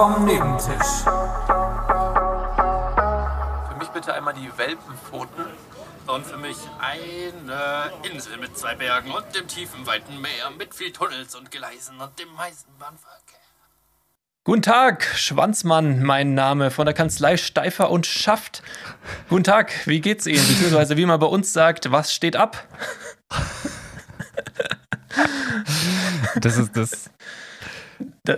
vom Nebentisch. Für mich bitte einmal die Welpenpfoten. Und für mich eine Insel mit zwei Bergen und dem tiefen, weiten Meer mit viel Tunnels und Gleisen und dem Eisenbahnverkehr. Guten Tag, Schwanzmann, mein Name von der Kanzlei Steifer und Schaft. Guten Tag, wie geht's Ihnen? Beziehungsweise wie man bei uns sagt, was steht ab? Das ist das. Da,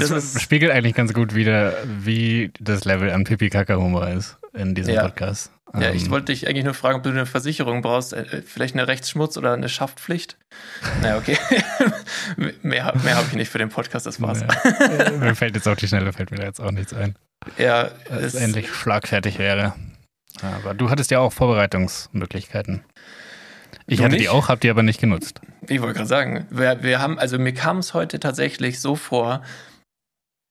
Das, Das spiegelt eigentlich ganz gut wieder, wie das Level an Pipi-Kaka-Humor ist in diesem Ja. Podcast. ja, ich Ähm, wollte dich eigentlich nur fragen, ob du eine Versicherung brauchst, äh, vielleicht eine Rechtsschmutz oder eine Schaftpflicht. Naja, okay. mehr mehr habe ich nicht für den Podcast, das war's. äh, mir fällt jetzt auf die Schnelle, fällt mir da jetzt auch nichts ein. Ja, Dass es, es endlich schlagfertig wäre. Aber du hattest ja auch Vorbereitungsmöglichkeiten. Ich Du hatte nicht? die auch, hab die aber nicht genutzt. Ich wollte gerade sagen, wir, wir haben, also mir kam es heute tatsächlich so vor,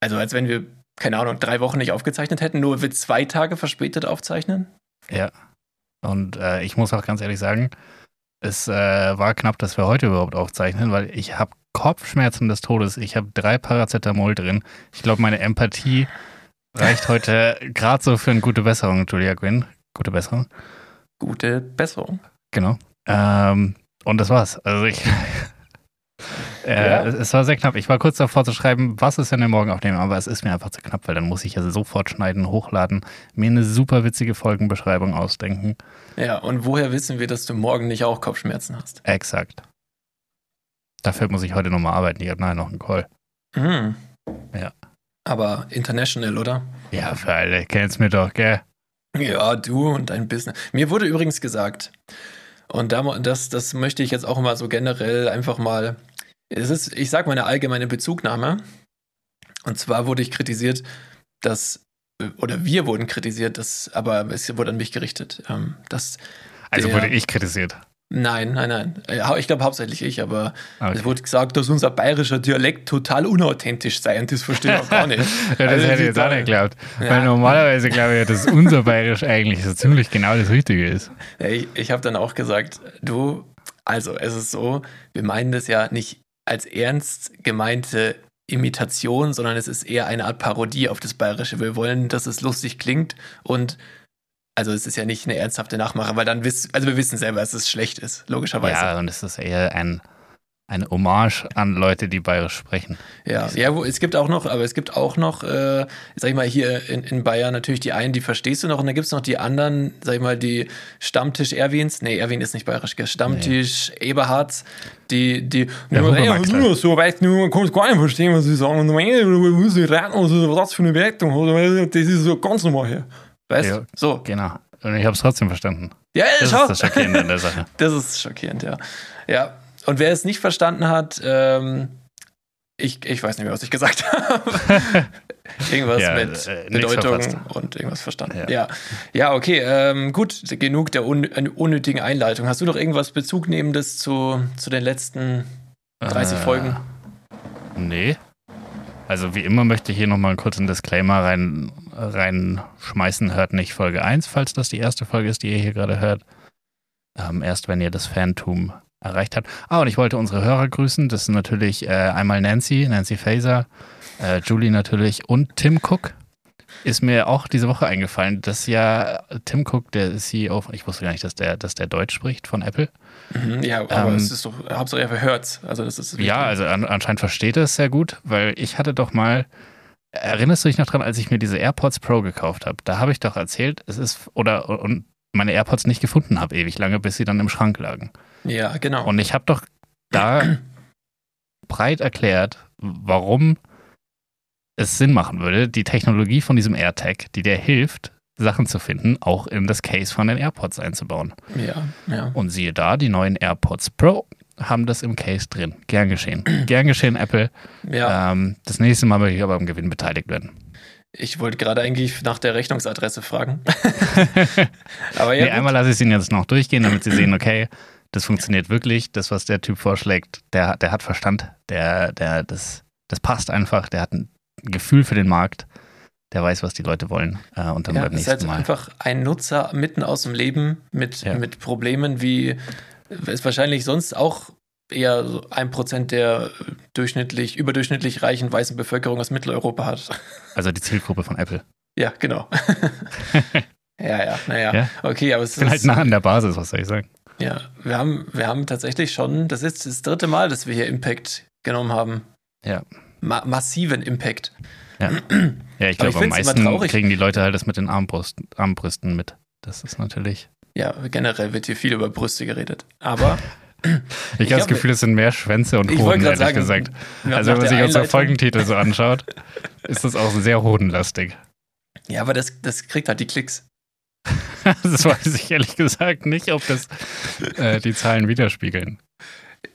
also als wenn wir, keine Ahnung, drei Wochen nicht aufgezeichnet hätten, nur wir zwei Tage verspätet aufzeichnen. Ja. Und äh, ich muss auch ganz ehrlich sagen, es äh, war knapp, dass wir heute überhaupt aufzeichnen, weil ich habe Kopfschmerzen des Todes. Ich habe drei Paracetamol drin. Ich glaube, meine Empathie reicht heute gerade so für eine gute Besserung, Julia Quinn. Gute Besserung. Gute Besserung. Genau. Ähm, und das war's. Also ich. Äh, Ja. es, es war sehr knapp. Ich war kurz davor zu schreiben, was ist denn der morgen aufnehmen, aber es ist mir einfach zu knapp, weil dann muss ich ja sofort schneiden, hochladen, mir eine super witzige Folgenbeschreibung ausdenken. Ja, und woher wissen wir, dass du morgen nicht auch Kopfschmerzen hast? Exakt. Dafür muss ich heute nochmal arbeiten. Ich habe nachher noch einen Call. Mhm. Ja. Aber international, oder? Ja, für alle. Kennst mir doch, gell? Ja, du und dein Business. Mir wurde übrigens gesagt, und da, das, das möchte ich jetzt auch mal so generell einfach mal, es ist, ich sag mal eine allgemeine Bezugnahme. Und zwar wurde ich kritisiert, dass, oder wir wurden kritisiert, dass, aber es wurde an mich gerichtet, ähm, dass, Also Der- wurde ich kritisiert. nein, nein, nein, Äh, ich glaube hauptsächlich ich, aber Okay. es wurde gesagt, dass unser bayerischer Dialekt total unauthentisch sei und das verstehe ich auch gar nicht. Ja, das Also, hätte ich jetzt auch nicht geglaubt. Ja. Weil normalerweise glaube ich, dass unser Bayerisch eigentlich so ziemlich genau das Richtige ist. Ja, ich ich habe dann auch gesagt, du, also es ist so, wir meinen das ja nicht als ernst gemeinte Imitation, sondern es ist eher eine Art Parodie auf das Bayerische. Wir wollen, dass es lustig klingt und also es ist ja nicht eine ernsthafte Nachmache, weil dann wissen, also wir wissen selber, dass es schlecht ist, logischerweise. Ja, und es ist eher ein, eine Hommage an Leute, die Bayerisch sprechen. Ja, ja, wo, es gibt auch noch, aber es gibt auch noch, äh, sag ich mal, hier in, in Bayern natürlich die einen, die verstehst du noch, und dann gibt es noch die anderen, sag ich mal, die Stammtisch Erwins, nee, Erwin ist nicht bayerisch, gell? Stammtisch Eberhards, die, die, Ja, nur, ey, nur so weit, man kann es gar nicht verstehen, was sie sagen, und man muss ich raten, was das für eine Bewertung hat, das ist so ganz normal hier. Weißt du? Ja. So. Genau. Und ich habe es trotzdem verstanden. Ja, Das schau. ist das Schockierende an der Sache. Das ist schockierend, ja. Ja. Und wer es nicht verstanden hat, ähm, ich, ich weiß nicht mehr, was ich gesagt habe. irgendwas Ja, mit äh, Bedeutung und irgendwas verstanden. Ja. Ja, ja, okay. Ähm, gut, genug der un äh, unnötigen Einleitung. Hast du noch irgendwas Bezugnehmendes zu, zu den letzten 30 Äh, Folgen? Nee. Also wie immer möchte ich hier nochmal einen kurzen Disclaimer rein, reinschmeißen. Hört nicht Folge 1, falls das die erste Folge ist, die ihr hier gerade hört. Ähm, erst wenn ihr das Phantom erreicht habt. Ah, und ich wollte unsere Hörer grüßen. Das sind natürlich äh, einmal Nancy, Nancy Faser, äh, Julie natürlich und Tim Cook. Ist mir auch diese Woche eingefallen, dass ja Tim Cook, der CEO, ich wusste gar nicht, dass der, dass der Deutsch spricht von Apple. Mhm, ja, aber ähm, es ist doch, Hauptsache er verhört's. Also das ist Ja, also an, anscheinend versteht er es sehr gut, weil ich hatte doch mal, erinnerst du dich noch dran, als ich mir diese AirPods Pro gekauft habe? Da habe ich doch erzählt, es ist, oder und meine AirPods nicht gefunden habe, ewig lange, bis sie dann im Schrank lagen. Ja, genau. Und ich habe doch da breit erklärt, warum es Sinn machen würde, die Technologie von diesem AirTag, die dir hilft, Sachen zu finden, auch in das Case von den AirPods einzubauen. ja, ja. Und siehe da, die neuen AirPods Pro haben das im Case drin. Gern geschehen. Gern geschehen, Apple. ja. Ähm, das nächste Mal möchte ich aber am Gewinn beteiligt werden. Ich wollte gerade eigentlich nach der Rechnungsadresse fragen. aber ja, nee, einmal lasse ich es Ihnen jetzt noch durchgehen, damit Sie sehen, okay, das funktioniert wirklich. Das, was der Typ vorschlägt, der, der hat Verstand. Der, der, das, das passt einfach. Der hat ein Gefühl für den Markt. Der weiß, was die Leute wollen. Äh, und dann Ja, beim es ist nächsten halt Mal. einfach ein Nutzer mitten aus dem Leben mit, Ja. mit Problemen, wie es wahrscheinlich sonst auch eher so ein Prozent der durchschnittlich, überdurchschnittlich reichen weißen Bevölkerung aus Mitteleuropa hat. Also die Zielgruppe von Apple. Ja, genau. ja, ja, naja. Ja. Okay, aber es Ich bin ist. halt nah an der Basis, was soll ich sagen. Ja, wir haben, wir haben tatsächlich schon, das ist das dritte Mal, dass wir hier Impact genommen haben. Ja. Ma massiven Impact. Ja, ich Aber ich glaube, am meisten kriegen die Leute halt das mit den Armbrust, Armbrüsten mit. Das ist natürlich. Ja, generell wird hier viel über Brüste geredet. Aber Ich, habe das Gefühl, es sind mehr Schwänze und Ich Hoden, ehrlich sagen, gesagt. Also, wenn man sich unsere Einleitung- Folgentitel so anschaut, ist das auch sehr hodenlastig. Ja, aber das, das kriegt halt die Klicks. Das weiß ich ehrlich gesagt nicht, ob das äh, die Zahlen widerspiegeln.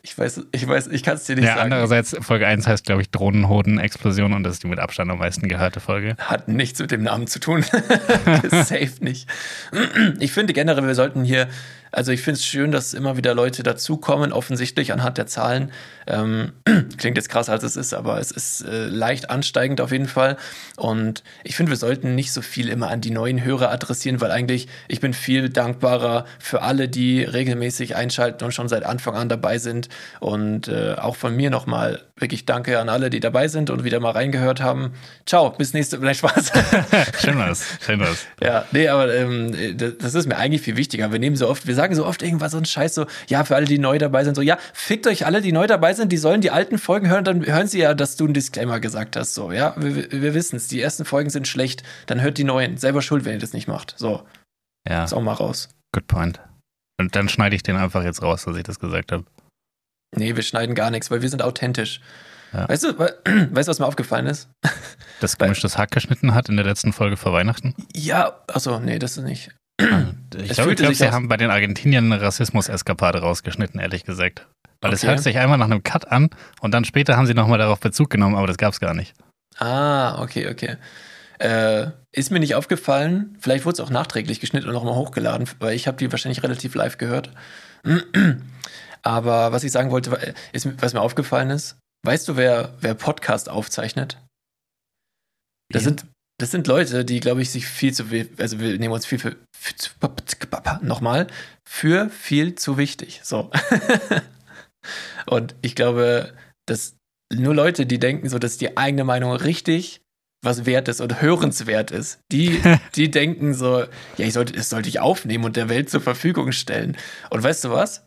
Ich weiß, ich weiß, ich kann es dir nicht Ja, sagen. andererseits, Folge 1 heißt, glaube ich, Drohnenhoden-Explosion und das ist die mit Abstand am meisten gehörte Folge. Hat nichts mit dem Namen zu tun. Safe nicht. Ich finde generell, wir sollten hier, also ich finde es schön, dass immer wieder Leute dazukommen, offensichtlich anhand der Zahlen. Ähm, klingt jetzt krasser als es ist, aber es ist äh, leicht ansteigend auf jeden Fall. Und ich finde, wir sollten nicht so viel immer an die neuen Hörer adressieren, weil eigentlich ich bin viel dankbarer für alle, die regelmäßig einschalten und schon seit Anfang an dabei sind. Und äh, auch von mir nochmal wirklich danke an alle, die dabei sind und wieder mal reingehört haben. Ciao, bis nächste, vielleicht Spaß. Schön was, schön was. Ja, nee, aber ähm, das ist mir eigentlich viel wichtiger. Wir nehmen so oft, wir sagen so oft irgendwas so ein Scheiß so, ja, für alle, die neu dabei sind, so, ja, fickt euch alle, die neu dabei sind, die sollen die alten Folgen hören, dann hören sie ja, dass du einen Disclaimer gesagt hast, so, ja, wir, wir wissen es, die ersten Folgen sind schlecht, dann hört die neuen. Selber schuld, wenn ihr das nicht macht. So, Ja, ist auch mal raus. good point. Und dann schneide ich den einfach jetzt raus, dass ich das gesagt habe. Nee, wir schneiden gar nichts, weil wir sind authentisch. Ja. Weißt du, we- weißt du, was mir aufgefallen ist? Das Bei- gemischtes Hack geschnitten hat in der letzten Folge vor Weihnachten. Ja, achso, nee, das ist nicht. Ich Es glaube, ich fühlte glaub, sie aus- haben bei den Argentiniern eine Rassismus-Eskapade rausgeschnitten, ehrlich gesagt. Weil es Okay. hört sich einmal nach einem Cut an und dann später haben sie nochmal darauf Bezug genommen, aber das gab es gar nicht. Ah, okay, okay. Äh, ist mir nicht aufgefallen. Vielleicht wurde es auch nachträglich geschnitten und nochmal hochgeladen, weil ich habe die wahrscheinlich relativ live gehört. Aber was ich sagen wollte, ist, was mir aufgefallen ist, weißt du, wer, wer Podcast aufzeichnet? Das Wie? sind, das sind Leute, die, glaube ich, sich viel zu, also wir nehmen uns viel für, für nochmal, für viel zu wichtig. So. und ich glaube, dass nur Leute, die denken so, dass die eigene Meinung richtig was wert ist und hörenswert ist, die, die denken so, ja, ich sollte, das sollte ich aufnehmen und der Welt zur Verfügung stellen. Und weißt du was?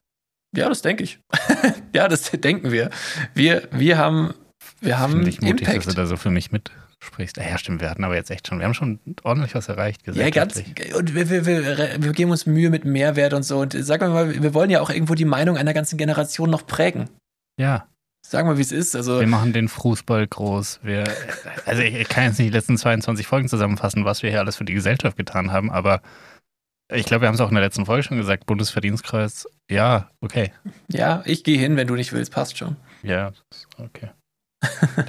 Ja, das denke ich. ja, das denken wir. Wir, wir haben, wir haben Finde ich mutig, Impact. dass du da so für mich mitsprichst. Ja, stimmt, wir hatten aber jetzt echt schon, wir haben schon ordentlich was erreicht. Ja, ganz. Und wir, wir, wir, wir geben uns Mühe mit Mehrwert und so. Und sagen wir mal, wir wollen ja auch irgendwo die Meinung einer ganzen Generation noch prägen. Ja, Sagen wir, wie es ist. Also, wir machen den Fußball groß. Wir, also ich, ich kann jetzt nicht die letzten 22 Folgen zusammenfassen, was wir hier alles für die Gesellschaft getan haben, aber ich glaube, wir haben es auch in der letzten Folge schon gesagt, Bundesverdienstkreuz, ja, okay. ja, ich gehe hin, wenn du nicht willst, passt schon. Ja, okay.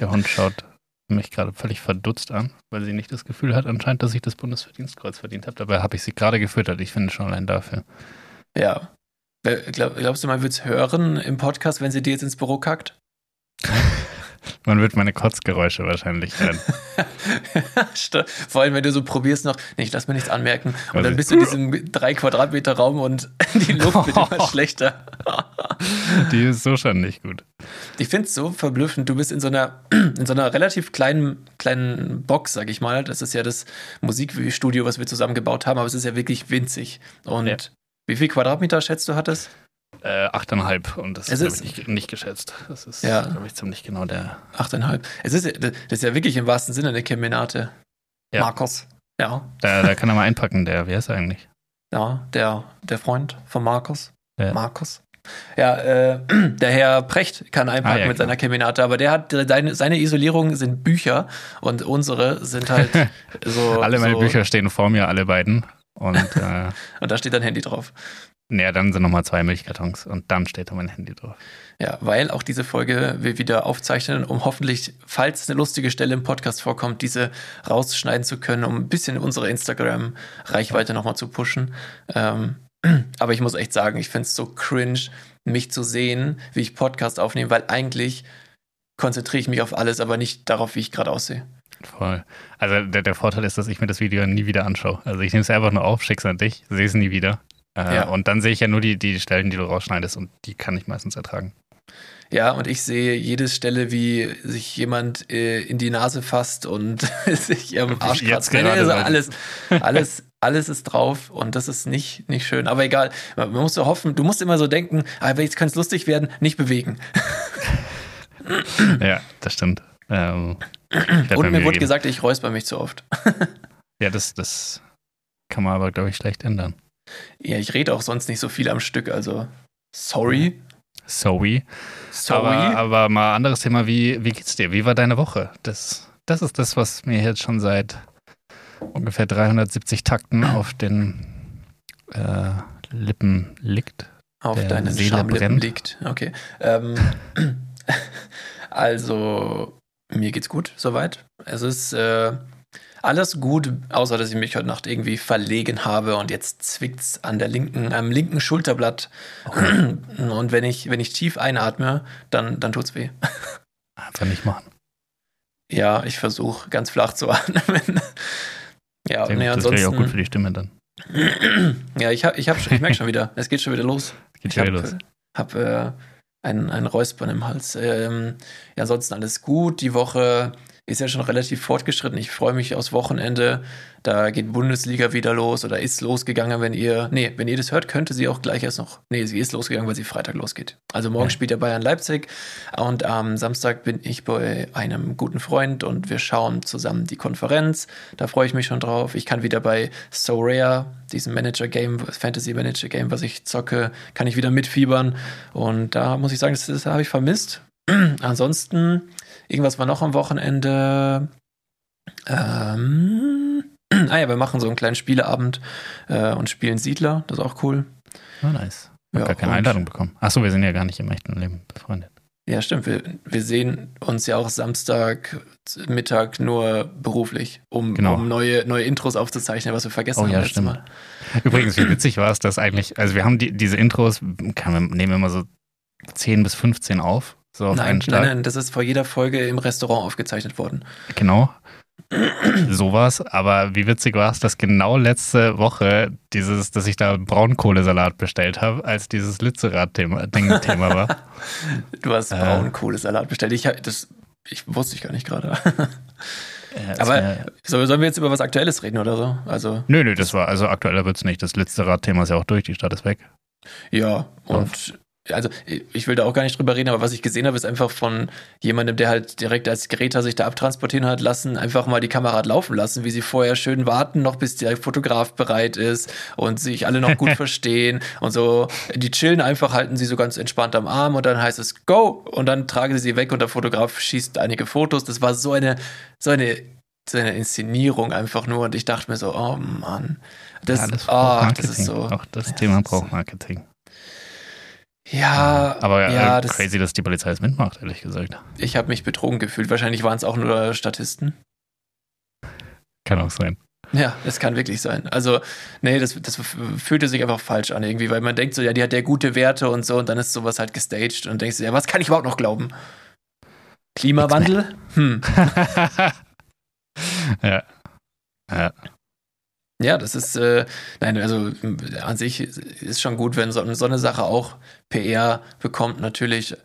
Der Hund schaut mich gerade völlig verdutzt an, weil sie nicht das Gefühl hat anscheinend, dass ich das Bundesverdienstkreuz verdient habe. Dabei habe ich sie gerade gefüttert. Ich finde schon allein dafür. Ja. Wer- Glaub, glaubst du, man wird es hören im Podcast, wenn sie dir jetzt ins Büro kackt? Man wird meine Kotzgeräusche wahrscheinlich hören. Vor allem, wenn du so probierst noch, nee, ich lass mir nichts anmerken. Und Also dann bist du in diesem drei Quadratmeter Raum und die Luft wird immer schlechter. Die ist so schon nicht gut. Ich finde es so verblüffend. Du bist in so einer, in so einer relativ kleinen, kleinen Box, sag ich mal. Das ist ja das Musikstudio, was wir zusammen gebaut haben, aber es ist ja wirklich winzig. Und Ja. wie viel Quadratmeter schätzt du hattest? Äh, achteinhalb und das Es ist, ist- nicht, nicht geschätzt. Das ist, Ja. glaube ich, ziemlich genau der. Achteinhalb. Es ist, ja- das ist ja wirklich im wahrsten Sinne eine Kemenate. Ja. Markus. Ja, Da, da kann er mal einpacken, der. Wer ist er eigentlich? ja, der, der Freund von Markus. Ja. Markus. Ja, äh, der Herr Precht kann einpacken Ah, ja, mit klar. seiner Kemenate, aber der hat seine, seine Isolierung sind Bücher und unsere sind halt so. alle meine so, Bücher stehen vor mir, alle beiden. Und äh, Und da steht ein Handy drauf. Naja, dann sind nochmal zwei Milchkartons und dann steht da mein Handy drauf. Ja, weil auch diese Folge wir wieder aufzeichnen, um hoffentlich, falls eine lustige Stelle im Podcast vorkommt, diese rausschneiden zu können, um ein bisschen unsere Instagram-Reichweite nochmal zu pushen. Ähm, aber ich muss echt sagen, ich finde es so cringe, mich zu sehen, wie ich Podcast aufnehme, weil eigentlich konzentriere ich mich auf alles, aber nicht darauf, wie ich gerade aussehe. Voll. Also der, der Vorteil ist, dass ich mir das Video nie wieder anschaue. Also ich nehme es einfach nur auf, schick's an dich, sehe es nie wieder. Äh, Ja. Und dann sehe ich ja nur die, die Stellen, die du rausschneidest und die kann ich meistens ertragen. Ja, und ich sehe jede Stelle, wie sich jemand äh, in die Nase fasst und sich am Arsch kratzt. Also alles, alles, alles ist drauf und das ist nicht, nicht schön. Aber egal, man muss so hoffen, du musst immer so denken, aber ah, jetzt kann es lustig werden, nicht bewegen. ja, das stimmt. Ähm, und mir wurde geben. gesagt, ich räusper mich zu oft. ja, das, das kann man aber, glaube ich, schlecht ändern. Ja, ich rede auch sonst nicht so viel am Stück, also sorry. Sorry. Sorry. Aber, aber mal anderes Thema, wie, wie geht's dir? Wie war deine Woche? Das, das ist das, was mir jetzt schon seit ungefähr 370 Takten auf den äh, Lippen liegt. Auf deinen Seele Schamlippen brennt. liegt. Okay. Ähm, also, mir geht's gut soweit. Es ist äh, alles gut, außer dass ich mich heute Nacht irgendwie verlegen habe und jetzt zwickt's an der linken, am linken Schulterblatt. Okay. Und wenn ich, wenn ich tief einatme, dann, dann tut's weh. Einfach nicht machen. Ja, ich versuche ganz flach zu atmen. ja, nee, das ansonsten. Das auch gut für die Stimme dann. ja, ich, hab, ich, hab, ich merke schon wieder, es geht schon wieder los. Geht schon wieder los. Hab äh, ein, ein Räuspern im Hals. Ähm, ja, ansonsten alles gut. Die Woche ist ja schon relativ fortgeschritten. Ich freue mich aufs Wochenende. Da geht Bundesliga wieder los oder ist losgegangen, wenn ihr, nee, wenn ihr das hört, könnte sie auch gleich erst noch, nee, sie ist losgegangen, weil sie Freitag losgeht. Also morgen ja. spielt der Bayern Leipzig und am Samstag bin ich bei einem guten Freund und wir schauen zusammen die Konferenz. Da freue ich mich schon drauf. Ich kann wieder bei So Rare, diesem Manager-Game, Fantasy-Manager-Game, was ich zocke, kann ich wieder mitfiebern und da muss ich sagen, das, das habe ich vermisst. Ansonsten Irgendwas war noch am Wochenende. Ähm, ah ja, wir machen so einen kleinen Spieleabend äh, und spielen Siedler. Das ist auch cool. Oh, nice. Ich ja, gar keine Einladung bekommen. Achso, wir sind ja gar nicht im echten Leben befreundet. Ja, stimmt. Wir, wir sehen uns ja auch Samstag Mittag nur beruflich, um, genau. um neue, neue Intros aufzuzeichnen, was wir vergessen oh, haben ja, letztes stimmt. Mal. Übrigens, wie witzig war es, dass eigentlich, also wir haben die, diese Intros, kann, nehmen wir immer so 10 bis 15 auf so auf nein, einen Schlag. Nein, nein, das ist vor jeder Folge im Restaurant aufgezeichnet worden. Genau. Sowas, aber wie witzig war es, dass genau letzte Woche dieses, dass ich da Braunkohlesalat bestellt habe, als dieses Lützerath-Thema Thema war. du hast äh, Braunkohlesalat bestellt. Ich, das, ich wusste ich gar nicht gerade. Ja, aber so, sollen wir jetzt über was Aktuelles reden oder so? Also, nö, nö, das war, also aktueller wird es nicht. Das Lützerath-Thema ist ja auch durch, die Stadt ist weg. Ja, und also ich will da auch gar nicht drüber reden, aber was ich gesehen habe, ist einfach von jemandem, der halt direkt als Greta sich da abtransportieren hat lassen, einfach mal die Kamera laufen lassen, wie sie vorher schön warten, noch bis der Fotograf bereit ist und sich alle noch gut verstehen und so. Die chillen einfach, halten sie so ganz entspannt am Arm und dann heißt es Go und dann tragen sie sie weg und der Fotograf schießt einige Fotos. Das war so eine, so eine, so eine Inszenierung einfach nur und ich dachte mir so, oh Mann. Das, ja, das, oh, das ist so. Auch das Thema braucht Marketing. Ja, aber ja, äh, crazy, dass die Polizei es mitmacht, ehrlich gesagt. Ich habe mich betrogen gefühlt. Wahrscheinlich waren es auch nur Statisten. Kann auch sein. Ja, es kann wirklich sein. Also, nee, das, das fühlte sich einfach falsch an irgendwie, weil man denkt so, ja, die hat ja gute Werte und so und dann ist sowas halt gestaged und denkst du, ja, was kann ich überhaupt noch glauben? Klimawandel? Hm. ja. Ja. Ja, das ist, äh, nein, also an sich ist schon gut, wenn so, so eine Sache auch PR bekommt, natürlich.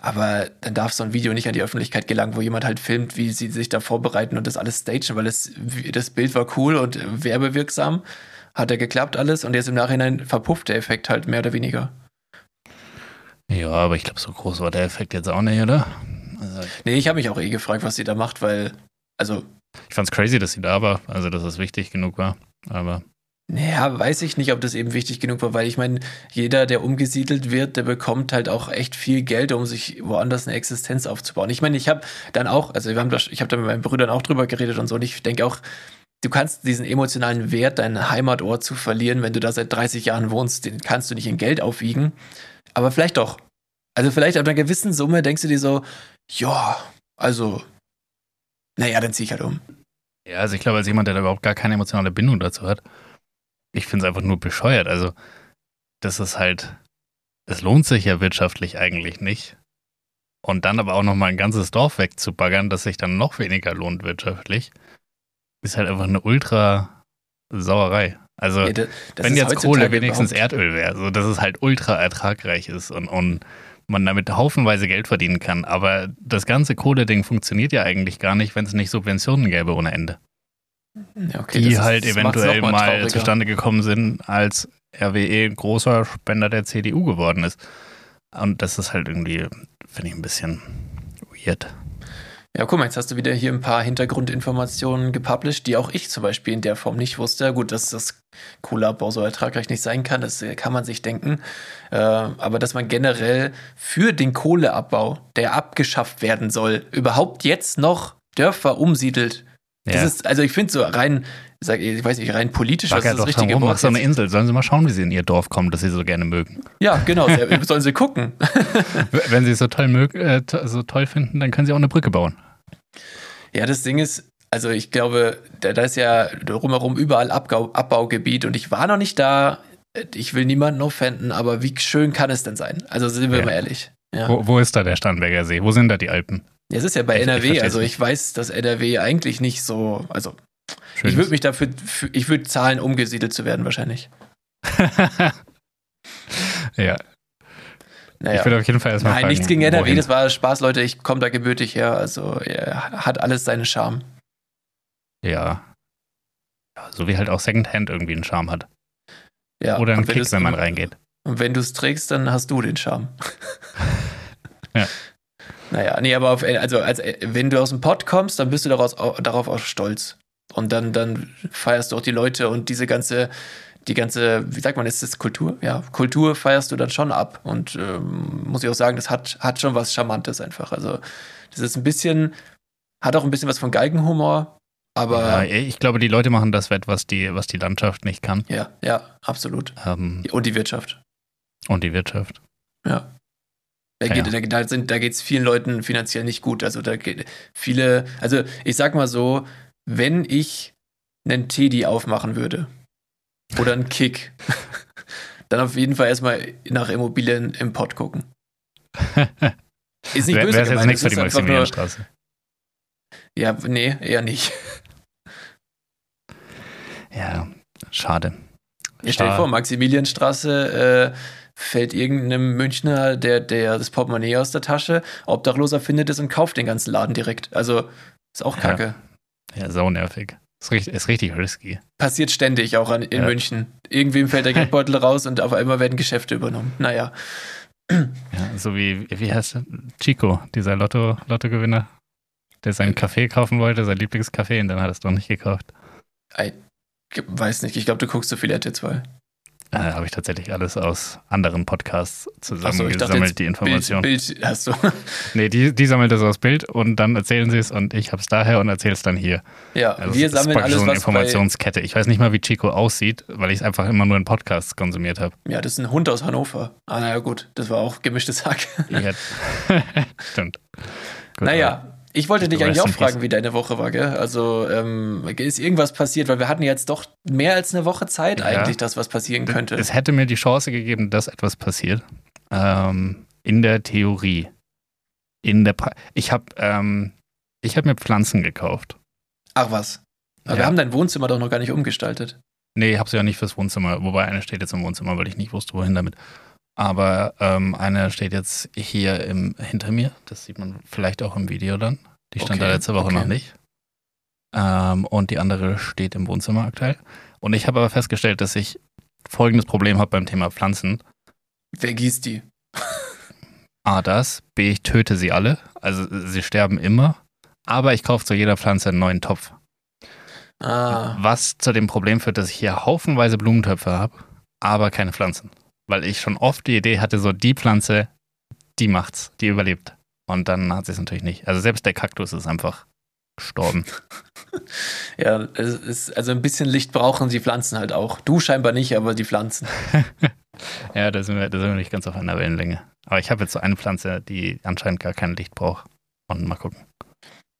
Aber dann darf so ein Video nicht an die Öffentlichkeit gelangen, wo jemand halt filmt, wie sie sich da vorbereiten und das alles stagen, weil es, das Bild war cool und werbewirksam. Hat er geklappt alles und jetzt im Nachhinein verpufft der Effekt halt mehr oder weniger. Ja, aber ich glaube, so groß war der Effekt jetzt auch nicht, oder? Also nee, ich habe mich auch eh gefragt, was sie da macht, weil, also. Ich fand's crazy, dass sie da war, also dass es wichtig genug war. Aber. Naja, weiß ich nicht, ob das eben wichtig genug war, weil ich meine, jeder, der umgesiedelt wird, der bekommt halt auch echt viel Geld, um sich woanders eine Existenz aufzubauen. Ich meine, ich habe dann auch, also wir haben das, ich habe da mit meinen Brüdern auch drüber geredet und so, und ich denke auch, du kannst diesen emotionalen Wert, deinen Heimatort zu verlieren, wenn du da seit 30 Jahren wohnst, den kannst du nicht in Geld aufwiegen. Aber vielleicht doch. Also vielleicht ab einer gewissen Summe denkst du dir so, ja, also, naja, dann zieh ich halt um. Ja, also ich glaube, als jemand, der da überhaupt gar keine emotionale Bindung dazu hat, ich finde es einfach nur bescheuert. Also, das ist halt, es lohnt sich ja wirtschaftlich eigentlich nicht. Und dann aber auch nochmal ein ganzes Dorf wegzubaggern, das sich dann noch weniger lohnt wirtschaftlich, ist halt einfach eine ultra Sauerei. Also, ja, das, das wenn jetzt Kohle wenigstens Erdöl wäre, so dass es halt ultra ertragreich ist und, und man damit haufenweise Geld verdienen kann. Aber das ganze Kohle-Ding funktioniert ja eigentlich gar nicht, wenn es nicht Subventionen gäbe ohne Ende. Ja, okay, die halt eventuell mal, mal zustande gekommen sind, als RWE ein großer Spender der CDU geworden ist. Und das ist halt irgendwie, finde ich, ein bisschen weird. Ja, guck mal, jetzt hast du wieder hier ein paar Hintergrundinformationen gepublished, die auch ich zum Beispiel in der Form nicht wusste. Gut, dass das Kohleabbau so ertragreich nicht sein kann, das äh, kann man sich denken. Äh, aber dass man generell für den Kohleabbau, der abgeschafft werden soll, überhaupt jetzt noch Dörfer umsiedelt. Ja. Das ist, also ich finde so rein, sag, ich weiß nicht, rein politisch, was ist das richtige Wort? So eine Insel. Sollen sie mal schauen, wie sie in ihr Dorf kommen, das sie so gerne mögen. Ja, genau. sollen sie gucken. Wenn sie es so toll, mög, äh, so toll finden, dann können sie auch eine Brücke bauen. Ja, das Ding ist, also ich glaube, da, da ist ja drumherum überall Abbau, Abbaugebiet und ich war noch nicht da. Ich will niemanden offenden, aber wie schön kann es denn sein? Also sind wir ja. mal ehrlich. Ja. Wo, wo, ist da der Starnberger See? Wo sind da die Alpen? Ja, es ist ja bei ich, NRW. Ich also ich weiß, dass NRW eigentlich nicht so. Also Schönes. ich würde mich dafür, für, ich würde zahlen, umgesiedelt zu werden wahrscheinlich. ja. Naja. Ich würde auf jeden Fall erstmal Nein, fragen, nichts gegen NRW, wohin? das war Spaß, Leute. Ich komme da gebürtig her. Also er hat alles seinen Charme. Ja. ja. So wie halt auch Secondhand irgendwie einen Charme hat. Ja, Oder einen Kick, wenn man reingeht. Und wenn du es trägst, dann hast du den Charme. ja. Naja, nee, aber auf, also als, wenn du aus dem Pott kommst, dann bist du daraus, darauf auch stolz. Und dann, dann feierst du auch die Leute und diese ganze die ganze, wie sagt man, ist das Kultur? Ja, Kultur feierst du dann schon ab. Und ähm, muss ich auch sagen, das hat, hat schon was Charmantes einfach. Also, das ist ein bisschen, hat auch ein bisschen was von Geigenhumor, aber. Ja, ich glaube, die Leute machen das wett, was die, was die Landschaft nicht kann. Ja, ja, absolut. Ähm, und die Wirtschaft. Und die Wirtschaft. Ja. Da, geht, ja. da, da, da geht es vielen Leuten finanziell nicht gut. Also da geht viele, also ich sag mal so, wenn ich einen Teddy aufmachen würde, oder ein Kick. Dann auf jeden Fall erstmal nach Immobilien im Pott gucken. Ist nicht böse Wäre jetzt nichts für die Maximilianstraße. Ja, nee, eher nicht. Ja, schade. Ich stell dir vor, Maximilianstraße äh, fällt irgendeinem Münchner, der, der das Portemonnaie aus der Tasche, Obdachloser findet es und kauft den ganzen Laden direkt. Also ist auch kacke. Ja, ja sau nervig. Ist richtig, ist richtig risky. Passiert ständig auch an, in ja. München. Irgendwem fällt der Geldbeutel raus und auf einmal werden Geschäfte übernommen. Naja. Ja, so wie, wie heißt er? Chico, dieser Lotto, Lottogewinner, der seinen Kaffee kaufen wollte, sein Lieblingskaffee, und dann hat er es doch nicht gekauft. Ich weiß nicht, ich glaube, du guckst zu viel RT2. Äh, Habe ich tatsächlich alles aus anderen Podcasts zusammengesammelt, so, die Information. Bild, Bild hast du. nee, die, die sammelt das aus Bild und dann erzählen sie es und ich habe es daher und erzähle es dann hier. Ja, also wir sammeln alles, so eine Informationskette. Ich weiß nicht mal, wie Chico aussieht, weil ich es einfach immer nur in Podcasts konsumiert habe. Ja, das ist ein Hund aus Hannover. Ah, naja, gut, das war auch gemischtes Hack. ja. Stimmt. Gut, naja, ich wollte dich eigentlich auch fragen, wie deine Woche war, gell? Also ähm, ist irgendwas passiert, weil wir hatten jetzt doch mehr als eine Woche Zeit ja. eigentlich, dass was passieren könnte. Es hätte mir die Chance gegeben, dass etwas passiert. Ähm, in der Theorie. In der pra ich habe ähm, ich habe mir Pflanzen gekauft. Ach was. Aber ja. wir haben dein Wohnzimmer doch noch gar nicht umgestaltet. Nee, ich habe sie ja nicht fürs Wohnzimmer. Wobei eine steht jetzt im Wohnzimmer, weil ich nicht wusste, wohin damit. Aber ähm, eine steht jetzt hier im, hinter mir. Das sieht man vielleicht auch im Video dann. Die stand okay, da letzte Woche okay. noch nicht. Ähm, und die andere steht im Wohnzimmer aktuell. Und ich habe aber festgestellt, dass ich folgendes Problem habe beim Thema Pflanzen. Wer gießt die? A, das. B, ich töte sie alle. Also sie sterben immer. Aber ich kaufe zu jeder Pflanze einen neuen Topf. Ah. Was zu dem Problem führt, dass ich hier haufenweise Blumentöpfe habe, aber keine Pflanzen weil ich schon oft die Idee hatte, so die Pflanze, die macht's, die überlebt. Und dann hat sie es natürlich nicht. Also selbst der Kaktus ist einfach gestorben. ja, es ist, also ein bisschen Licht brauchen die Pflanzen halt auch. Du scheinbar nicht, aber die Pflanzen. ja, da sind, wir, da sind wir nicht ganz auf einer Wellenlänge. Aber ich habe jetzt so eine Pflanze, die anscheinend gar kein Licht braucht. Und mal gucken.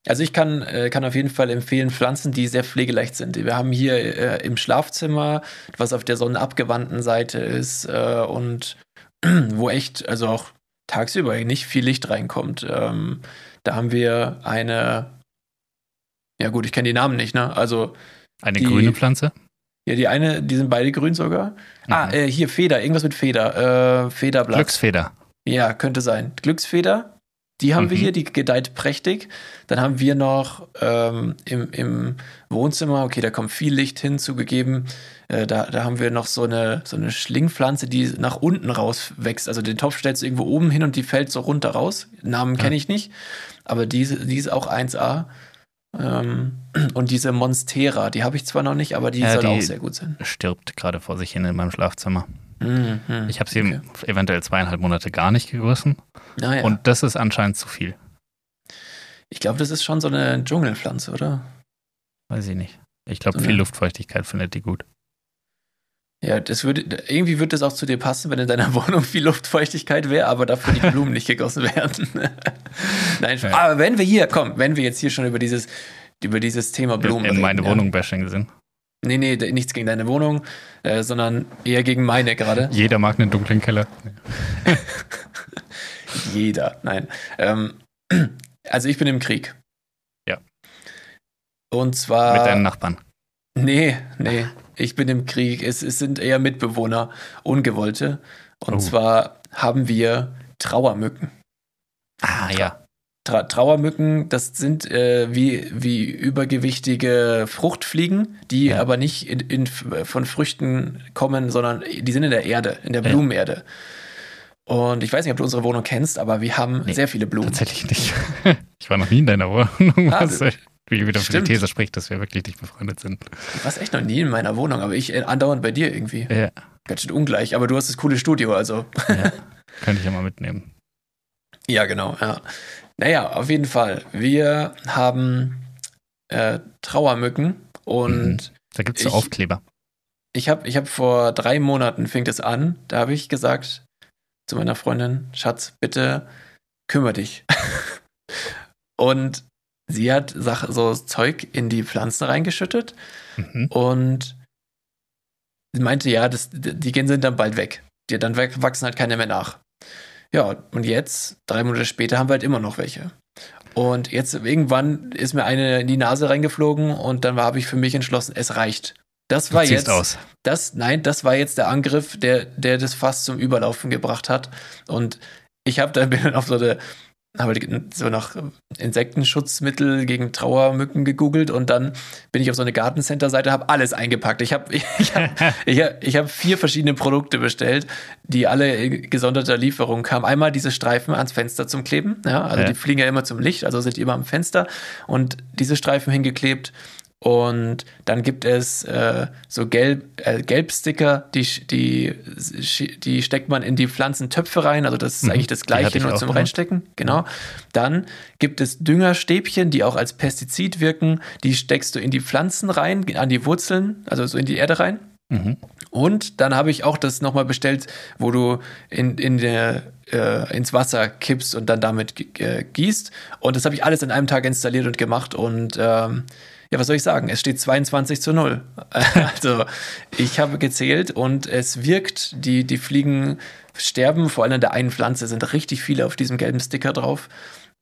Also ich kann, äh, kann auf jeden Fall empfehlen Pflanzen, die sehr pflegeleicht sind. Wir haben hier äh, im Schlafzimmer, was auf der sonnenabgewandten Seite ist äh, und wo echt, also auch tagsüber nicht viel Licht reinkommt. Ähm, da haben wir eine, ja gut, ich kenne die Namen nicht, ne? Also eine die, grüne Pflanze? Ja, die eine, die sind beide grün sogar. Ah, mhm. Ah, äh, hier Feder, irgendwas mit Feder, äh, Federblatt. Glücksfeder. Ja, könnte sein. Glücksfeder, die haben Mhm. wir hier, die gedeiht prächtig. Dann haben wir noch ähm, im, im Wohnzimmer, okay, da kommt viel Licht hin, zugegeben. Äh, da, da haben wir noch so eine, so eine Schlingpflanze, die nach unten raus wächst. Also den Topf stellst du irgendwo oben hin und die fällt so runter raus. Namen Ja. kenne ich nicht, aber diese, die ist auch 1A. Ähm, und diese Monstera, die habe ich zwar noch nicht, aber die Ja, soll die- auch sehr gut sein. Stirbt gerade vor sich hin in meinem Schlafzimmer. Mhm. Ich habe sie Okay. eventuell zweieinhalb Monate gar nicht gegossen. Naja. Und das ist anscheinend zu viel. ich glaube, das ist schon so eine Dschungelpflanze, oder? Weiß ich nicht. Ich glaube, So viel Luftfeuchtigkeit findet die gut. Ja, das würde, irgendwie würde das auch zu dir passen, wenn in deiner Wohnung viel Luftfeuchtigkeit wäre, aber dafür die Blumen nicht gegossen werden. Nein, Ja. aber wenn wir hier, komm, wenn wir jetzt hier schon über dieses, über dieses Thema Blumen in meine reden, Wohnung bashing sind. Nee, nee, nichts gegen deine Wohnung, äh, sondern eher gegen meine gerade. Jeder mag einen dunklen Keller. Jeder, nein. Ähm, also ich bin im Krieg. Ja. Und zwar. Mit deinen Nachbarn. Nee, nee. Ich bin im Krieg. Es, es sind eher Mitbewohner, Ungewollte. Und Oh. zwar haben wir Trauermücken. Ah, ja. Tra Trauermücken, das sind äh, wie, wie übergewichtige Fruchtfliegen, die Ja. aber nicht in, in, von Früchten kommen, sondern die sind in der Erde, in der Ja. Blumenerde. Und ich weiß nicht, ob du unsere Wohnung kennst, aber wir haben Nee, sehr viele Blumen. Tatsächlich nicht. Ich war noch nie in deiner Wohnung, Ah, was wie wieder für die. These spricht, dass wir wirklich nicht befreundet sind. Du warst echt noch nie in meiner Wohnung, aber ich äh, andauernd bei dir irgendwie. Ja, Ganz schön ungleich, aber du hast das coole Studio, also. ja. könnte ich ja mal mitnehmen. Ja, genau, ja. Naja, auf jeden Fall. Wir haben äh, Trauermücken und Da gibt es so Aufkleber. ich habe ich hab vor drei Monaten fing das an. Da habe ich gesagt zu meiner Freundin, Schatz, bitte kümmere dich. und sie hat so Zeug in die Pflanzen reingeschüttet Mhm. und sie meinte, ja, das, die gehen sind dann bald weg. Die, dann wachsen halt keine mehr nach. Ja, und jetzt, drei Monate später, haben wir halt immer noch welche. Und jetzt irgendwann ist mir eine in die Nase reingeflogen und dann habe ich für mich entschlossen, es reicht. Das war jetzt, aus. das, nein, das war jetzt der Angriff, der, der das fast zum Überlaufen gebracht hat. Und ich habe dann bin dann auf so eine, habe so nach Insektenschutzmittel gegen Trauermücken gegoogelt und dann bin ich auf so eine Gartencenter-Seite, habe alles eingepackt. Ich habe ich hab, ich hab, ich hab vier verschiedene Produkte bestellt, die alle in gesonderter Lieferung kamen. Einmal diese Streifen ans Fenster zum Kleben, ja, also Ja. die fliegen ja immer zum Licht, also sind die immer am Fenster und diese Streifen hingeklebt. Und dann gibt es äh, so Gelb, äh, Gelbsticker, die, die, die steckt man in die Pflanzentöpfe rein. Also das ist Mhm. eigentlich das gleiche, nur zum gemacht. Reinstecken. Genau. Dann gibt es Düngerstäbchen, die auch als Pestizid wirken. Die steckst du in die Pflanzen rein, an die Wurzeln, also so in die Erde rein. Mhm. Und dann habe ich auch das nochmal bestellt, wo du in, in der, äh, ins Wasser kippst und dann damit äh, gießt. Und das habe ich alles in einem Tag installiert und gemacht. Und ähm, ja, was soll ich sagen? Es steht 22 zu 0. also ich habe gezählt und es wirkt. Die, die Fliegen sterben, vor allem an der einen Pflanze sind richtig viele auf diesem gelben Sticker drauf.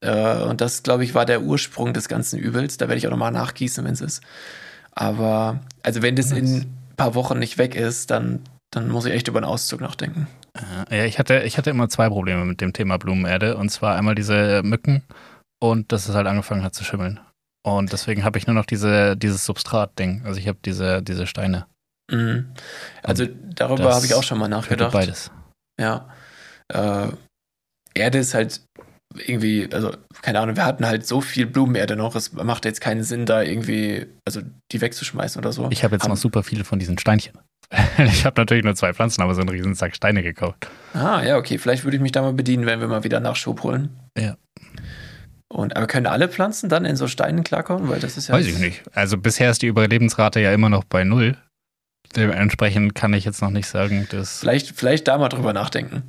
Äh, und das, glaube ich, war der Ursprung des ganzen Übels. Da werde ich auch nochmal nachgießen, wenn es ist. Aber, also wenn das in ein paar Wochen nicht weg ist, dann, dann muss ich echt über einen Auszug nachdenken. Ja, ich hatte, ich hatte immer zwei Probleme mit dem Thema Blumenerde. Und zwar einmal diese Mücken und dass es halt angefangen hat zu schimmeln. Und deswegen habe ich nur noch diese, dieses Substrat-Ding. Also ich habe diese, diese Steine. Mhm. Also darüber habe ich auch schon mal nachgedacht. beides. Ja. Äh, Erde ist halt irgendwie, also keine Ahnung, wir hatten halt so viel Blumenerde noch, es macht jetzt keinen Sinn, da irgendwie, also die wegzuschmeißen oder so. Ich habe jetzt Haben- noch super viele von diesen Steinchen. ich habe natürlich nur zwei Pflanzen, aber so einen riesen Sack Steine gekauft. Ah, ja, okay, vielleicht würde ich mich da mal bedienen, wenn wir mal wieder Nachschub holen. Ja. Und, aber können alle Pflanzen dann in so Steinen klarkommen? Weil das ist ja. Weiß ich nicht. Also bisher ist die Überlebensrate ja immer noch bei null. Dementsprechend kann ich jetzt noch nicht sagen, dass. Vielleicht, vielleicht da mal drüber nachdenken.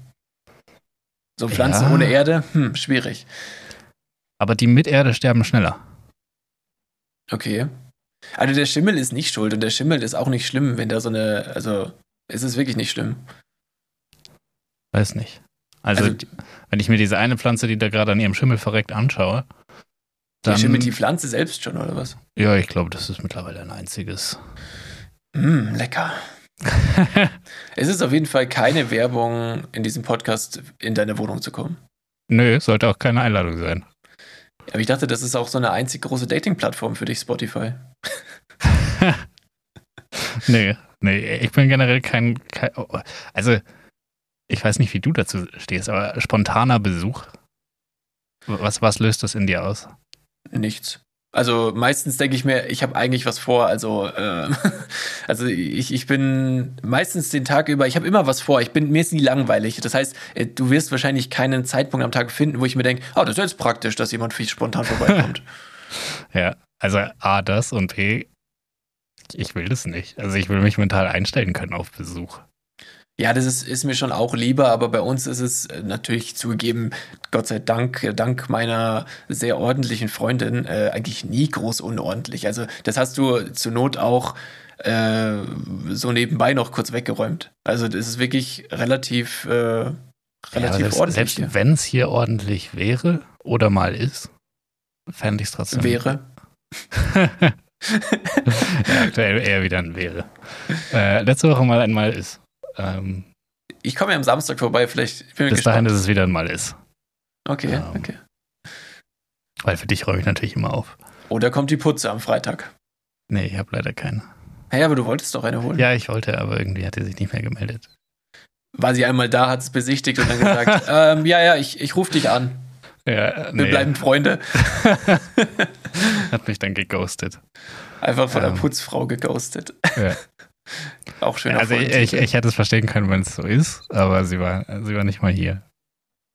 So Pflanzen Ja. ohne Erde, hm, schwierig. Aber die mit Erde sterben schneller. Okay. Also der Schimmel ist nicht schuld und der Schimmel ist auch nicht schlimm, wenn da so eine, also es ist wirklich nicht schlimm. Weiß nicht. Also, Also- wenn ich mir diese eine Pflanze, die da gerade an ihrem Schimmel verreckt, anschaue, dann. schimmelt die Pflanze selbst schon, oder was? ja, ich glaube, das ist mittlerweile ein einziges. Hm, lecker. es ist auf jeden Fall keine Werbung in diesem Podcast, in deine Wohnung zu kommen. Nö, sollte auch keine Einladung sein. Aber ich dachte, das ist auch so eine einzig große Dating-Plattform für dich, Spotify. nee, nee, ich bin generell kein, kein, also ich weiß nicht, wie du dazu stehst, aber spontaner Besuch, was, was löst das in dir aus? Nichts. Also meistens denke ich mir, ich habe eigentlich was vor. Also, äh, also ich, ich bin meistens den Tag über, ich habe immer was vor. Ich bin, mir ist nie langweilig. Das heißt, äh, du wirst wahrscheinlich keinen Zeitpunkt am Tag finden, wo ich mir denke, oh, das ist jetzt praktisch, dass jemand viel spontan vorbeikommt. ja, also A, das und B, ich will das nicht. Also ich will mich mental einstellen können auf Besuch. Ja, das ist, ist mir schon auch lieber, aber bei uns ist es äh, natürlich zugegeben, Gott sei Dank, äh, dank meiner sehr ordentlichen Freundin, äh, eigentlich nie groß unordentlich. Also das hast du zur Not auch äh, so nebenbei noch kurz weggeräumt. Also das ist wirklich relativ, äh, relativ ja, ordentlich. Selbst wenn es hier ordentlich wäre oder mal ist, fände ich es trotzdem. Wäre. ja, aktuell eher wieder ein wäre. Äh, letzte Woche mal ein Mal ist. Ähm, ich komme ja am Samstag vorbei, vielleicht. bis gespannt. dahin, dass es wieder mal ist. Okay, ähm, okay. Weil für dich räume ich natürlich immer auf. Oder kommt die Putze am Freitag? Nee, ich habe leider keine. Hey, aber du wolltest doch eine holen. Ja, ich wollte, aber irgendwie hat sie sich nicht mehr gemeldet. War sie einmal da, hat es besichtigt und dann gesagt, ähm, ja, ja, ich, ich rufe dich an. Ja, nee. Wir bleiben Freunde. hat mich dann geghostet. Einfach von ähm, der Putzfrau geghostet. Ja. Auch schön. Also ich, ich, ich, hätte es verstehen können, wenn es so ist, aber sie war, sie war nicht mal hier.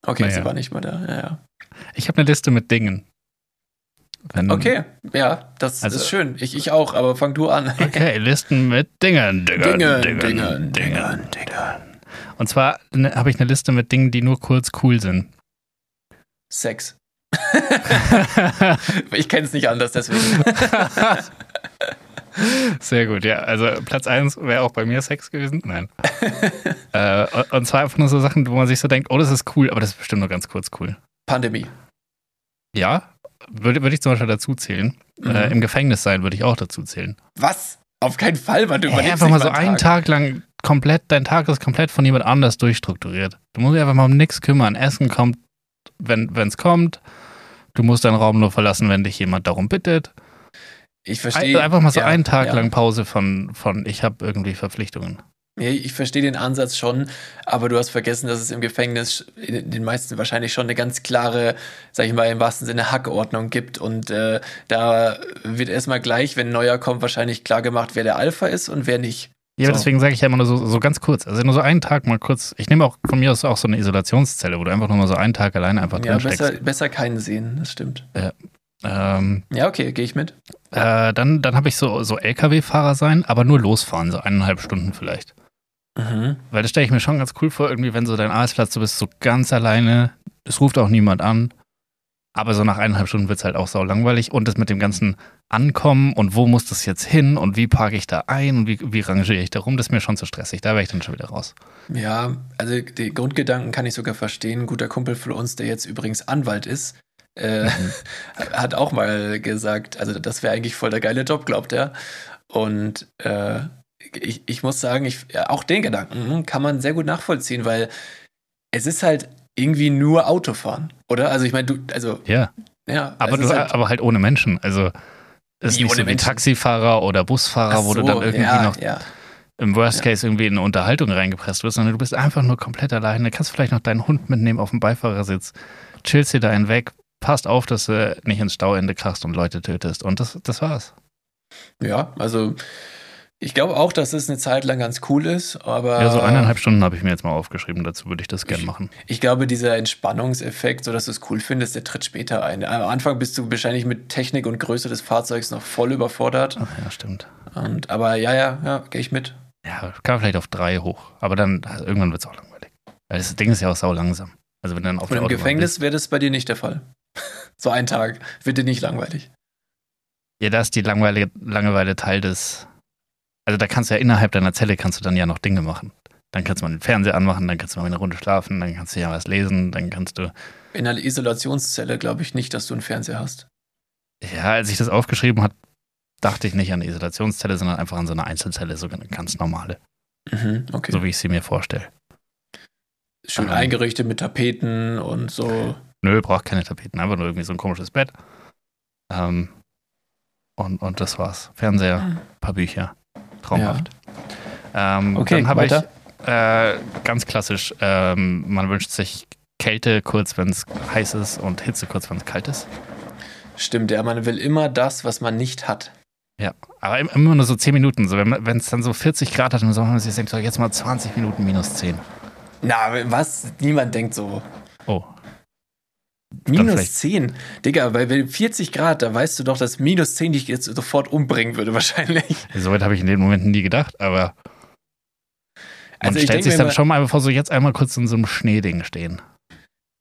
Okay, naja. sie war nicht mal da, ja, ja. Ich habe eine Liste mit Dingen. Wenn, okay, ja, das also, ist schön. Ich, ich auch, aber fang du an. Okay, Listen mit Dingen. Dingen, Dingen, Dingen, Dingen. Dingen, Dingen. Und zwar ne, habe ich eine Liste mit Dingen, die nur kurz cool sind. Sex. ich kenne es nicht anders, deswegen. Sehr gut, ja. Also Platz 1 wäre auch bei mir Sex gewesen. Nein. äh, und zwar einfach nur so Sachen, wo man sich so denkt, oh, das ist cool, aber das ist bestimmt nur ganz kurz cool. Pandemie. Ja, würde, würde ich zum Beispiel dazu zählen. Äh, mhm. Äh, Im Gefängnis sein würde ich auch dazu zählen. Was? Auf keinen Fall, weil du überlebst Einfach mal so einen Tag. Tag lang komplett, dein Tag ist komplett von jemand anders durchstrukturiert. Du musst dich einfach mal um nichts kümmern. Essen kommt, wenn es kommt. Du musst deinen Raum nur verlassen, wenn dich jemand darum bittet. Ich verstehe. Einfach mal so ja, einen Tag ja. lang Pause von, von ich habe irgendwie Verpflichtungen. Ja, ich verstehe den Ansatz schon, aber du hast vergessen, dass es im Gefängnis in den meisten wahrscheinlich schon eine ganz klare, sag ich mal, im wahrsten Sinne Hackordnung gibt. Und äh, da wird erstmal gleich, wenn ein neuer kommt, wahrscheinlich klar gemacht, wer der Alpha ist und wer nicht. Ja, so. deswegen sage ich ja immer nur so, so ganz kurz. Also nur so einen Tag mal kurz. Ich nehme auch von mir aus auch so eine Isolationszelle, wo du einfach nur mal so einen Tag alleine einfach drin ja, besser, besser keinen sehen, das stimmt. Ja, ähm, ja, okay, gehe ich mit. Äh, dann dann habe ich so, so LKW-Fahrer sein, aber nur losfahren, so eineinhalb Stunden vielleicht. Mhm. Weil das stelle ich mir schon ganz cool vor, irgendwie, wenn so dein Arbeitsplatz, du bist so ganz alleine, es ruft auch niemand an. Aber so nach eineinhalb Stunden wird es halt auch sau langweilig. Und das mit dem ganzen Ankommen und wo muss das jetzt hin und wie parke ich da ein und wie, wie rangiere ich da rum, das ist mir schon zu stressig. Da wäre ich dann schon wieder raus. Ja, also die Grundgedanken kann ich sogar verstehen. Ein guter Kumpel von uns, der jetzt übrigens Anwalt ist, äh, mhm. hat auch mal gesagt, also das wäre eigentlich voll der geile Job, glaubt er. Und äh, ich, ich muss sagen, ich, ja, auch den Gedanken kann man sehr gut nachvollziehen, weil es ist halt irgendwie nur Autofahren, oder? Also ich meine, du, also ja, ja, aber du, halt, aber halt ohne Menschen. Also es ist nicht so wie Menschen. Taxifahrer oder Busfahrer, so, wo du dann irgendwie ja, noch ja. im Worst Case irgendwie in eine Unterhaltung reingepresst wirst, sondern du bist einfach nur komplett alleine. Kannst vielleicht noch deinen Hund mitnehmen auf dem Beifahrersitz, chillst dir da einen weg, passt auf, dass du nicht ins Stauende krachst und Leute tötest. Und das, das war's. Ja, also ich glaube auch, dass es eine Zeit lang ganz cool ist, aber. Ja, so eineinhalb Stunden habe ich mir jetzt mal aufgeschrieben, dazu würde ich das gerne machen. Ich glaube, dieser Entspannungseffekt, so dass du es cool findest, der tritt später ein. Am Anfang bist du wahrscheinlich mit Technik und Größe des Fahrzeugs noch voll überfordert. Ach ja, stimmt. Und, aber ja, ja, ja, gehe ich mit. Ja, kann vielleicht auf drei hoch, aber dann also irgendwann wird es auch langweilig. Weil das Ding ist ja auch sau langsam. Also wenn dann auf Und im Gefängnis wäre das bei dir nicht der Fall. so ein Tag. Wird dir nicht langweilig. Ja, da ist die Langeweile, Langeweile Teil des. Also da kannst du ja innerhalb deiner Zelle kannst du dann ja noch Dinge machen. Dann kannst du mal den Fernseher anmachen, dann kannst du mal eine Runde schlafen, dann kannst du ja was lesen, dann kannst du. In einer Isolationszelle glaube ich nicht, dass du einen Fernseher hast. Ja, als ich das aufgeschrieben habe, dachte ich nicht an eine Isolationszelle, sondern einfach an so eine Einzelzelle, so eine ganz normale. Mhm, okay. So wie ich sie mir vorstelle. Schön Ähm. eingerichtet mit Tapeten und so. Nö, braucht keine Tapeten, einfach nur irgendwie so ein komisches Bett. Ähm, und, und das war's. Fernseher, ein paar Bücher. Traumhaft. Ähm, Okay, dann habe ich weiter. äh, ganz klassisch, ähm, man wünscht sich Kälte kurz, wenn es heiß ist und Hitze kurz, wenn es kalt ist. Stimmt, ja, man will immer das, was man nicht hat. Ja, aber im- immer nur so 10 Minuten. So, wenn es dann so 40 Grad hat, dann soll man sich denkt, so, jetzt mal 20 Minuten minus 10. Na, was? Niemand denkt so. Oh, Minus vielleicht- 10. Digga, bei bei 40 Grad, da weißt du doch, dass minus 10 dich jetzt sofort umbringen würde, wahrscheinlich. soweit habe ich in den Momenten nie gedacht, aber man Also ich stellt sich dann schon mal vor, so jetzt einmal kurz in so einem Schneeding stehen.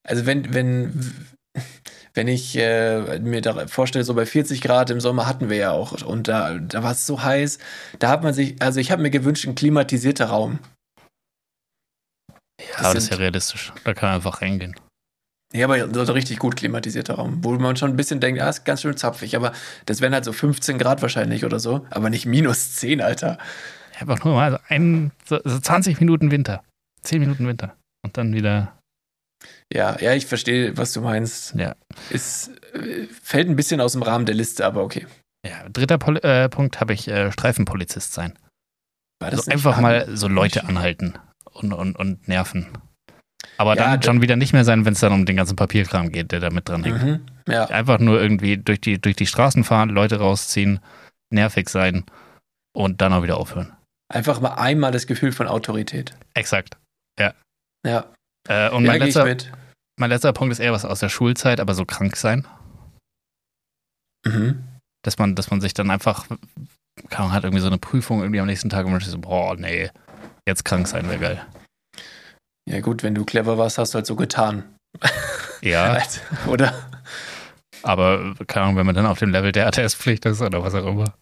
Also wenn, wenn, wenn ich äh, mir da vorstelle, so bei 40 Grad im Sommer hatten wir ja auch und da, da war es so heiß, da hat man sich, also ich habe mir gewünscht, ein klimatisierter Raum. Ja, Das aber das ist ja realistisch. Da kann man einfach reingehen. Ja, aber so ein richtig gut klimatisierter Raum, wo man schon ein bisschen denkt, ah, ist ganz schön zapfig, aber das wären halt so 15 Grad wahrscheinlich oder so, aber nicht minus 10, Alter. Einfach nur mal so, ein, so, so 20 Minuten Winter. 10 Minuten Winter. Und dann wieder. Ja, ja, ich verstehe, was du meinst. Ja. Es äh, fällt ein bisschen aus dem Rahmen der Liste, aber okay. Ja, dritter Pol äh, Punkt habe ich äh, Streifenpolizist sein. War Also nicht einfach an- mal so Leute anhalten und, und, und nerven. Aber Ja, dann schon wieder nicht mehr sein, wenn es dann um den ganzen Papierkram geht, der da mit dran hängt. Mhm, ja. Einfach nur irgendwie durch die, durch die Straßen fahren, Leute rausziehen, nervig sein und dann auch wieder aufhören. Einfach mal einmal das Gefühl von Autorität. Exakt. Ja. Äh, und ja, mein, letzter, mein letzter Punkt ist eher was aus der Schulzeit, aber so krank sein. Mhm. Dass man, dass man sich dann einfach, keine Ahnung, hat irgendwie so eine Prüfung irgendwie am nächsten Tag und man ist so, boah, nee, jetzt krank sein wäre geil. Ja, gut, wenn du clever warst, hast du halt so getan. Ja, Halt, Oder? aber keine Ahnung, wenn man dann auf dem Level der ATS-Pflicht ist oder was auch immer.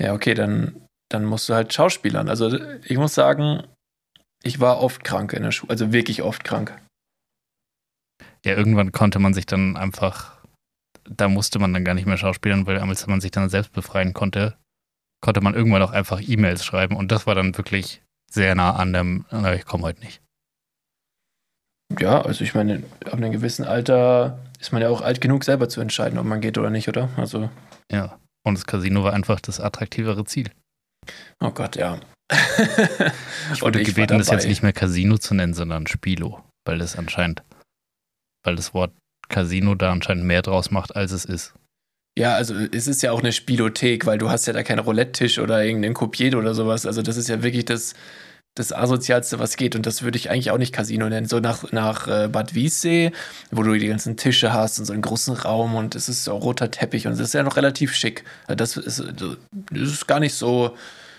Ja, okay, dann, dann musst du halt Schauspielern. Also ich muss sagen, ich war oft krank in der Schule, also wirklich oft krank. Ja, irgendwann konnte man sich dann einfach, da musste man dann gar nicht mehr schauspielern, weil als man sich dann selbst befreien konnte, konnte man irgendwann auch einfach E-Mails schreiben und das war dann wirklich sehr nah an dem, na, ich komme heute nicht. Ja, also ich meine, ab einem gewissen Alter ist man ja auch alt genug, selber zu entscheiden, ob man geht oder nicht, oder? Also, Ja. Und das Casino war einfach das attraktivere Ziel. oh Gott, ja. Ich wurde gebeten, das jetzt nicht mehr Casino zu nennen, sondern Spilo, weil das anscheinend, weil das Wort Casino da anscheinend mehr draus macht, als es ist. Ja, also es ist ja auch eine Spielothek, weil du hast ja da keinen Roulette-Tisch oder irgendeinen Coupier oder sowas. Also das ist ja wirklich das, das Asozialste, was geht. Und das würde ich eigentlich auch nicht Casino nennen. So nach, nach äh, Bad Wiessee, wo du die ganzen Tische hast und so einen großen Raum und es ist so roter Teppich und es ist ja noch relativ schick. Das ist, das ist gar nicht so.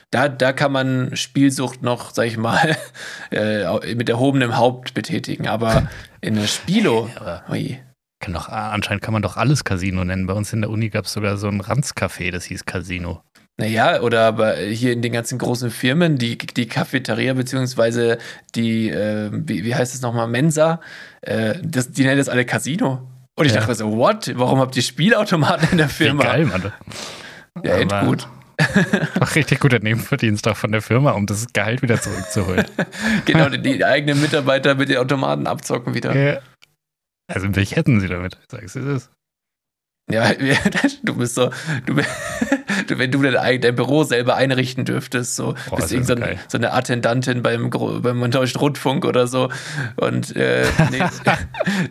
Da, da kann man Spielsucht noch, sag ich mal, äh, mit erhobenem Haupt betätigen. Aber in der Spilo, ui. Kann doch, anscheinend kann man doch alles Casino nennen. Bei uns in der Uni gab es sogar so ein Ranzcafé, das hieß Casino. Naja, oder aber hier in den ganzen großen Firmen, die, die Cafeteria beziehungsweise die, äh, wie, wie heißt es nochmal, Mensa, äh, das, die nennen das alle Casino. Und ich Ja. dachte mir so, what? Warum habt ihr Spielautomaten in der Wie Firma? geil, Mann. Ja, echt gut. Auch richtig guter Nebenverdienst auch von der Firma, um das Gehalt wieder zurückzuholen. Genau, die, die eigenen Mitarbeiter mit den Automaten abzocken wieder. Ja. Also mich hätten sie damit. Sagst du das? Ja, du bist so, du, du wenn du dein, dein Büro selber einrichten dürftest, so Boah, bist irgend so, ein- so eine Attendantin beim, beim Deutschen Rundfunk oder so und äh, neben,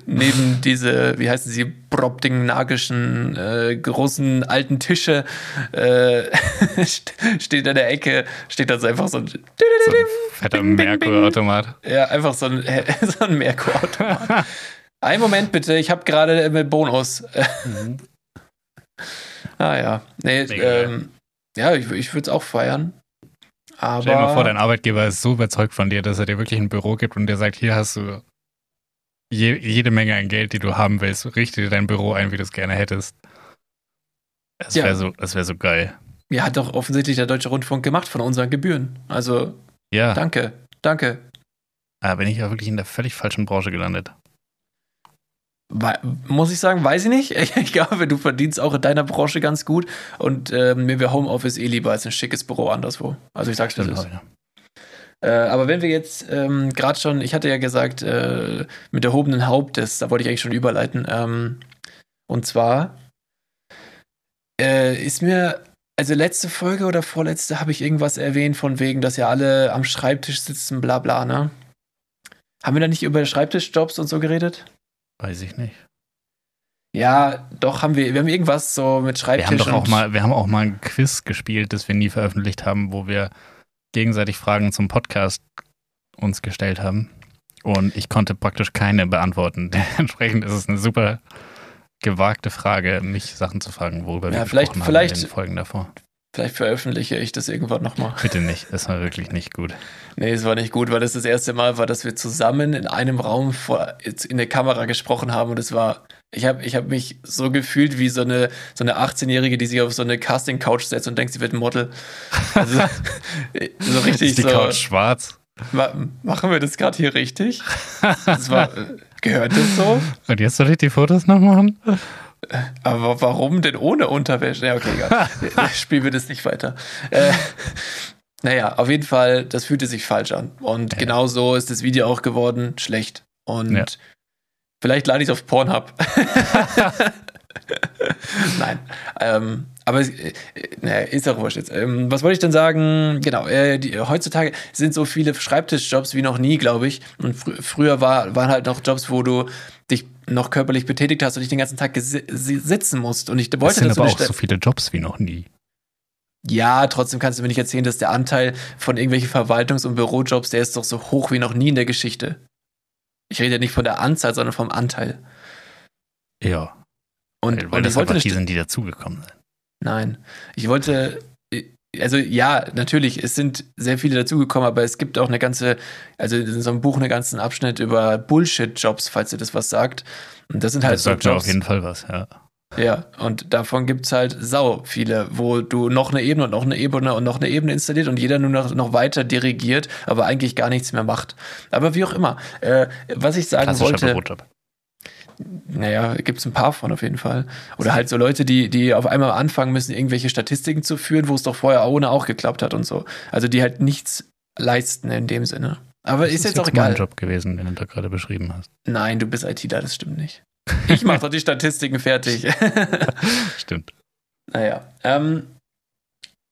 neben diese, wie heißen sie, propdingnagischen äh, großen alten Tische äh, st- steht in der Ecke, steht da so einfach so ein, So ein fetter. Merkur-Automat. ja, einfach so ein, so ein Merkur-Automat. Einen Moment bitte, ich habe gerade mit Bonus. Ah ja. Nee, ähm, ja, ich, ich würde es auch feiern. Aber Stell dir mal vor, dein Arbeitgeber ist so überzeugt von dir, dass er dir wirklich ein Büro gibt und dir sagt, hier hast du je, jede Menge an Geld, die du haben willst. Richte dir dein Büro ein, wie du es gerne hättest. Das Ja. wäre so, das wär so geil. ja, hat doch offensichtlich der Deutsche Rundfunk gemacht von unseren Gebühren. Also Ja, danke, danke. da bin ich ja wirklich in der völlig falschen Branche gelandet. Muss ich sagen, weiß ich nicht. Ich glaube, du verdienst auch in deiner Branche ganz gut. Und ähm, mir wäre Homeoffice eh lieber als ein schickes Büro anderswo. Also ich sag's dir das. auch, ja. Äh, aber wenn wir jetzt ähm, gerade schon, ich hatte ja gesagt, äh, mit erhobenen Hauptes, da wollte ich eigentlich schon überleiten. Ähm, und zwar äh, ist mir, also letzte Folge oder vorletzte habe ich irgendwas erwähnt von wegen, dass ja alle am Schreibtisch sitzen, bla bla, ne? Haben wir da nicht über Schreibtischjobs und so geredet? Weiß ich nicht. Ja, doch haben wir. Wir haben irgendwas so mit Schreibtisch. Wir haben doch auch mal, wir haben auch mal ein Quiz gespielt, das wir nie veröffentlicht haben, wo wir gegenseitig Fragen zum Podcast uns gestellt haben. Und ich konnte praktisch keine beantworten. Dementsprechend ist es eine super gewagte Frage, mich Sachen zu fragen, worüber ja, wir vielleicht, gesprochen vielleicht, haben in den Folgen davor. Vielleicht veröffentliche ich das irgendwann nochmal. Bitte nicht, das war wirklich nicht gut. Nee, es war nicht gut, weil das das erste Mal war, dass wir zusammen in einem Raum vor, in der Kamera gesprochen haben und es war, ich habe ich hab mich so gefühlt wie so eine, so eine 18-Jährige, die sich auf so eine Casting-Couch setzt und denkt, sie wird ein Model. Also, so richtig Ist die so. Couch schwarz? Ma machen wir das gerade hier richtig? Das war, gehört das so? Und jetzt soll ich die Fotos noch machen? Aber warum denn ohne Unterwäsche? Ja, okay, egal. Spielen wir das nicht weiter. Äh, naja, auf jeden Fall, das fühlte sich falsch an. Und Ja. genau so ist das Video auch geworden, schlecht. Und Ja. vielleicht lade ich es auf Pornhub. Nein. Ähm, aber äh, naja, ist auch wurscht jetzt. Ähm, was wollte ich denn sagen? Genau, äh, die, heutzutage sind so viele Schreibtischjobs wie noch nie, glaube ich. Und fr früher war, waren halt noch Jobs, wo du dich noch körperlich betätigt hast und nicht den ganzen Tag sitzen musst. Und ich Es wollte sind dazu aber auch so viele Jobs wie noch nie. Ja, trotzdem kannst du mir nicht erzählen, dass der Anteil von irgendwelchen Verwaltungs- und Bürojobs, der ist doch so hoch wie noch nie in der Geschichte. Ich rede ja nicht von der Anzahl, sondern vom Anteil. Ja, Und, weil, und weil ich das wollte einfach die sind, die dazugekommen sind. Nein. Ich wollte, also ja, natürlich, es sind sehr viele dazugekommen, aber es gibt auch eine ganze, also in so einem Buch einen ganzen Abschnitt über Bullshit-Jobs, falls ihr das was sagt. Und das sind halt Das so sagt Jobs. auf jeden Fall was, ja. Ja, und davon gibt's halt sau viele, wo du noch eine Ebene und noch eine Ebene und noch eine Ebene installiert und jeder nur noch, noch weiter dirigiert, aber eigentlich gar nichts mehr macht. Aber wie auch immer. Äh, was ich sagen Klassischer wollte, Bürojob. Naja, gibt's ein paar von auf jeden Fall. Oder halt so Leute, die, die auf einmal anfangen müssen, irgendwelche Statistiken zu führen, wo es doch vorher ohne auch geklappt hat und so. Also die halt nichts leisten in dem Sinne. Aber Das ist jetzt auch mein egal. Job gewesen, den du da gerade beschrieben hast. Nein, du bist ITler, das stimmt nicht. Ich mach doch die Statistiken fertig. Stimmt. Naja, ähm,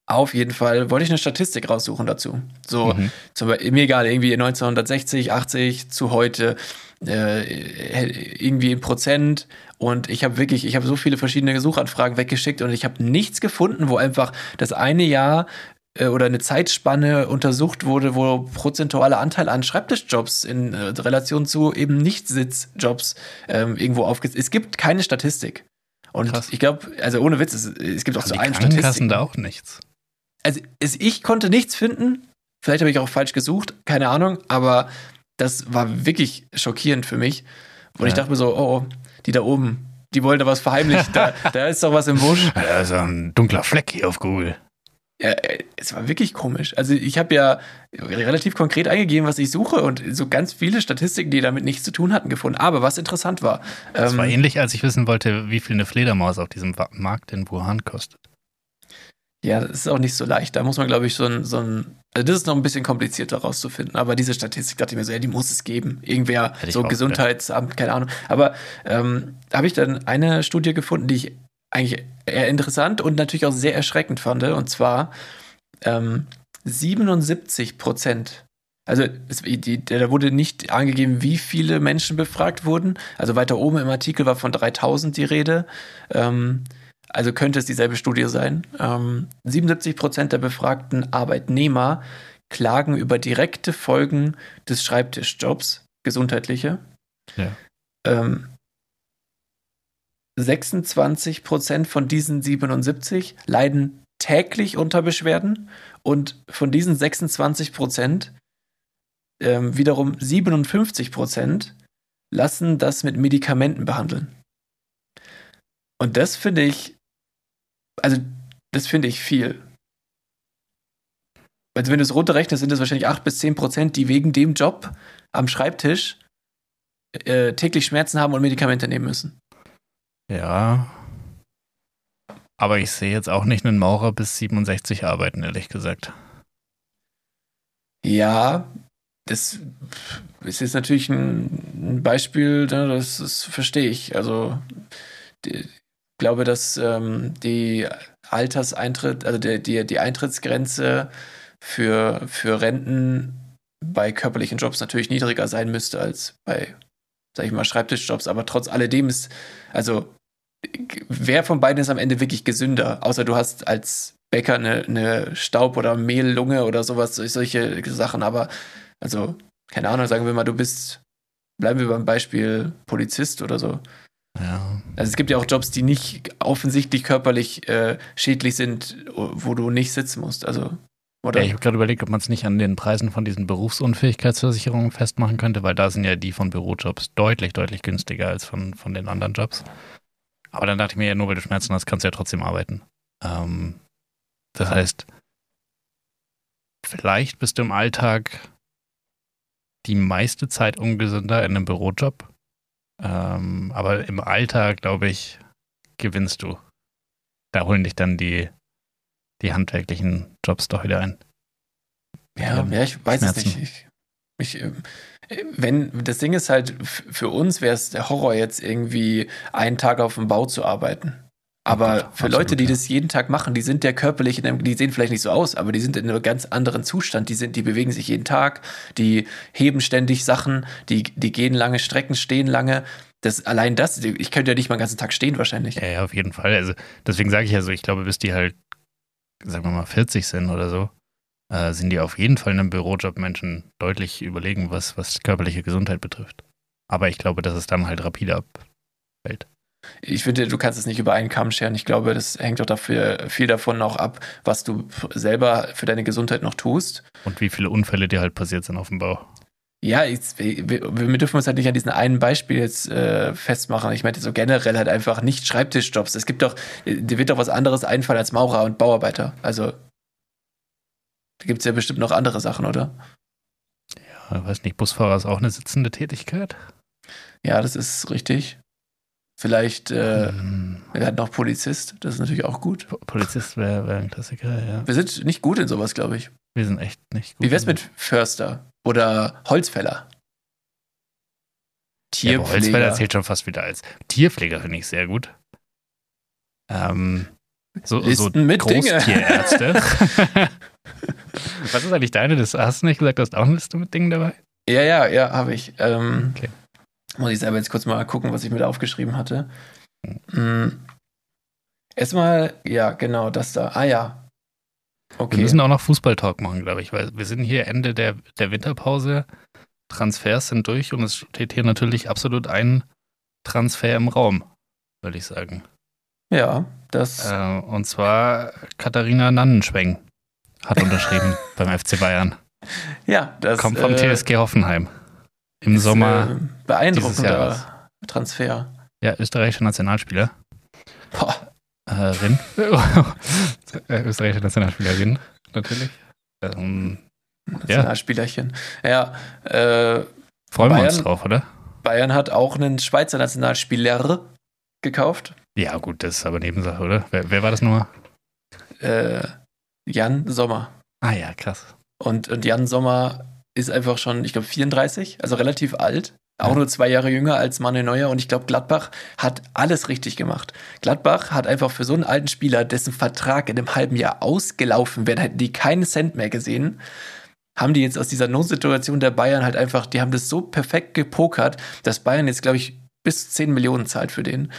auf jeden Fall wollte ich eine Statistik raussuchen dazu. So, Mhm. zum Beispiel, mir egal, irgendwie 1960, 80 zu heute, äh, irgendwie in Prozent. Und ich habe wirklich, ich habe so viele verschiedene Suchanfragen weggeschickt und ich habe nichts gefunden, wo einfach das eine Jahr äh, oder eine Zeitspanne untersucht wurde, wo prozentualer Anteil an Schreibtischjobs in äh, Relation zu eben Nicht-Sitzjobs ähm, irgendwo aufgesetzt. Es gibt keine Statistik. Und Krass. ich glaube, also ohne Witz, es, es gibt auch Haben zu Krankenkassen Statistiken. da auch nichts. Also es, ich konnte nichts finden. Vielleicht habe ich auch falsch gesucht, keine Ahnung, aber das war wirklich schockierend für mich. Und ich Ja. dachte mir so, oh, oh, die da oben, die wollen da was verheimlichen. da, da ist doch was im Busch. Da ist ein dunkler Fleck hier auf Google. Ja, äh, es war wirklich komisch. Also ich habe ja relativ konkret eingegeben, was ich suche und so ganz viele Statistiken, die damit nichts zu tun hatten, gefunden. Aber was interessant war, Das ähm, war ähnlich, als ich wissen wollte, wie viel eine Fledermaus auf diesem Markt in Wuhan kostet. ja, das ist auch nicht so leicht. Da muss man, glaube ich, so ein, so ein, also das ist noch ein bisschen komplizierter rauszufinden. Aber diese Statistik dachte ich mir so, ja, die muss es geben. Irgendwer, Hätte so Gesundheitsamt, keine Ahnung. Aber ähm, da habe ich dann eine Studie gefunden, die ich eigentlich eher interessant und natürlich auch sehr erschreckend fand. Und zwar ähm, 77 Prozent. Also es, die, da wurde nicht angegeben, wie viele Menschen befragt wurden. Also weiter oben im Artikel war von 3000 die Rede. Ähm, also könnte es dieselbe Studie sein. Ähm, 77 Prozent der befragten Arbeitnehmer klagen über direkte Folgen des Schreibtischjobs, gesundheitliche. Ja. Ähm, 26 Prozent von diesen 77 leiden täglich unter Beschwerden und von diesen 26 Prozent ähm, wiederum 57 Prozent lassen das mit Medikamenten behandeln. Und das finde ich, also das finde ich viel. Also wenn du es runterrechnest, sind es wahrscheinlich 8 bis 10 Prozent, die wegen dem Job am Schreibtisch äh, täglich Schmerzen haben und Medikamente nehmen müssen. Ja. Aber ich sehe jetzt auch nicht einen Maurer bis 67 arbeiten, ehrlich gesagt. Ja, das ist jetzt natürlich ein, Beispiel, ne, das, das verstehe ich. Also glaube, dass ähm, die Alterseintritt, also die, die, die Eintrittsgrenze für, für Renten bei körperlichen Jobs natürlich niedriger sein müsste als bei, sag ich mal, Schreibtischjobs. Aber trotz alledem ist, also wer von beiden ist am Ende wirklich gesünder? Außer du hast als Bäcker eine, eine Staub- oder Mehllunge oder sowas, solche Sachen. Aber also, keine Ahnung, sagen wir mal, du bist, bleiben wir beim Beispiel Polizist oder so. Ja. Also es gibt ja auch Jobs, die nicht offensichtlich körperlich äh, schädlich sind, wo du nicht sitzen musst. Also oder? Ja, ich habe gerade überlegt, ob man es nicht an den Preisen von diesen Berufsunfähigkeitsversicherungen festmachen könnte, weil da sind ja die von Bürojobs deutlich, deutlich günstiger als von, von den anderen Jobs. Aber dann dachte ich mir ja, nur weil du Schmerzen hast, kannst du ja trotzdem arbeiten. Ähm, das heißt, vielleicht bist du im Alltag die meiste Zeit ungesünder in einem Bürojob. Ähm, aber im Alltag, glaube ich, gewinnst du. Da holen dich dann die die handwerklichen Jobs doch wieder ein. Ja, ähm, ja ich weiß Schmerzen. es nicht. Ich, ich, ähm, wenn das Ding ist halt, für uns wäre es der Horror, jetzt irgendwie einen Tag auf dem Bau zu arbeiten. Aber oh für Leute, die das jeden Tag machen, die sind ja körperlich, in einem, die sehen vielleicht nicht so aus, aber die sind in einem ganz anderen Zustand. Die sind, die bewegen sich jeden Tag, die heben ständig Sachen, die, die gehen lange Strecken, stehen lange. Das, allein das, ich könnte ja nicht mal den ganzen Tag stehen wahrscheinlich. Ja, ja auf jeden Fall. Also deswegen sage ich ja so, ich glaube, bis die halt sagen wir mal, 40 sind oder so, äh, sind die auf jeden Fall einem Bürojob Menschen deutlich überlegen, was, was körperliche Gesundheit betrifft. Aber ich glaube, dass es dann halt rapide abfällt. Ich finde, du kannst es nicht über einen Kamm scheren. Ich glaube, das hängt doch dafür viel davon auch ab, was du selber für deine Gesundheit noch tust. Und wie viele Unfälle dir halt passiert sind auf dem Bau. Ja, jetzt, wir, wir, dürfen uns halt nicht an diesen einen Beispiel jetzt äh, festmachen. Ich meinte so generell halt einfach nicht Schreibtischjobs. Es gibt doch, dir wird doch was anderes einfallen als Maurer und Bauarbeiter. Also, da gibt es ja bestimmt noch andere Sachen, oder? Ja, weiß nicht, Busfahrer ist auch eine sitzende Tätigkeit. Ja, das ist richtig. Vielleicht äh, hm. noch Polizist, das ist natürlich auch gut. Polizist wäre wär ein Klassiker, ja. Wir sind nicht gut in sowas, glaube ich. Wir sind echt nicht gut. Wie wär's mit Förster? Oder Holzfäller. Tierpfleger. Ja, Holzfäller zählt schon fast wieder als Tierpfleger, finde ich sehr gut. Ähm, so, so mit Großtierärzte. Was ist eigentlich deine? Das hast du nicht gesagt, du hast auch eine Liste mit Dingen dabei? Ja, ja, ja, habe ich. Ähm, okay. Muss ich selber jetzt kurz mal gucken, was ich mir da aufgeschrieben hatte. Mhm. Erstmal, ja, genau, das da. Ah ja, Okay. Wir müssen auch noch Fußballtalk machen, glaube ich, weil wir sind hier Ende der, der Winterpause. Transfers sind durch und es steht hier natürlich absolut ein Transfer im Raum, würde ich sagen. Ja, das. Äh, und zwar Katharina Nannenschweng hat unterschrieben beim FC Bayern. Ja, das kommt vom äh, TSG Hoffenheim. Im ist, Sommer. Äh, beeindruckender Transfer. Ja, österreichischer Nationalspieler. Boah. Äh, Rin. Äh, österreichische Nationalspielerin, natürlich. Ähm, Nationalspielerchen. Ja. ja äh, Freuen Bayern, wir uns drauf, oder? Bayern hat auch einen Schweizer Nationalspieler gekauft. Ja, gut, das ist aber Nebensache, oder? Wer, wer war das nur? Äh, Jan Sommer. Ah ja, krass. Und, und Jan Sommer ist einfach schon, ich glaube, 34, also relativ alt. Auch nur zwei Jahre jünger als Manuel Neuer und ich glaube, Gladbach hat alles richtig gemacht. Gladbach hat einfach für so einen alten Spieler, dessen Vertrag in einem halben Jahr ausgelaufen wäre, hätten die keinen Cent mehr gesehen, haben die jetzt aus dieser Notsituation der Bayern halt einfach, die haben das so perfekt gepokert, dass Bayern jetzt, glaube ich, bis 10 Millionen zahlt für den.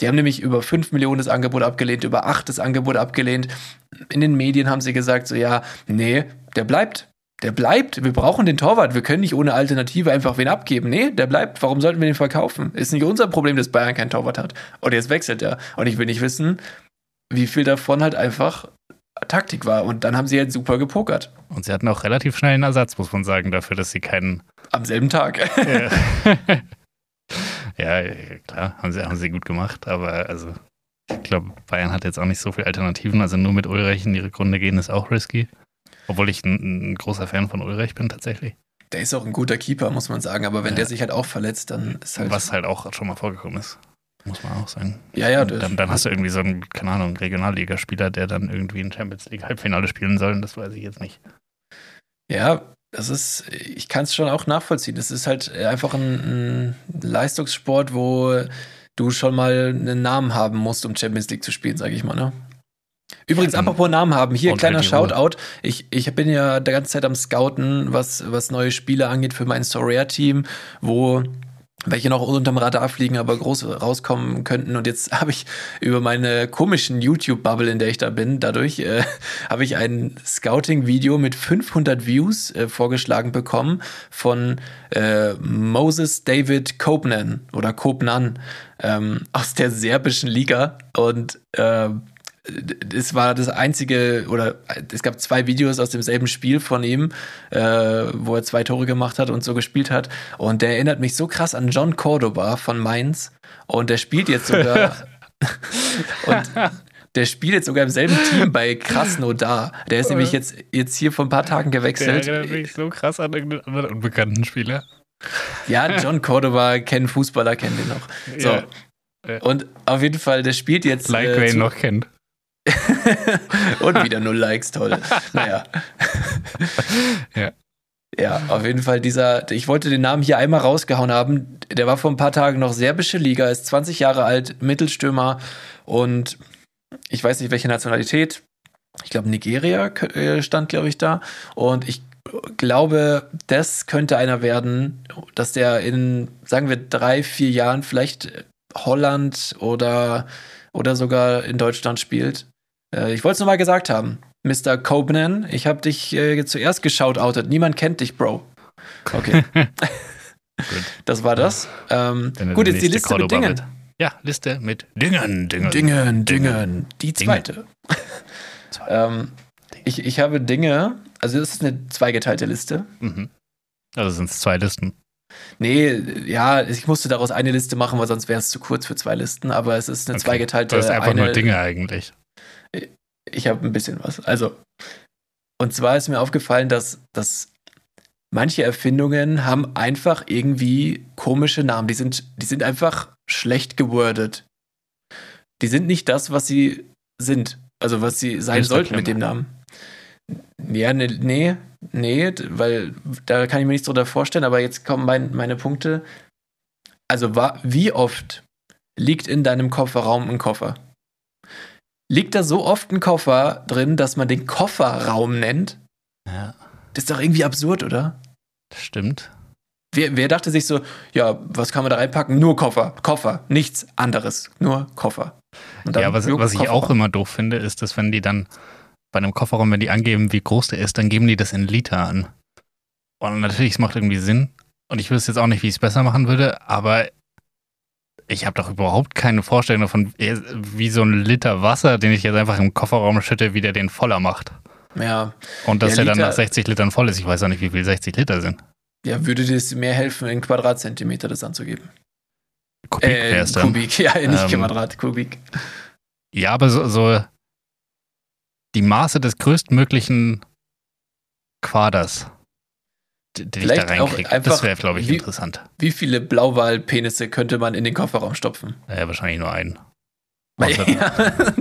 Die haben nämlich über 5 Millionen das Angebot abgelehnt, über 8 das Angebot abgelehnt. In den Medien haben sie gesagt, so ja, nee, der bleibt der bleibt. Wir brauchen den Torwart. Wir können nicht ohne Alternative einfach wen abgeben. Nee, der bleibt. Warum sollten wir den verkaufen? Ist nicht unser Problem, dass Bayern keinen Torwart hat. Und jetzt wechselt er. Und ich will nicht wissen, wie viel davon halt einfach Taktik war. Und dann haben sie halt super gepokert. Und sie hatten auch relativ schnell einen Ersatz, muss man sagen, dafür, dass sie keinen. Am selben Tag. ja, klar, haben sie, haben sie gut gemacht. Aber also, ich glaube, Bayern hat jetzt auch nicht so viele Alternativen. Also nur mit Ulreich in ihre Grunde gehen ist auch risky. Obwohl ich ein, ein, großer Fan von Ulrich bin, tatsächlich. Der ist auch ein guter Keeper, muss man sagen. Aber wenn ja. der sich halt auch verletzt, dann ist halt. Was halt auch schon mal vorgekommen ist. Muss man auch sagen. Ja, ja. Dann, dann hast du irgendwie so einen, keine Ahnung, Regionalligaspieler, der dann irgendwie ein Champions League Halbfinale spielen soll. Und das weiß ich jetzt nicht. Ja, das ist, ich kann es schon auch nachvollziehen. Das ist halt einfach ein, ein, Leistungssport, wo du schon mal einen Namen haben musst, um Champions League zu spielen, sage ich mal, ne? Übrigens, ja, apropos Namen haben, hier kleiner Shoutout. Ich, ich bin ja der ganze Zeit am Scouten, was, was neue Spiele angeht für mein Sorare-Team, wo welche noch unterm Radar fliegen, aber groß rauskommen könnten. Und jetzt habe ich über meine komischen YouTube-Bubble, in der ich da bin, dadurch äh, habe ich ein Scouting-Video mit 500 Views äh, vorgeschlagen bekommen von äh, Moses David Kopnan oder Kopnan ähm, aus der serbischen Liga. Und äh, es war das einzige, oder es gab zwei Videos aus demselben Spiel von ihm, äh, wo er zwei Tore gemacht hat und so gespielt hat. Und der erinnert mich so krass an John Cordoba von Mainz. Und der spielt jetzt sogar. und der spielt jetzt sogar im selben Team bei Krasnodar. Der ist nämlich jetzt, jetzt hier vor ein paar Tagen gewechselt. Der erinnert mich so krass an irgendeinen anderen unbekannten Spieler. Ja, John Cordoba kennen Fußballer, kennen den noch. So. Ja. Und auf jeden Fall, der spielt jetzt. Like, äh, wer ihn noch kennt. Und wieder null Likes, toll. Naja. ja. Ja, auf jeden Fall dieser, ich wollte den Namen hier einmal rausgehauen haben. Der war vor ein paar Tagen noch serbische Liga, ist 20 Jahre alt, Mittelstürmer und ich weiß nicht welche Nationalität. Ich glaube Nigeria äh, stand, glaube ich, da. Und ich glaube, das könnte einer werden, dass der in, sagen wir, drei, vier Jahren vielleicht Holland oder, oder sogar in Deutschland spielt. Äh, ich wollte es nur mal gesagt haben. Mr. Copenan, ich habe dich äh, zuerst geschautoutet. Niemand kennt dich, Bro. Okay. gut. Das war das. Ähm, gut, jetzt die Liste mit Dingen. Mit. Ja, Liste mit Dingen, Dingen. Dingen, Dingen. Die zweite. ähm, ich, ich habe Dinge, also das ist eine zweigeteilte Liste. Mhm. Also sind es zwei Listen. Nee, ja, ich musste daraus eine Liste machen, weil sonst wäre es zu kurz für zwei Listen, aber es ist eine okay. zweigeteilte. Das ist einfach eine, nur Dinge eigentlich. Ich habe ein bisschen was. Also, und zwar ist mir aufgefallen, dass, dass manche Erfindungen haben einfach irgendwie komische Namen. Die sind, die sind einfach schlecht gewordet. Die sind nicht das, was sie sind. Also, was sie sein sollten mit dem Namen. Ja, ne, nee, nee, weil da kann ich mir nichts drunter vorstellen, aber jetzt kommen mein, meine Punkte. Also, wie oft liegt in deinem Kofferraum ein Koffer? Liegt da so oft ein Koffer drin, dass man den Kofferraum nennt. Ja. Das ist doch irgendwie absurd, oder? Das stimmt. Wer, wer dachte sich so, ja, was kann man da reinpacken? Nur Koffer, Koffer, nichts anderes, nur Koffer. ja, was, was ich auch immer doof finde, ist, dass wenn die dann bei einem Kofferraum, wenn die angeben, wie groß der ist, dann geben die das in Liter an. Und natürlich, es macht irgendwie Sinn. Und ich wüsste jetzt auch nicht, wie ich es besser machen würde, aber ich habe doch überhaupt keine Vorstellung davon, wie so ein Liter Wasser, den ich jetzt einfach im Kofferraum schütte, wie der den voller macht. Ja. Und dass der, der dann nach 60 Litern voll ist. Ich weiß auch nicht, wie viel 60 Liter sind. Ja, würde dir mehr helfen, in Quadratzentimeter das anzugeben? Kubik äh, wär's dann. Kubik, ja, nicht ähm, Quadrat, Kubik. Ja, aber so, so die Maße des größtmöglichen Quaders den Vielleicht ich da reinkriege. Das wäre, glaube ich, wie, interessant. Wie viele Blauwalpenisse könnte man in den Kofferraum stopfen? Ja, wahrscheinlich nur einen. Ja,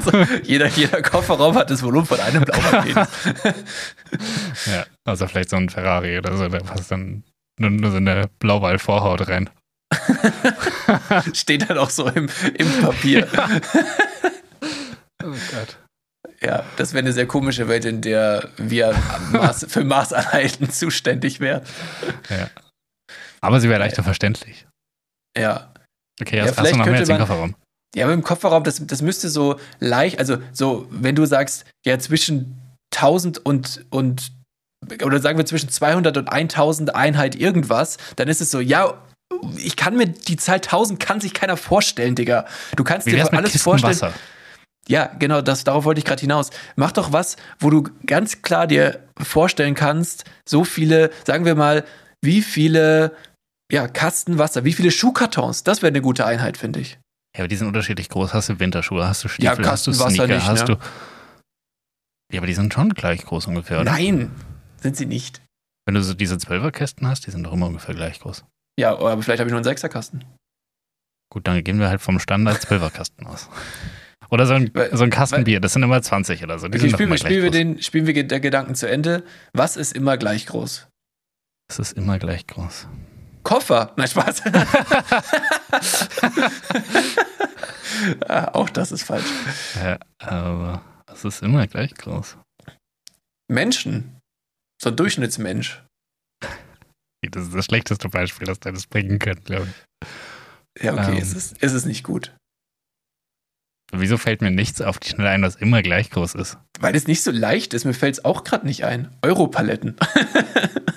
so, jeder, jeder Kofferraum hat das Volumen von einem Blauwalpenis. ja, also vielleicht so ein Ferrari oder so, da passt dann nur, nur so eine Blauwal-Vorhaut rein. Steht dann auch so im, im Papier. oh Gott. Ja, das wäre eine sehr komische Welt, in der wir Maß, für Maßeinheiten zuständig wären. Ja. Aber sie wäre leichter verständlich. Ja. Okay, jetzt ja, hast du noch mehr als den Kofferraum. Ja, aber im Kofferraum, das, das müsste so leicht, also so, wenn du sagst, ja, zwischen 1000 und, und oder sagen wir zwischen 200 und 1000 Einheit irgendwas, dann ist es so, ja, ich kann mir die Zahl 1000 kann sich keiner vorstellen, Digga. Du kannst Wie dir alles Kisten vorstellen. Wasser? Ja, genau, das, darauf wollte ich gerade hinaus. Mach doch was, wo du ganz klar dir vorstellen kannst, so viele, sagen wir mal, wie viele ja, Kasten Wasser, wie viele Schuhkartons, das wäre eine gute Einheit, finde ich. Ja, aber die sind unterschiedlich groß. Hast du Winterschuhe, hast du Stiefel, ja, hast du Sneaker, nicht, hast ne? du. Ja, aber die sind schon gleich groß ungefähr, oder? Nein, sind sie nicht. Wenn du so diese Zwölferkästen hast, die sind doch immer ungefähr gleich groß. Ja, aber vielleicht habe ich nur einen Sechserkasten. Gut, dann gehen wir halt vom Standard Zwölferkasten aus. Oder so ein, so ein Kasten Bier, das sind immer 20 oder so. Die Okay, spielen, spielen, wir den, spielen wir der Gedanken zu Ende. Was ist immer gleich groß? Das ist immer gleich groß. Koffer. Nein, Spaß. Ah, Auch das ist falsch. Ja, aber es ist immer gleich groß. Menschen. So ein Durchschnittsmensch. Das ist das schlechteste Beispiel, das du das bringen könnt, glaube ich. Ja, okay, Ähm. es, ist, es ist nicht gut. Wieso fällt mir nichts auf die Schnelle ein, was immer gleich groß ist? Weil es nicht so leicht ist, mir fällt es auch gerade nicht ein. Europaletten.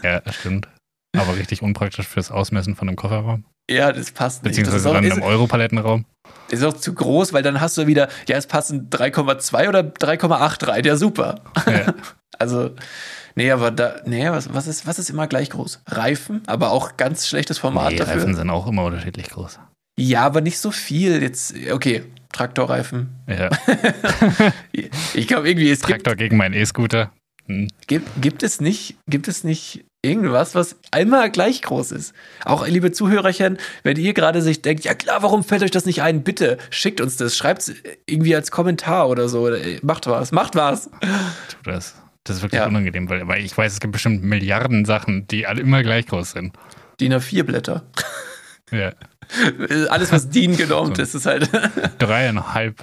Ja, stimmt. Aber richtig unpraktisch fürs Ausmessen von einem Kofferraum. ja, das passt nicht. Das Beziehungsweise auch, dann ist, im Europalettenraum. ist auch zu groß, weil dann hast du wieder, ja, es passen 3,2 oder 3,8 rein. Ja, super. Ja. Also, nee, aber da, nee, was, was, ist, was ist immer gleich groß? Reifen, aber auch ganz schlechtes Format Nee, dafür. Reifen sind auch immer unterschiedlich groß. Ja, aber nicht so viel. Jetzt, okay, Traktorreifen. Ja. Ich glaube irgendwie, gibt, Traktor gegen meinen E-Scooter. Hm. gibt, gibt es nicht, gibt es nicht irgendwas, was einmal gleich groß ist? Auch liebe Zuhörerchen, wenn ihr gerade sich denkt, ja klar, warum fällt euch das nicht ein? Bitte schickt uns das, schreibt es irgendwie als Kommentar oder so. Äh, Macht was, macht was. Tu das. Das ist wirklich Ja. unangenehm, weil, weil ich weiß, es gibt bestimmt Milliarden Sachen, die alle immer gleich groß sind. DIN A4 Blätter. Ja. Alles, was DIN genormt So. ist, ist halt. Dreieinhalb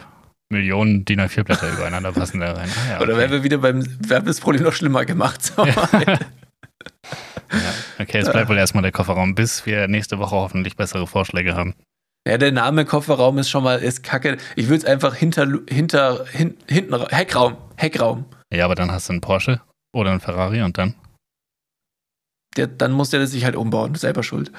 Millionen DIN A4-Blätter übereinander passen da rein. Ah, ja, Oder okay. wären wir wieder beim, wir haben das Problem noch schlimmer gemacht. So. Ja. Okay, es bleibt wohl erstmal der Kofferraum, bis wir nächste Woche hoffentlich bessere Vorschläge haben. Ja, der Name Kofferraum ist schon mal ist kacke. Ich würde es einfach hinter, hinter, hin, hinten, ra- Heckraum, Heckraum. Ja, aber dann hast du einen Porsche oder einen Ferrari und dann? Der, dann muss der sich halt umbauen, selber schuld.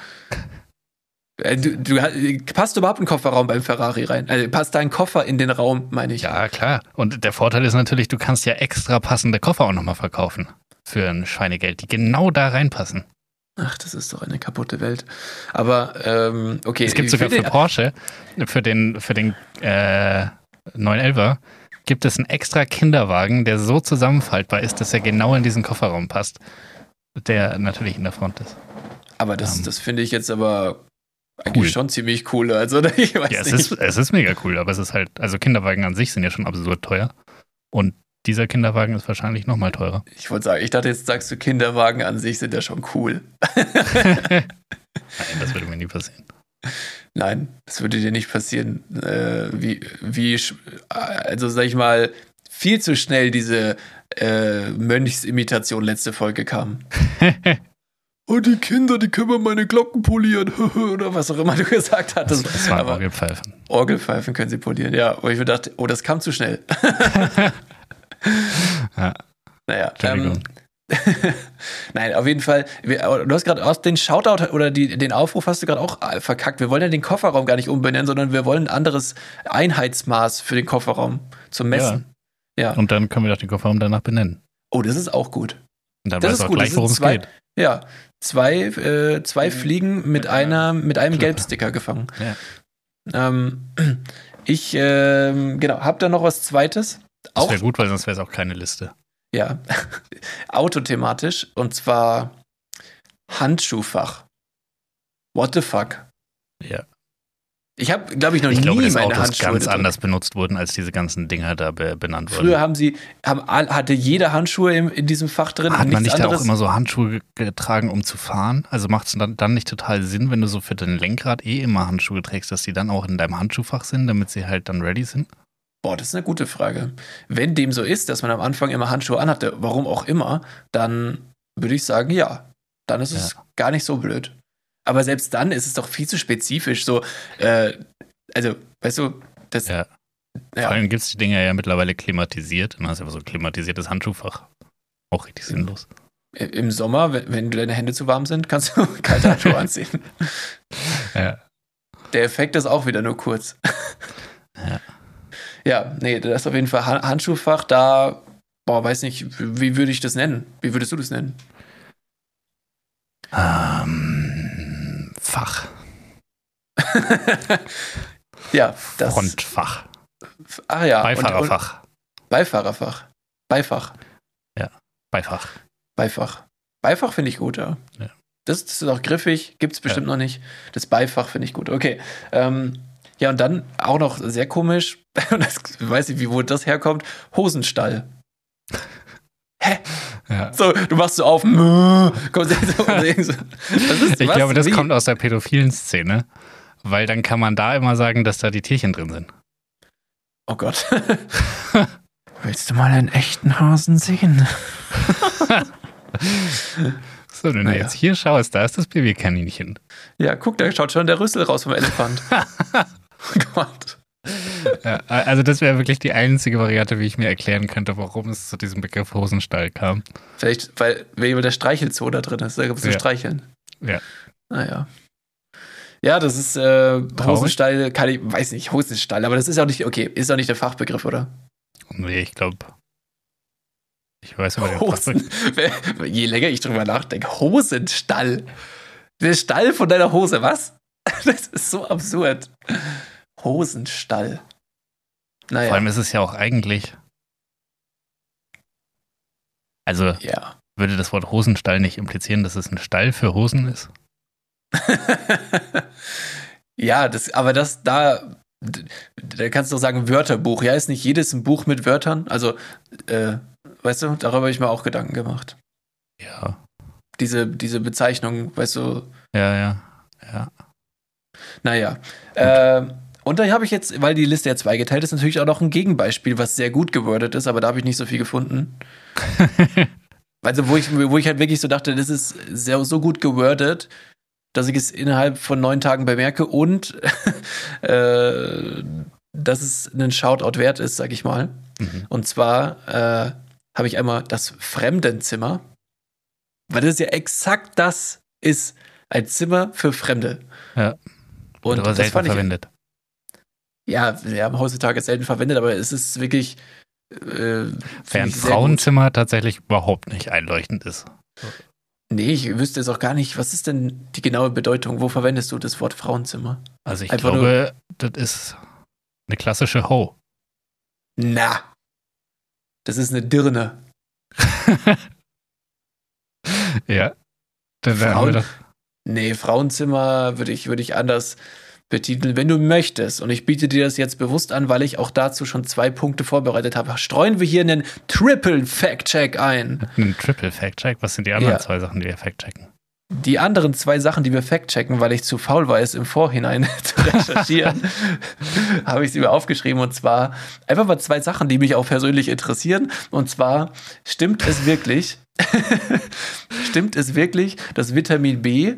Äh, Du, du, passt überhaupt ein Kofferraum beim Ferrari rein? Also passt dein Koffer in den Raum, meine ich. Ja, klar. Und der Vorteil ist natürlich, du kannst ja extra passende Koffer auch nochmal verkaufen. Für ein Schweinegeld, die genau da reinpassen. Ach, das ist doch eine kaputte Welt. Aber, ähm, okay. Es gibt sogar für Porsche, für den, für den äh, 911er, gibt es einen extra Kinderwagen, der so zusammenfaltbar ist, dass er genau in diesen Kofferraum passt. Der natürlich in der Front ist. Aber das, Ähm, das finde ich jetzt aber eigentlich cool. schon ziemlich cool. Also, ich weiß Ja, es nicht. ist, es ist mega cool, aber es ist halt, also Kinderwagen an sich sind ja schon absurd teuer. Und dieser Kinderwagen ist wahrscheinlich nochmal teurer. Ich wollte sagen, ich dachte, jetzt sagst du, Kinderwagen an sich sind ja schon cool. Nein, das würde mir nie passieren. Nein, das würde dir nicht passieren. Äh, wie, wie, also sag ich mal, viel zu schnell diese äh, Mönchsimitation letzte Folge kam. oh, die Kinder, die können mal meine Glocken polieren. Oder was auch immer du gesagt hattest. Das waren Aber Orgelpfeifen. Orgelpfeifen können sie polieren, ja. Und ich mir dachte, oh, das kam zu schnell. Ja. Naja, ähm, Nein, auf jeden Fall. Wir, du hast gerade aus den Shoutout oder die, den Aufruf hast du gerade auch äh, verkackt. Wir wollen ja den Kofferraum gar nicht umbenennen, sondern wir wollen ein anderes Einheitsmaß für den Kofferraum zum Messen. Ja. Und dann können wir doch den Kofferraum danach benennen. Oh, das ist auch gut. Und dann Das weiß ist auch gut, gleich, worum es geht. Ja. Zwei, äh, zwei Fliegen mit, mit einer, mit einem Klappe. Gelbsticker gefangen. Ja. Ähm, ich, ähm, genau, hab da noch was Zweites? Das Auch wäre gut, weil sonst wäre es auch keine Liste. Ja, autothematisch und zwar Handschuhfach. What the fuck? Ja. Ich habe, glaube ich, noch Ich nie glaube, dass meine Autos Handschuhe ganz anders benutzt wurden, als diese ganzen Dinger da be benannt wurden. Früher haben sie, haben, hatte jeder Handschuhe im, in diesem Fach drin. Hat man nicht da auch anderes. immer so Handschuhe getragen, um zu fahren? Also macht es dann, dann nicht total Sinn, wenn du so für dein Lenkrad eh immer Handschuhe trägst, dass die dann auch in deinem Handschuhfach sind, damit sie halt dann ready sind? Boah, das ist eine gute Frage. Wenn dem so ist, dass man am Anfang immer Handschuhe anhatte, warum auch immer, dann würde ich sagen, ja. Dann ist es Ja. gar nicht so blöd. Aber selbst dann ist es doch viel zu spezifisch. So, äh, also, weißt du, das. Ja. Ja. Vor allem gibt es die Dinger ja mittlerweile klimatisiert. Dann hast einfach so ein klimatisiertes Handschuhfach. Auch richtig sinnlos. Im Sommer, wenn, wenn deine Hände zu warm sind, kannst du kalte Handschuhe anziehen. Ja. Der Effekt ist auch wieder nur kurz. Ja. Ja, nee, das ist auf jeden Fall Han- Handschuhfach. Da, boah, weiß nicht, wie würde ich das nennen? Wie würdest du das nennen? Ähm, Fach. ja, das. Frontfach. Ach ja. und- Und, Beifahrerfach. Beifahrerfach. Beifach. Beifach. Beifach. Beifach finde ich gut, ja. Ja. Das, das ist auch griffig, gibt es bestimmt noch nicht. Das Beifach finde ich gut. Okay. Ähm, Ja, und dann auch noch sehr komisch, das, ich weiß nicht, wie wo das herkommt, Hosenstall. Hä? Ja. So, du machst so auf. Komm, so, so, ist, ich glaube, das wie? kommt aus der pädophilen Szene, weil dann kann man da immer sagen, dass da die Tierchen drin sind. Oh Gott. Willst du mal einen echten Hasen sehen? so, wenn naja. du jetzt hier schaust, da ist das Babykaninchen. Ja, guck, da schaut schon der Rüssel raus vom Elefant. oh Gott. Ja, also das wäre wirklich die einzige Variante, wie ich mir erklären könnte, warum es zu diesem Begriff Hosenstall kam. Vielleicht, weil, weil der Streichelzoo da drin ist, da gibt es ja. Streicheln. Ja. Naja. Ja, das ist äh, Hosenstall, kann ich, weiß nicht, Hosenstall, aber das ist auch nicht, okay, ist auch nicht der Fachbegriff, oder? Nee, ich glaube. Ich weiß aber Hosen. Je länger ich drüber nachdenke, Hosenstall. Der Stall von deiner Hose, was? Das ist so absurd. Hosenstall. Naja. Vor allem ist es ja auch eigentlich. Also ja. würde das Wort Hosenstall nicht implizieren, dass es ein Stall für Hosen ist? ja, das, aber das da, da kannst du doch sagen Wörterbuch. Ja, ist nicht jedes ein Buch mit Wörtern? Also, äh, weißt du, darüber habe ich mir auch Gedanken gemacht. Ja. Diese, diese Bezeichnung, weißt du. Ja, ja, ja. Naja. Äh, und da habe ich jetzt, weil die Liste ja zweigeteilt ist, natürlich auch noch ein Gegenbeispiel, was sehr gut gewordet ist, aber da habe ich nicht so viel gefunden. also, wo ich, wo ich halt wirklich so dachte, das ist sehr, so gut gewordet, dass ich es innerhalb von neun Tagen bemerke und äh, dass es einen Shoutout wert ist, sag ich mal. Mhm. Und zwar äh, habe ich einmal das Fremdenzimmer, weil das ja exakt das ist, ein Zimmer für Fremde. Ja. Und das fand ich, verwendet ja, wir haben heutzutage selten verwendet, aber es ist wirklich. Äh, Während Frauenzimmer tatsächlich überhaupt nicht einleuchtend ist. Nee, ich wüsste jetzt auch gar nicht, was ist denn die genaue Bedeutung? Wo verwendest du das Wort Frauenzimmer? Also ich Einfach glaube, das ist eine klassische Ho. Na, das ist eine Dirne. ja. Dann Frauen, nee, Frauenzimmer würde ich, würde ich anders betiteln, wenn du möchtest. Und ich biete dir das jetzt bewusst an, weil ich auch dazu schon zwei Punkte vorbereitet habe. Streuen wir hier einen Triple Fact-Check ein. Einen Triple Fact-Check? Was sind die anderen ja. zwei Sachen, die wir fact-checken? Die anderen zwei Sachen, die wir fact-checken, weil ich zu faul war, es im Vorhinein zu recherchieren, habe ich sie mir aufgeschrieben. Und zwar einfach mal zwei Sachen, die mich auch persönlich interessieren. Und zwar, stimmt es wirklich, stimmt es wirklich, dass Vitamin B,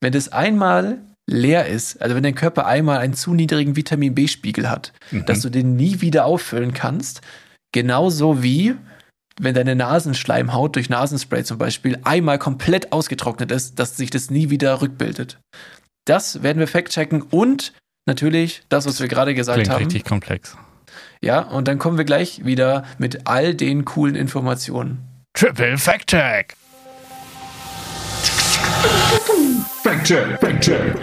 wenn es einmal leer ist, also wenn dein Körper einmal einen zu niedrigen Vitamin B-Spiegel hat, mhm. dass du den nie wieder auffüllen kannst, genauso wie wenn deine Nasenschleimhaut durch Nasenspray zum Beispiel einmal komplett ausgetrocknet ist, dass sich das nie wieder rückbildet. Das werden wir fact-checken und natürlich das, was wir gerade gesagt Klingt haben. richtig komplex. Ja, und dann kommen wir gleich wieder mit all den coolen Informationen. Triple Fact-Check! Fact-Check, Fact-Check.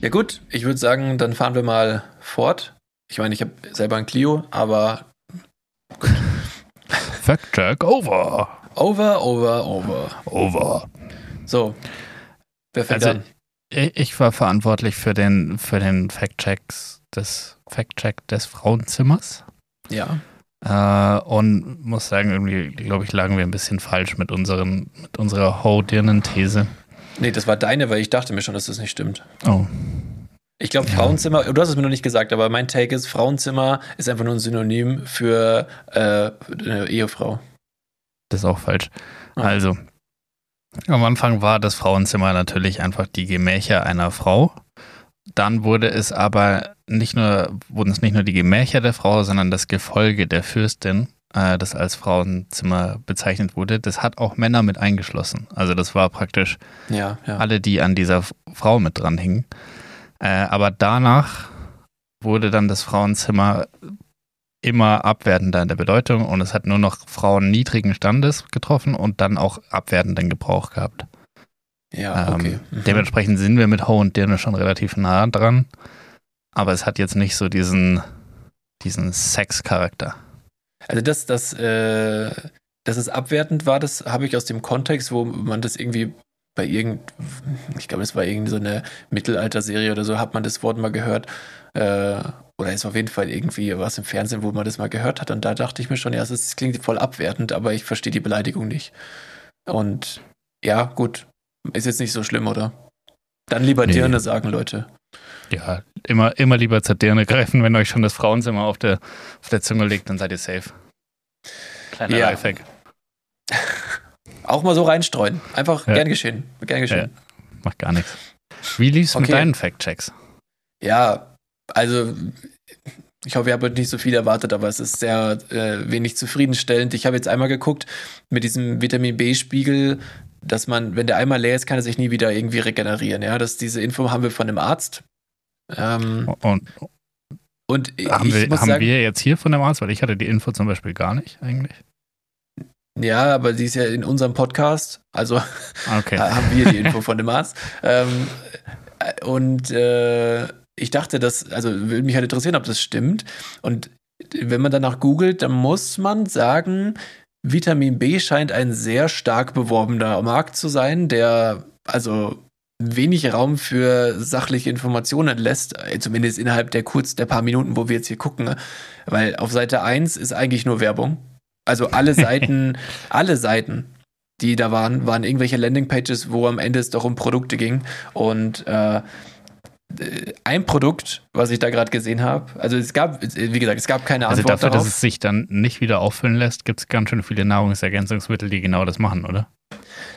Ja gut, ich würde sagen, dann fahren wir mal fort. Ich meine, ich habe selber ein Clio, aber gut. Fact-Check over. Over, over, over. Over. So, wer fängt also, an? Ich war verantwortlich für den, für den Fact-Checks des Fact-Check des Frauenzimmers. Ja. Äh, und muss sagen, irgendwie, glaube ich, lagen wir ein bisschen falsch mit, unseren, mit unserer Ho-Dirnen-These. Nee, das war deine, weil ich dachte mir schon, dass das nicht stimmt. Oh. Ich glaube, ja. Frauenzimmer, du hast es mir noch nicht gesagt, aber mein Take ist, Frauenzimmer ist einfach nur ein Synonym für äh, eine Ehefrau. Das ist auch falsch. Ah. Also, am Anfang war das Frauenzimmer natürlich einfach die Gemächer einer Frau. Dann wurde es aber nicht nur, wurden es nicht nur die Gemächer der Frau, sondern das Gefolge der Fürstin, äh, das als Frauenzimmer bezeichnet wurde, das hat auch Männer mit eingeschlossen. Also das war praktisch ja, ja. alle, die an dieser Frau mit dran hingen. Äh, aber danach wurde dann das Frauenzimmer immer abwertender in der Bedeutung und es hat nur noch Frauen niedrigen Standes getroffen und dann auch abwertenden Gebrauch gehabt. Ja, ähm, okay. Mhm. Dementsprechend sind wir mit Ho und Dirne schon relativ nah dran. Aber es hat jetzt nicht so diesen, diesen Sex-Charakter. Also das, das, äh, dass es abwertend war, das habe ich aus dem Kontext, wo man das irgendwie bei irgend, ich glaube, es war irgendeine so Mittelalterserie oder so, hat man das Wort mal gehört. Äh, oder ist auf jeden Fall irgendwie was im Fernsehen, wo man das mal gehört hat. Und da dachte ich mir schon, ja, es klingt voll abwertend, aber ich verstehe die Beleidigung nicht. Und ja, gut, ist jetzt nicht so schlimm, oder? Dann lieber nee. Dirne sagen, Leute. Ja, immer, immer lieber zur Dirne greifen, wenn euch schon das Frauenzimmer auf der, auf der Zunge liegt, dann seid ihr safe. Kleiner ja. Lifehack. Auch mal so reinstreuen. Einfach ja. gern geschehen. Gern geschehen. Ja. Macht gar nichts. Wie lief's okay. mit deinen Fact-Checks? Ja, also ich hoffe, ihr habt nicht so viel erwartet, aber es ist sehr äh, wenig zufriedenstellend. Ich habe jetzt einmal geguckt mit diesem Vitamin B-Spiegel, dass man, wenn der einmal leer ist, kann er sich nie wieder irgendwie regenerieren. Ja, dass diese Info haben wir von einem Arzt. Ähm, und, und haben, wir, haben sagen, wir jetzt hier von dem Arzt, weil ich hatte die Info zum Beispiel gar nicht eigentlich. Ja, aber sie ist ja in unserem Podcast, also okay. haben wir die Info von dem Arzt. Ähm, und äh, ich dachte, dass, also würde mich halt interessieren, ob das stimmt. Und wenn man danach googelt, dann muss man sagen, Vitamin B scheint ein sehr stark beworbener Markt zu sein, der also wenig Raum für sachliche Informationen lässt, äh, zumindest innerhalb der kurz der paar Minuten, wo wir jetzt hier gucken, weil auf Seite 1 ist eigentlich nur Werbung. Also alle Seiten, alle Seiten, die da waren, waren irgendwelche Landingpages, wo am Ende es doch um Produkte ging und äh, ein Produkt, was ich da gerade gesehen habe, also es gab, wie gesagt, es gab keine Antwort also dafür, darauf. dass es sich dann nicht wieder auffüllen lässt, gibt es ganz schön viele Nahrungsergänzungsmittel, die genau das machen, oder?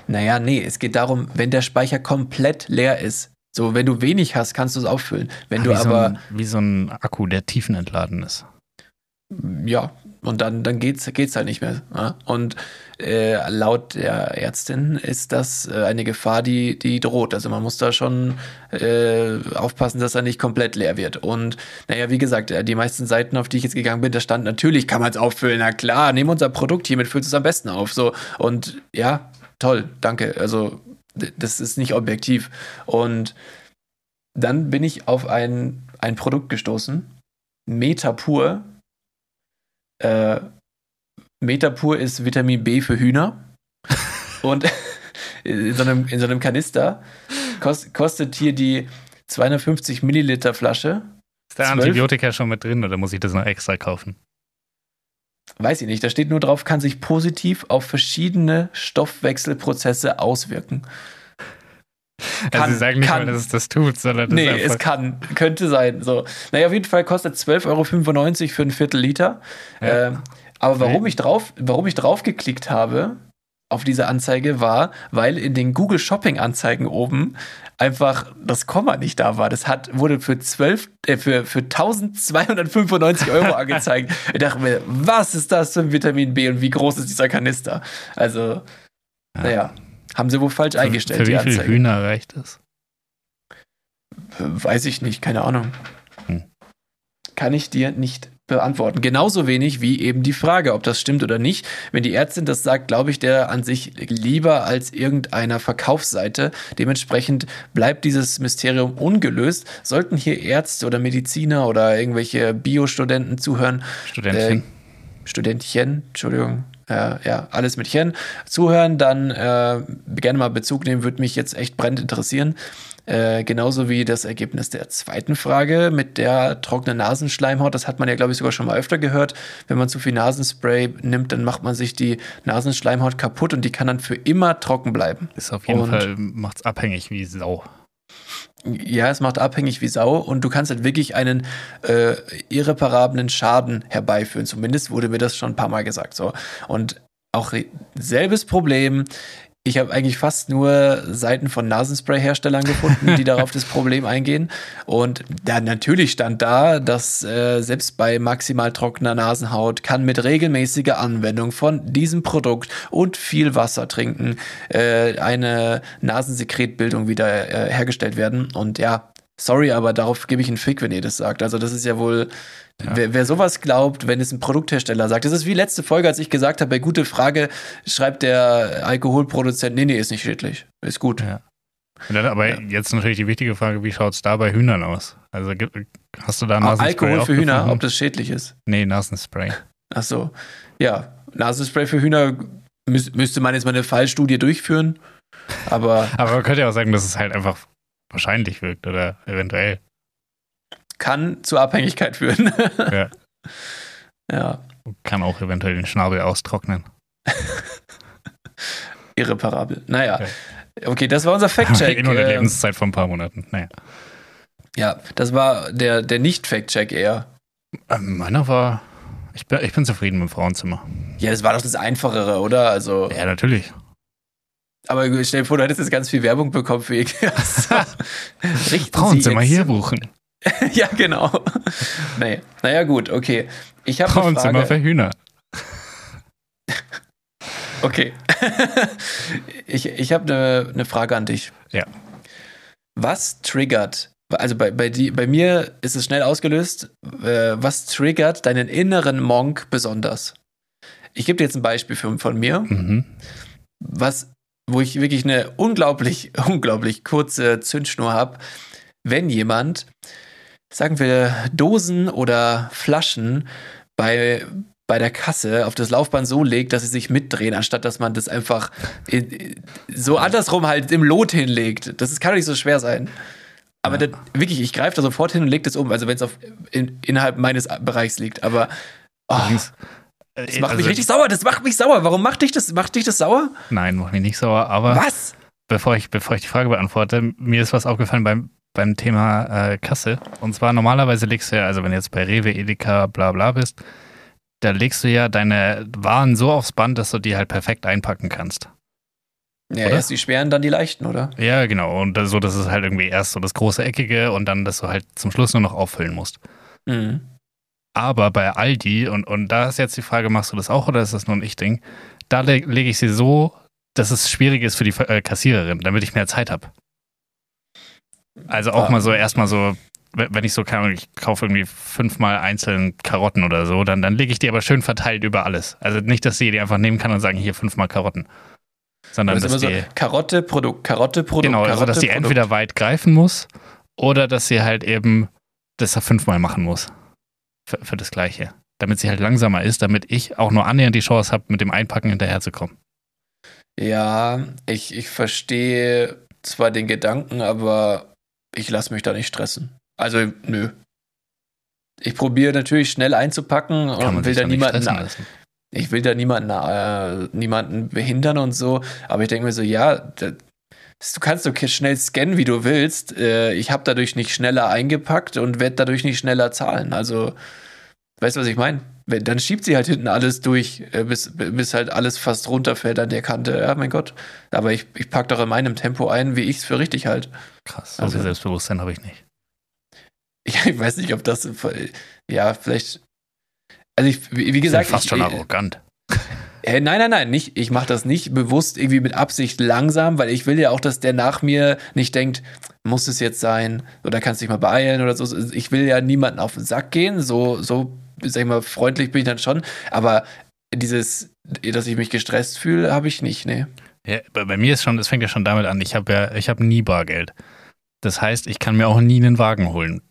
Naja, nee, es geht darum, wenn der Speicher komplett leer ist, so wenn du wenig hast, kannst du es auffüllen. Wenn Ach, du wie aber. So ein, wie so ein Akku, der tiefenentladen ist. Ja, und dann, dann geht's, geht's halt nicht mehr. Ja? Und äh, laut der Ärztin ist das äh, eine Gefahr, die, die droht. Also man muss da schon äh, aufpassen, dass er nicht komplett leer wird. Und naja, wie gesagt, äh, die meisten Seiten, auf die ich jetzt gegangen bin, da stand natürlich, kann man es auffüllen. Na klar, nehmen unser Produkt hiermit, füllt es am besten auf. So, und ja, toll, danke. Also, das ist nicht objektiv. Und dann bin ich auf ein, ein Produkt gestoßen, Metapur. Äh, Metapur ist Vitamin B für Hühner. Und in so einem, in so einem Kanister kost, kostet hier die 250 Milliliter Flasche. Ist der Antibiotika schon mit drin oder muss ich das noch extra kaufen? Weiß ich nicht. Da steht nur drauf, kann sich positiv auf verschiedene Stoffwechselprozesse auswirken. Kann, also sie sagen nicht kann, mal, dass es das tut, sondern das Nee, es kann, könnte sein. So. Naja, auf jeden Fall kostet 12,95 Euro für ein Viertel Liter. Ja. Ähm, aber warum ich drauf, warum ich drauf geklickt habe auf diese Anzeige war, weil in den Google Shopping Anzeigen oben einfach das Komma nicht da war. Das hat, wurde für 12, äh, für, für 1295 Euro angezeigt. ich dachte mir, was ist das für ein Vitamin B und wie groß ist dieser Kanister? Also, ja. Haben sie wohl falsch für, eingestellt. Für wie viele Hühner reicht das? Weiß ich nicht, keine Ahnung. Hm. Kann ich dir nicht beantworten. Genauso wenig wie eben die Frage, ob das stimmt oder nicht. Wenn die Ärztin das sagt, glaube ich der an sich lieber als irgendeiner Verkaufsseite. Dementsprechend bleibt dieses Mysterium ungelöst. Sollten hier Ärzte oder Mediziner oder irgendwelche Biostudenten zuhören. Studentchen. Äh, Studentchen, Entschuldigung. Äh, ja, alles mit Chen zuhören, dann äh, gerne mal Bezug nehmen, würde mich jetzt echt brennend interessieren. Äh, genauso wie das Ergebnis der zweiten Frage mit der trockenen Nasenschleimhaut. Das hat man ja, glaube ich, sogar schon mal öfter gehört. Wenn man zu viel Nasenspray nimmt, dann macht man sich die Nasenschleimhaut kaputt und die kann dann für immer trocken bleiben. Ist auf jeden und Fall, macht es abhängig wie Sau. Ja, es macht abhängig wie Sau und du kannst halt wirklich einen äh, irreparablen Schaden herbeiführen. Zumindest wurde mir das schon ein paar Mal gesagt. So. Und auch selbes Problem ich habe eigentlich fast nur Seiten von Nasenspray-Herstellern gefunden, die darauf das Problem eingehen. Und da natürlich stand da, dass äh, selbst bei maximal trockener Nasenhaut kann mit regelmäßiger Anwendung von diesem Produkt und viel Wasser trinken äh, eine Nasensekretbildung wieder äh, hergestellt werden. Und ja, sorry, aber darauf gebe ich einen Fick, wenn ihr das sagt. Also das ist ja wohl ja. Wer, wer, sowas glaubt, wenn es ein Produkthersteller sagt, das ist wie letzte Folge, als ich gesagt habe, bei gute Frage schreibt der Alkoholproduzent, nee, nee, ist nicht schädlich, ist gut. Ja. Dann, aber ja. jetzt natürlich die wichtige Frage, wie schaut es da bei Hühnern aus? Also hast du da Nasenspray Alkohol für Hühner, ob das schädlich ist? Nee, Nasenspray. Ach so. Ja, Nasenspray für Hühner müß, müsste man jetzt mal eine Fallstudie durchführen. Aber, Aber man könnte ja auch sagen, dass es halt einfach wahrscheinlich wirkt oder eventuell. kann zu Abhängigkeit führen. Ja. ja, Kann auch eventuell den Schnabel austrocknen. irreparabel. Naja. Okay, das war unser Fact-Check. In der Äh, Lebenszeit von ein paar Monaten. Naja. ja, das war der, der Nicht-Fact-Check eher. Ähm, meiner war. Ich bin, ich bin zufrieden mit dem Frauenzimmer. Ja, das war doch das Einfachere, oder? Also, Ja, natürlich. Aber stell dir vor, du hättest jetzt ganz viel Werbung bekommen für Sie Frauenzimmer hier buchen. ja, genau. Nee. Naja, gut, okay. Ich habe Frauenzimmer für Hühner. Okay. ich ich habe eine ne Frage an dich. Ja. Was triggert, also bei, bei, die, bei mir ist es schnell ausgelöst, äh, was triggert deinen inneren Monk besonders? Ich gebe dir jetzt ein Beispiel für, von mir, Mhm. was, wo ich wirklich eine unglaublich, unglaublich kurze Zündschnur habe. Wenn jemand, sagen wir, Dosen oder Flaschen bei, bei der Kasse auf das Laufband so legt, dass sie sich mitdrehen, anstatt dass man das einfach in, in- so andersrum halt im Lot hinlegt. Das kann doch nicht so schwer sein. Aber Ja. das, wirklich, ich greife da sofort hin und leg das um, also wenn es in, innerhalb meines Bereichs liegt. Aber oh, das macht also- mich richtig sauer. Das macht mich sauer. Warum macht dich das? Macht dich das sauer? Nein, macht mich nicht sauer. Aber Was? bevor ich, bevor ich die Frage beantworte, mir ist was aufgefallen beim, beim Thema äh, Kasse. Und zwar normalerweise legst du ja, also wenn du jetzt bei Rewe, Edeka, bla bla bist, da legst du ja deine Waren so aufs Band, dass du die halt perfekt einpacken kannst. Ja, Oder? erst die schweren, dann die leichten, oder? Ja, genau. Und so, dass es halt irgendwie erst so das große Eckige und dann, dass du halt zum Schluss nur noch auffüllen musst. Mhm. Aber bei Aldi, und, und da ist jetzt die Frage, machst du das auch oder ist das nur ein Ich-Ding? Da le lege ich sie so, dass es schwierig ist für die äh, Kassiererin, damit ich mehr Zeit habe. Also auch Ah. mal so erstmal so, wenn ich so kann, ich kaufe irgendwie fünfmal einzeln Karotten oder so, dann, dann lege ich die aber schön verteilt über alles. Also nicht, dass sie die einfach nehmen kann und sagen, hier fünfmal Karotten. Sondern Das ist dass die, so Karotte, Produkt, Karotte, Produkt, genau, Karotte, also dass Produkt. entweder weit greifen muss oder dass sie halt eben das fünfmal machen muss. Für, für das Gleiche. Damit sie halt langsamer ist, damit ich auch nur annähernd die Chance habe, mit dem Einpacken hinterherzukommen. Ja, ich, ich verstehe zwar den Gedanken, aber ich lasse mich da nicht stressen. Also, nö. Ich probiere natürlich schnell einzupacken und will da niemanden, ich will da niemanden, äh, niemanden behindern und so, aber ich denke mir so, ja, da, du kannst so schnell scannen, wie du willst. Äh, ich habe dadurch nicht schneller eingepackt und werde dadurch nicht schneller zahlen. Also, weißt du, was ich meine? Dann schiebt sie halt hinten alles durch, äh, bis, bis halt alles fast runterfällt an der Kante. Ja, mein Gott. Aber ich, ich packe doch in meinem Tempo ein, wie ich es für richtig halt. Krass, so Also- viel Selbstbewusstsein habe ich nicht. Ich, ich weiß nicht, ob das, ja, vielleicht. Also, ich, wie, gesagt, Sind fast ich, schon arrogant. Äh, nein, nein, nein, nicht. Ich mache das nicht bewusst irgendwie mit Absicht langsam, weil ich will ja auch, dass der nach mir nicht denkt, muss es jetzt sein oder kannst dich mal beeilen oder so. Ich will ja niemanden auf den Sack gehen, so, so, sag ich mal, freundlich bin ich dann schon. Aber dieses, dass ich mich gestresst fühle, habe ich nicht, nee. Ja, bei mir ist schon, es fängt ja schon damit an, ich habe ja, ich habe nie Bargeld. Das heißt, ich kann mir auch nie einen Wagen holen.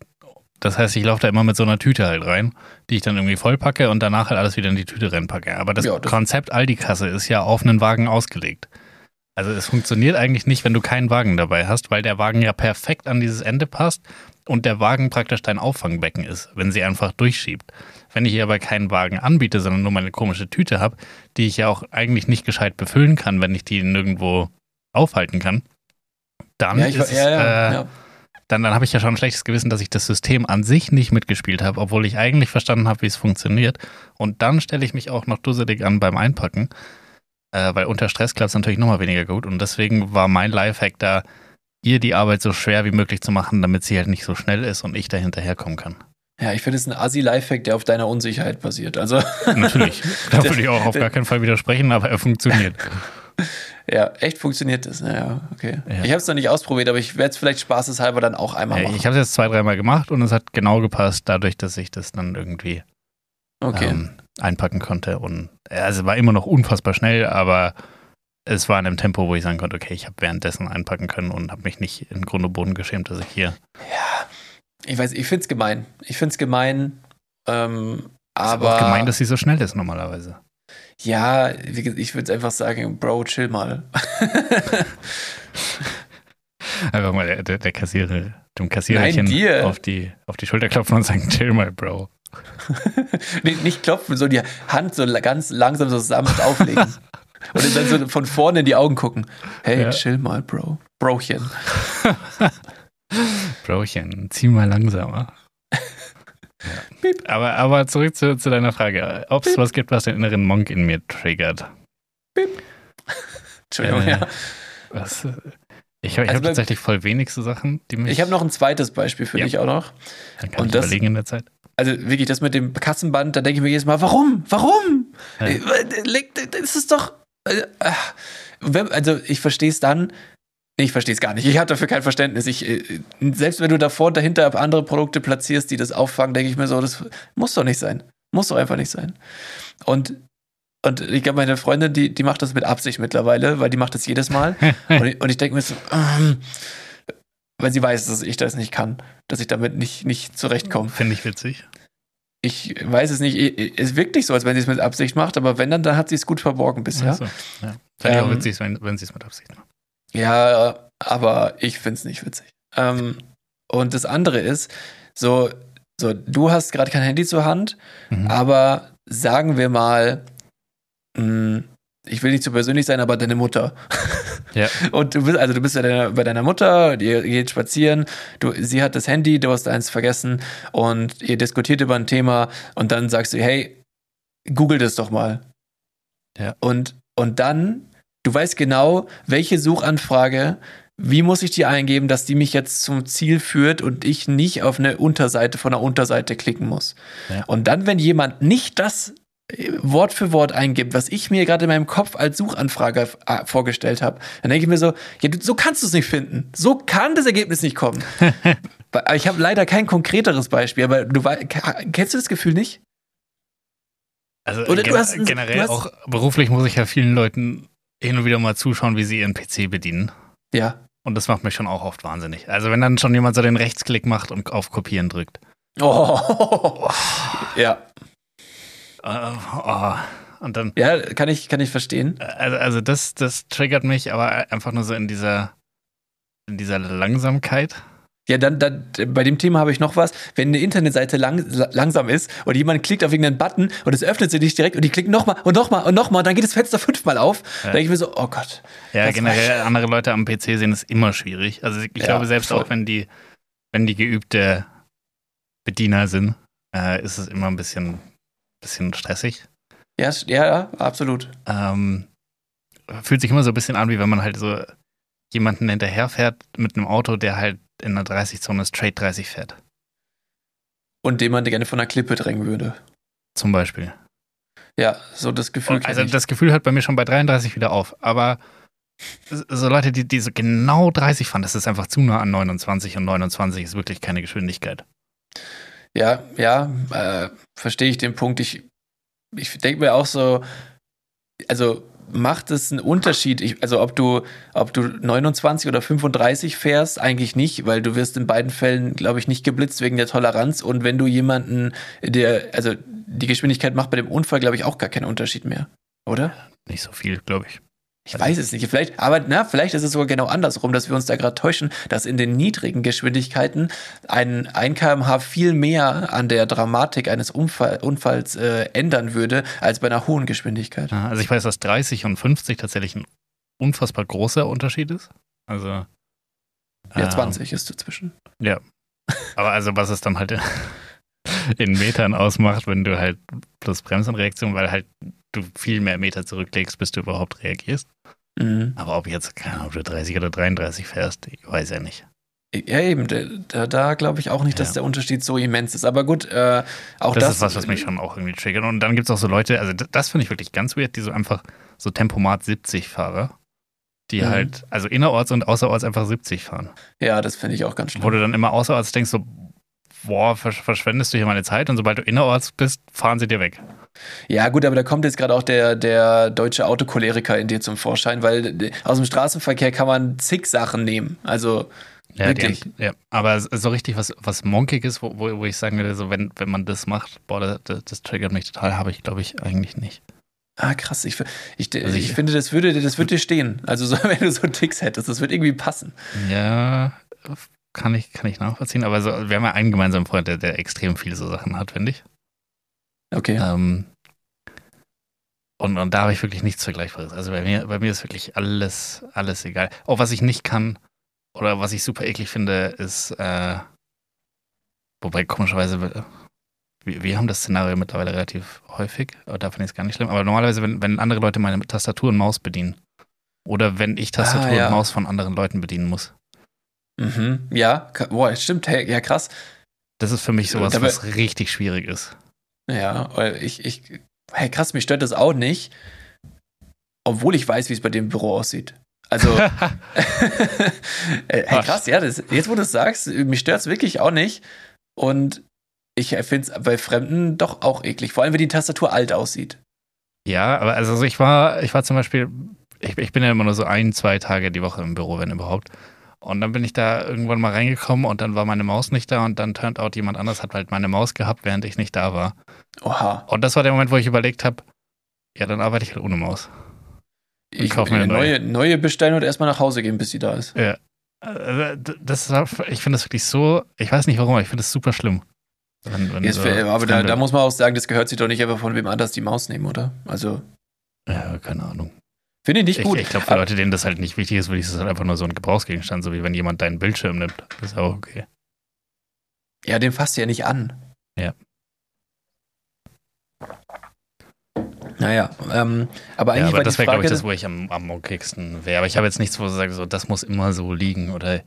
Das heißt, ich laufe da immer mit so einer Tüte halt rein, die ich dann irgendwie vollpacke und danach halt alles wieder in die Tüte reinpacke. Aber das, Ja, das- Konzept Aldi-Kasse ist ja auf einen Wagen ausgelegt. Also es funktioniert eigentlich nicht, wenn du keinen Wagen dabei hast, weil der Wagen ja perfekt an dieses Ende passt und der Wagen praktisch dein Auffangbecken ist, wenn sie einfach durchschiebt. Wenn ich hier aber keinen Wagen anbiete, sondern nur meine komische Tüte habe, die ich ja auch eigentlich nicht gescheit befüllen kann, wenn ich die nirgendwo aufhalten kann, dann Ja, ich, ist es, ja, ja, äh, ja. Dann, dann habe ich ja schon ein schlechtes Gewissen, dass ich das System an sich nicht mitgespielt habe, obwohl ich eigentlich verstanden habe, wie es funktioniert. Und dann stelle ich mich auch noch dusselig an beim Einpacken, äh, weil unter Stress klappt es natürlich nochmal weniger gut. Und deswegen war mein Lifehack da, ihr die Arbeit so schwer wie möglich zu machen, damit sie halt nicht so schnell ist und ich da hinterherkommen kann. Ja, ich finde es ein Assi-Lifehack, der auf deiner Unsicherheit basiert. Also, Natürlich, da würde ich auch auf gar keinen Fall widersprechen, aber er funktioniert. ja, echt funktioniert das. Naja, okay. Ja. Ich habe es noch nicht ausprobiert, aber ich werde es vielleicht spaßeshalber dann auch einmal machen. Ich habe es jetzt zwei, dreimal gemacht und es hat genau gepasst, dadurch, dass ich das dann irgendwie Okay. ähm, einpacken konnte. Und also war immer noch unfassbar schnell, aber es war in einem Tempo, wo ich sagen konnte, okay, ich habe währenddessen einpacken können und habe mich nicht in Grund und Boden geschämt, dass ich hier. Ja, ich weiß, ich finde es gemein. Ich finde es gemein, ähm, Aber aber. auch gemein, dass sie so schnell ist normalerweise. Ja, ich würde einfach sagen, Bro, chill mal. einfach mal der, der, der Kassierer, dem Kassiererchen Nein, auf, die, auf die Schulter klopfen und sagen, chill mal, Bro. nicht, nicht klopfen, so die Hand so ganz langsam so sanft auflegen. Und dann so von vorne in die Augen gucken. Hey, ja. chill mal, Bro. Brochen. Brochen, zieh mal langsamer. Aber, aber zurück zu, zu deiner Frage. Ob es was gibt, was den inneren Monk in mir triggert. Piep. Entschuldigung, äh, ja. Was, ich, ich also habe tatsächlich voll wenig so Sachen, die mich. Ich habe noch ein zweites Beispiel für ja. dich auch noch. Dann kann Und ich das, überlegen in der Zeit. Also wirklich, das mit dem Kassenband, da denke ich mir jedes Mal, warum? Warum? Ja. Äh, das ist doch. Äh, also ich verstehe es dann, ich verstehe es gar nicht. Ich habe dafür kein Verständnis. Ich, äh, selbst wenn du davor und dahinter andere Produkte platzierst, die das auffangen, denke ich mir so, das muss doch nicht sein. Muss doch einfach nicht sein. Und, und ich glaube, meine Freundin, die, die macht das mit Absicht mittlerweile, weil die macht das jedes Mal. und ich, und ich denke mir so, ähm, weil sie weiß, dass ich das nicht kann, dass ich damit nicht, nicht zurechtkomme. Finde ich witzig. Ich weiß es nicht. Es wirkt nicht so, als wenn sie es mit Absicht macht, aber wenn dann, dann hat sie es gut verborgen bisher. So, ja. Finde ich auch ähm, witzig, wenn, wenn sie es mit Absicht macht. Ja, aber ich finde es nicht witzig. Ähm, und das andere ist, so, so du hast gerade kein Handy zur Hand, mhm. aber sagen wir mal, mh, hm, ich will nicht zu persönlich sein, aber deine Mutter. Ja. Und du bist, also du bist bei deiner, bei deiner Mutter, ihr geht spazieren, du, sie hat das Handy, du hast eins vergessen und ihr diskutiert über ein Thema und dann sagst du, hey, google das doch mal. Ja. Und, und dann Du weißt genau, welche Suchanfrage, wie muss ich die eingeben, dass die mich jetzt zum Ziel führt und ich nicht auf eine Unterseite von einer Unterseite klicken muss. Ja. Und dann, wenn jemand nicht das äh, Wort für Wort eingibt, was ich mir gerade in meinem Kopf als Suchanfrage äh, vorgestellt habe, dann denke ich mir so, ja, so kannst du es nicht finden. So kann das Ergebnis nicht kommen. ich habe leider kein konkreteres Beispiel, aber du kennst du das Gefühl nicht? Also Oder gen hast, generell auch beruflich muss ich ja vielen Leuten hin und wieder mal zuschauen, wie sie ihren PC bedienen. Ja. Und das macht mich schon auch oft wahnsinnig. Also wenn dann schon jemand so den Rechtsklick macht und auf Kopieren drückt. Oh. oh. Ja. Uh, oh. Und dann. Ja, kann ich, kann ich verstehen. Also, also das, das triggert mich, aber einfach nur so in dieser, in dieser Langsamkeit. Ja, dann, dann bei dem Thema habe ich noch was. Wenn eine Internetseite lang, langsam ist und jemand klickt auf irgendeinen Button und es öffnet sich nicht direkt und die klicken nochmal und nochmal und nochmal und dann geht das Fenster fünfmal auf, ja. dann denke ich mir so, oh Gott. Ja, generell andere Leute am PC sehen ist immer schwierig. Also ich ja, glaube, selbst voll. auch wenn die, wenn die geübte Bediener sind, äh, ist es immer ein bisschen, bisschen stressig. Ja, ja, absolut. Ähm, fühlt sich immer so ein bisschen an, wie wenn man halt so jemanden hinterherfährt mit einem Auto, der halt in der 30-Zone straight 30 fährt. Und den man gerne von der Klippe drängen würde. Zum Beispiel. Ja, so das Gefühl. also das Gefühl hört bei mir schon bei 33 wieder auf. Aber so Leute, die, die so genau 30 fahren, das ist einfach zu nah an 29 und 29 ist wirklich keine Geschwindigkeit. Ja, ja, äh, verstehe ich den Punkt. Ich, ich denke mir auch so, also macht es einen Unterschied? Ich, also ob du, ob du 29 oder 35 fährst, eigentlich nicht, weil du wirst in beiden Fällen, glaube ich, nicht geblitzt wegen der Toleranz. Und wenn du jemanden, der, also die Geschwindigkeit macht bei dem Unfall, glaube ich, auch gar keinen Unterschied mehr, oder? Nicht so viel, glaube ich. Ich weiß es nicht. Vielleicht, aber na, vielleicht ist es sogar genau andersrum, dass wir uns da gerade täuschen, dass in den niedrigen Geschwindigkeiten ein 1 kmh viel mehr an der Dramatik eines Unfall, Unfalls äh, ändern würde, als bei einer hohen Geschwindigkeit. Ja, also ich weiß, dass 30 und 50 tatsächlich ein unfassbar großer Unterschied ist. Also. Ja, 20 äh, ist dazwischen. Ja. Aber also, was es dann halt in Metern ausmacht, wenn du halt plus Bremsenreaktion, weil halt du viel mehr Meter zurücklegst, bis du überhaupt reagierst. Mhm. Aber ob jetzt, keine Ahnung, ob du 30 oder 33 fährst, ich weiß ja nicht. Ja, eben, da, da glaube ich auch nicht, dass ja. der Unterschied so immens ist. Aber gut, äh, auch das. Das ist was, was mich schon auch irgendwie triggert. Und dann gibt es auch so Leute, also das finde ich wirklich ganz weird, die so einfach so Tempomat 70 Fahrer, die mhm. halt, also innerorts und außerorts einfach 70 fahren. Ja, das finde ich auch ganz schlimm. Wo du dann immer außerorts denkst, so, boah, verschwendest du hier meine Zeit und sobald du innerorts bist, fahren sie dir weg. Ja, gut, aber da kommt jetzt gerade auch der, der deutsche Autocholeriker in dir zum Vorschein, weil aus dem Straßenverkehr kann man zig Sachen nehmen. Also ja, wirklich. Die, ja, aber so richtig was, was monkig ist, wo, wo ich sagen würde, so wenn, wenn man das macht, boah, das, das triggert mich total, habe ich, glaube ich, eigentlich nicht. Ah, krass. Ich, ich, also ich, finde, das würde, das würde dir stehen. Also, so, wenn du so Ticks hättest, das würde irgendwie passen. Ja, kann ich, kann ich nachvollziehen. Aber so, wir haben ja einen gemeinsamen Freund, der, der extrem viele so Sachen hat, finde ich. Okay. Ähm, und, und da habe ich wirklich nichts Vergleichbares. Also bei mir, bei mir ist wirklich alles, alles egal. Auch was ich nicht kann oder was ich super eklig finde, ist, äh, wobei komischerweise wir, wir, haben das Szenario mittlerweile relativ häufig, aber da finde ich es gar nicht schlimm. Aber normalerweise, wenn, wenn andere Leute meine Tastatur und Maus bedienen. Oder wenn ich Tastatur ah, ja. und Maus von anderen Leuten bedienen muss. Mhm. Ja, boah, stimmt, hey, ja krass. Das ist für mich sowas, Dabei, was richtig schwierig ist. Ja, ich, ich, hey krass, mich stört das auch nicht, obwohl ich weiß, wie es bei dem Büro aussieht. Also, hey krass, ja, das, jetzt wo du es sagst, mich stört es wirklich auch nicht. Und ich finde es bei Fremden doch auch eklig, vor allem wenn die Tastatur alt aussieht. Ja, aber also ich war, ich war zum Beispiel, ich, ich bin ja immer nur so ein, zwei Tage die Woche im Büro, wenn überhaupt. Und dann bin ich da irgendwann mal reingekommen und dann war meine Maus nicht da und dann turned out jemand anders hat halt meine Maus gehabt, während ich nicht da war. Oha. Und das war der Moment, wo ich überlegt habe, ja, dann arbeite ich halt ohne Maus. Ich, ich kaufe mir eine neue. neue. bestellen und erstmal nach Hause gehen, bis sie da ist. Ja. Äh, das, ich finde das wirklich so, ich weiß nicht warum, aber ich finde das super schlimm. Wenn, wenn so aber da, da, muss man auch sagen, das gehört sich doch nicht einfach von wem anders die Maus nehmen, oder? Also. Ja, keine Ahnung. Finde ich nicht gut. Ich, ich glaube, für Leute, denen das halt nicht wichtig ist, würde ich es halt einfach nur so ein Gebrauchsgegenstand, so wie wenn jemand deinen Bildschirm nimmt. Das ist auch okay. Ja, den fasst du ja nicht an. Ja. Naja, ähm, aber eigentlich ja, aber war das wäre, glaube ich, das, wo ich am, am okaysten wäre. Aber ich habe jetzt nichts, wo ich sage, so, das muss immer so liegen oder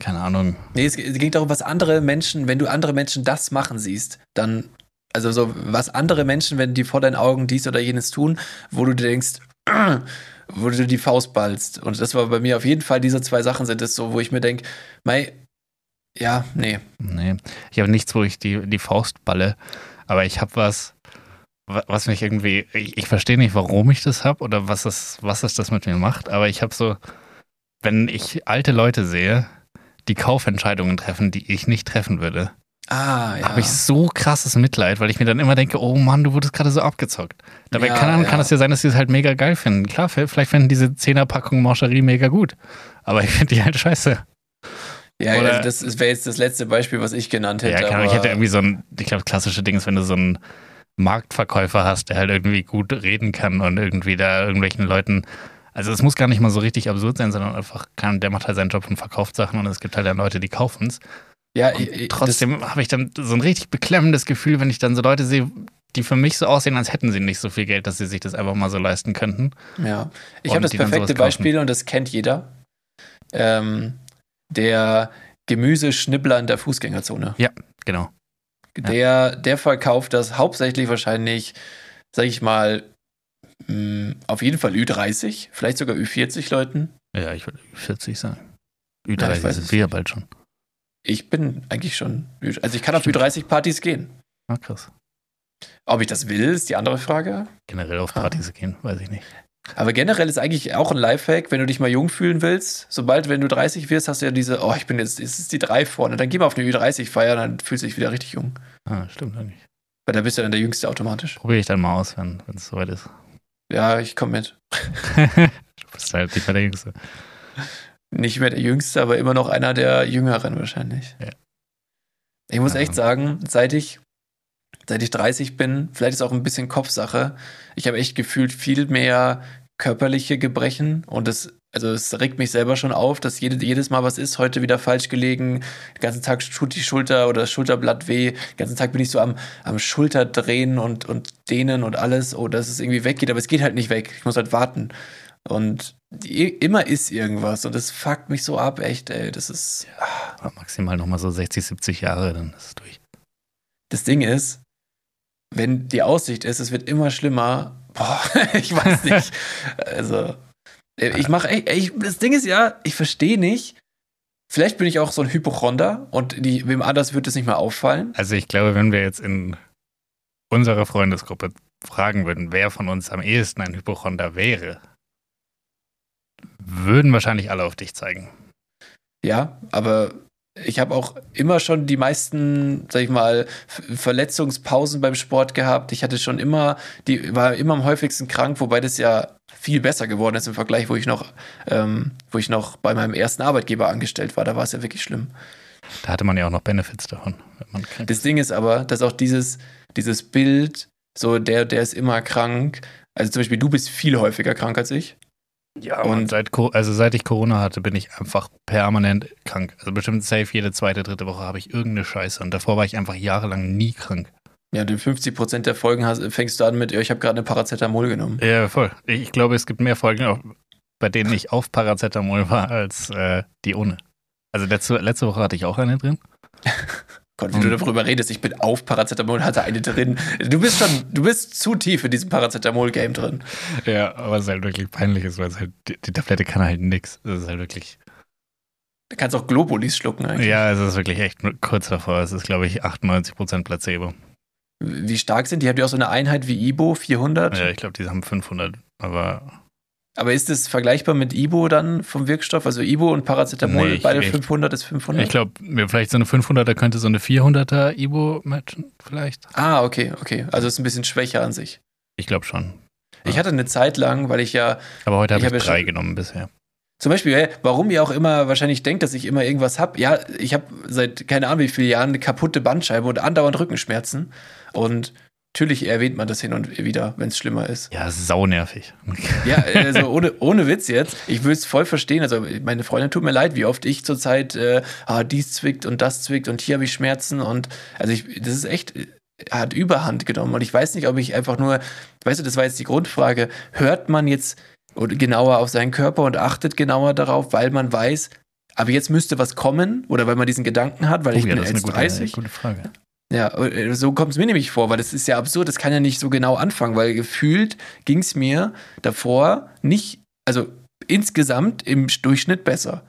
keine Ahnung. Nee, es, es ging darum, was andere Menschen, wenn du andere Menschen das machen siehst, dann, also so, was andere Menschen, wenn die vor deinen Augen dies oder jenes tun, wo du dir denkst, wo du die Faust ballst. Und das war bei mir auf jeden Fall, diese zwei Sachen sind es so, wo ich mir denke, mei, ja, nee. Nee, ich habe nichts, wo ich die, die Faust balle, aber ich habe was, was mich irgendwie, ich, ich verstehe nicht, warum ich das habe oder was es, was es das mit mir macht, aber ich habe so, wenn ich alte Leute sehe, die Kaufentscheidungen treffen, die ich nicht treffen würde, ah, ja. habe ich so krasses Mitleid, weil ich mir dann immer denke, oh Mann, du wurdest gerade so abgezockt. Dabei ja, kann, ja. kann es ja sein, dass sie es halt mega geil finden. Klar, vielleicht finden diese 10er-Packung Mancherie mega gut, aber ich finde die halt scheiße. Ja, Oder, also das wäre jetzt das letzte Beispiel, was ich genannt hätte. Ja, genau, ich hätte irgendwie so ein, ich glaube, klassische Ding ist, wenn du so ein Marktverkäufer hast, der halt irgendwie gut reden kann und irgendwie da irgendwelchen Leuten. Also es muss gar nicht mal so richtig absurd sein, sondern einfach kann, der macht halt seinen Job und verkauft Sachen und es gibt halt dann Leute, die kaufen es. Ja, ich, trotzdem habe ich dann so ein richtig beklemmendes Gefühl, wenn ich dann so Leute sehe, die für mich so aussehen, als hätten sie nicht so viel Geld, dass sie sich das einfach mal so leisten könnten. Ja, ich habe das perfekte Beispiel und das kennt jeder. Ähm, der Gemüseschnibbler in der Fußgängerzone. Ja, genau. Der, der verkauft das hauptsächlich wahrscheinlich, sag ich mal, mh, hm, auf jeden Fall Ü30, vielleicht sogar Ü40 Leuten. Ja, ich würde Ü40 sagen. Ü30 ja, sind wir ja bald schon. Ich bin eigentlich schon, also ich kann auf Ü30-Partys gehen. Ah, krass. Ob ich das will, ist die andere Frage. Generell auf Partys ah. gehen, weiß ich nicht. Aber generell ist eigentlich auch ein Lifehack, wenn du dich mal jung fühlen willst. Sobald, wenn du 30 wirst, hast du ja diese, oh, ich bin jetzt, es ist die 3 vorne. Dann geh mal auf eine Ü30-Feier, dann fühlst du dich wieder richtig jung. Ah, stimmt eigentlich. Weil da bist du dann der Jüngste automatisch. Probiere ich dann mal aus, wenn es soweit ist. Ja, ich komme mit. du bist halt nicht mehr der Jüngste. Nicht mehr der Jüngste, aber immer noch einer der Jüngeren wahrscheinlich. Ja. Ich muss echt sagen, seit ich seit ich 30 bin, vielleicht ist auch ein bisschen Kopfsache. Ich habe echt gefühlt viel mehr körperliche Gebrechen und das, also es regt mich selber schon auf, dass jede, jedes Mal was ist, heute wieder falsch gelegen, den ganzen Tag tut die Schulter oder das Schulterblatt weh, den ganzen Tag bin ich so am, am Schulter drehen und, und dehnen und alles, oh, dass es irgendwie weggeht, aber es geht halt nicht weg. Ich muss halt warten. Und immer ist irgendwas und das fuckt mich so ab, echt, ey. Das ist. Ja, maximal nochmal so 60, 70 Jahre, dann ist es durch. Das Ding ist, wenn die Aussicht ist, es wird immer schlimmer, boah, ich weiß nicht. also, äh, ich mache, ey, das Ding ist ja, ich verstehe nicht. Vielleicht bin ich auch so ein Hypochonder und die, wem anders wird es nicht mehr auffallen. Also ich glaube, wenn wir jetzt in unserer Freundesgruppe fragen würden, wer von uns am ehesten ein Hypochonder wäre, würden wahrscheinlich alle auf dich zeigen. Ja, aber ich habe auch immer schon die meisten, sag ich mal, Verletzungspausen beim Sport gehabt. Ich hatte schon immer, die war immer am häufigsten krank, wobei das ja viel besser geworden ist im Vergleich, wo ich noch, ähm, wo ich noch bei meinem ersten Arbeitgeber angestellt war. Da war es ja wirklich schlimm. Da hatte man ja auch noch Benefits davon. das Ding ist aber, dass auch dieses, dieses Bild, so der, der ist immer krank. Also zum Beispiel, du bist viel häufiger krank als ich. Ja, und seit, also seit ich Corona hatte, bin ich einfach permanent krank. Also bestimmt safe jede zweite, dritte Woche habe ich irgendeine Scheiße. Und davor war ich einfach jahrelang nie krank. Ja, in 50 Prozent der Folgen hast, fängst du an mit, ich habe gerade eine Paracetamol genommen. Ja, voll. Ich glaube, es gibt mehr Folgen, bei denen ich auf Paracetamol war, als äh, die ohne. Also letzte, letzte Woche hatte ich auch eine drin. Gott, wie du hm. darüber redest, ich bin auf Paracetamol und hatte eine drin. Du bist schon, du bist zu tief in diesem Paracetamol-Game drin. Ja, aber es ist halt wirklich peinlich ist, weil es halt, die, die Tablette kann halt nix. Das ist halt wirklich. Du kannst auch Globulis schlucken eigentlich. Ja, es ist wirklich echt kurz davor. Es ist, glaube ich, 98% Placebo. Wie stark sind die? Habt ihr auch so eine Einheit wie Ibo, 400? Ja, ich glaube, die haben 500, aber aber ist es vergleichbar mit Ibo dann vom Wirkstoff? Also Ibo und Paracetamol, nee, beide ich, 500 ist 500? Ich glaube, vielleicht so eine 500er könnte so eine 400er Ibo matchen, vielleicht. Ah, okay, okay. Also ist ein bisschen schwächer an sich. Ich glaube schon. Ich hatte eine Zeit lang, weil ich ja. Aber heute habe ich, hab ich drei schon, genommen bisher. Zum Beispiel, warum ihr auch immer wahrscheinlich denkt, dass ich immer irgendwas habe. Ja, ich habe seit keine Ahnung wie vielen Jahren eine kaputte Bandscheibe und andauernd Rückenschmerzen. Und Natürlich erwähnt man das hin und wieder, wenn es schlimmer ist. Ja, saunervig. Ja, also ohne, ohne Witz jetzt. Ich will es voll verstehen. Also meine Freundin tut mir leid, wie oft ich zurzeit, äh, ah, dies zwickt und das zwickt und hier habe ich Schmerzen und also ich, das ist echt, hat Überhand genommen. Und ich weiß nicht, ob ich einfach nur, weißt du, das war jetzt die Grundfrage, hört man jetzt genauer auf seinen Körper und achtet genauer darauf, weil man weiß, aber jetzt müsste was kommen oder weil man diesen Gedanken hat, weil oh, ich ja, bin jetzt 30. Gute Frage. Ja, äh, so kommt es mir nämlich vor, weil das ist ja absurd, das kann ja nicht so genau anfangen, weil gefühlt ging es mir davor nicht, also insgesamt im Durchschnitt besser.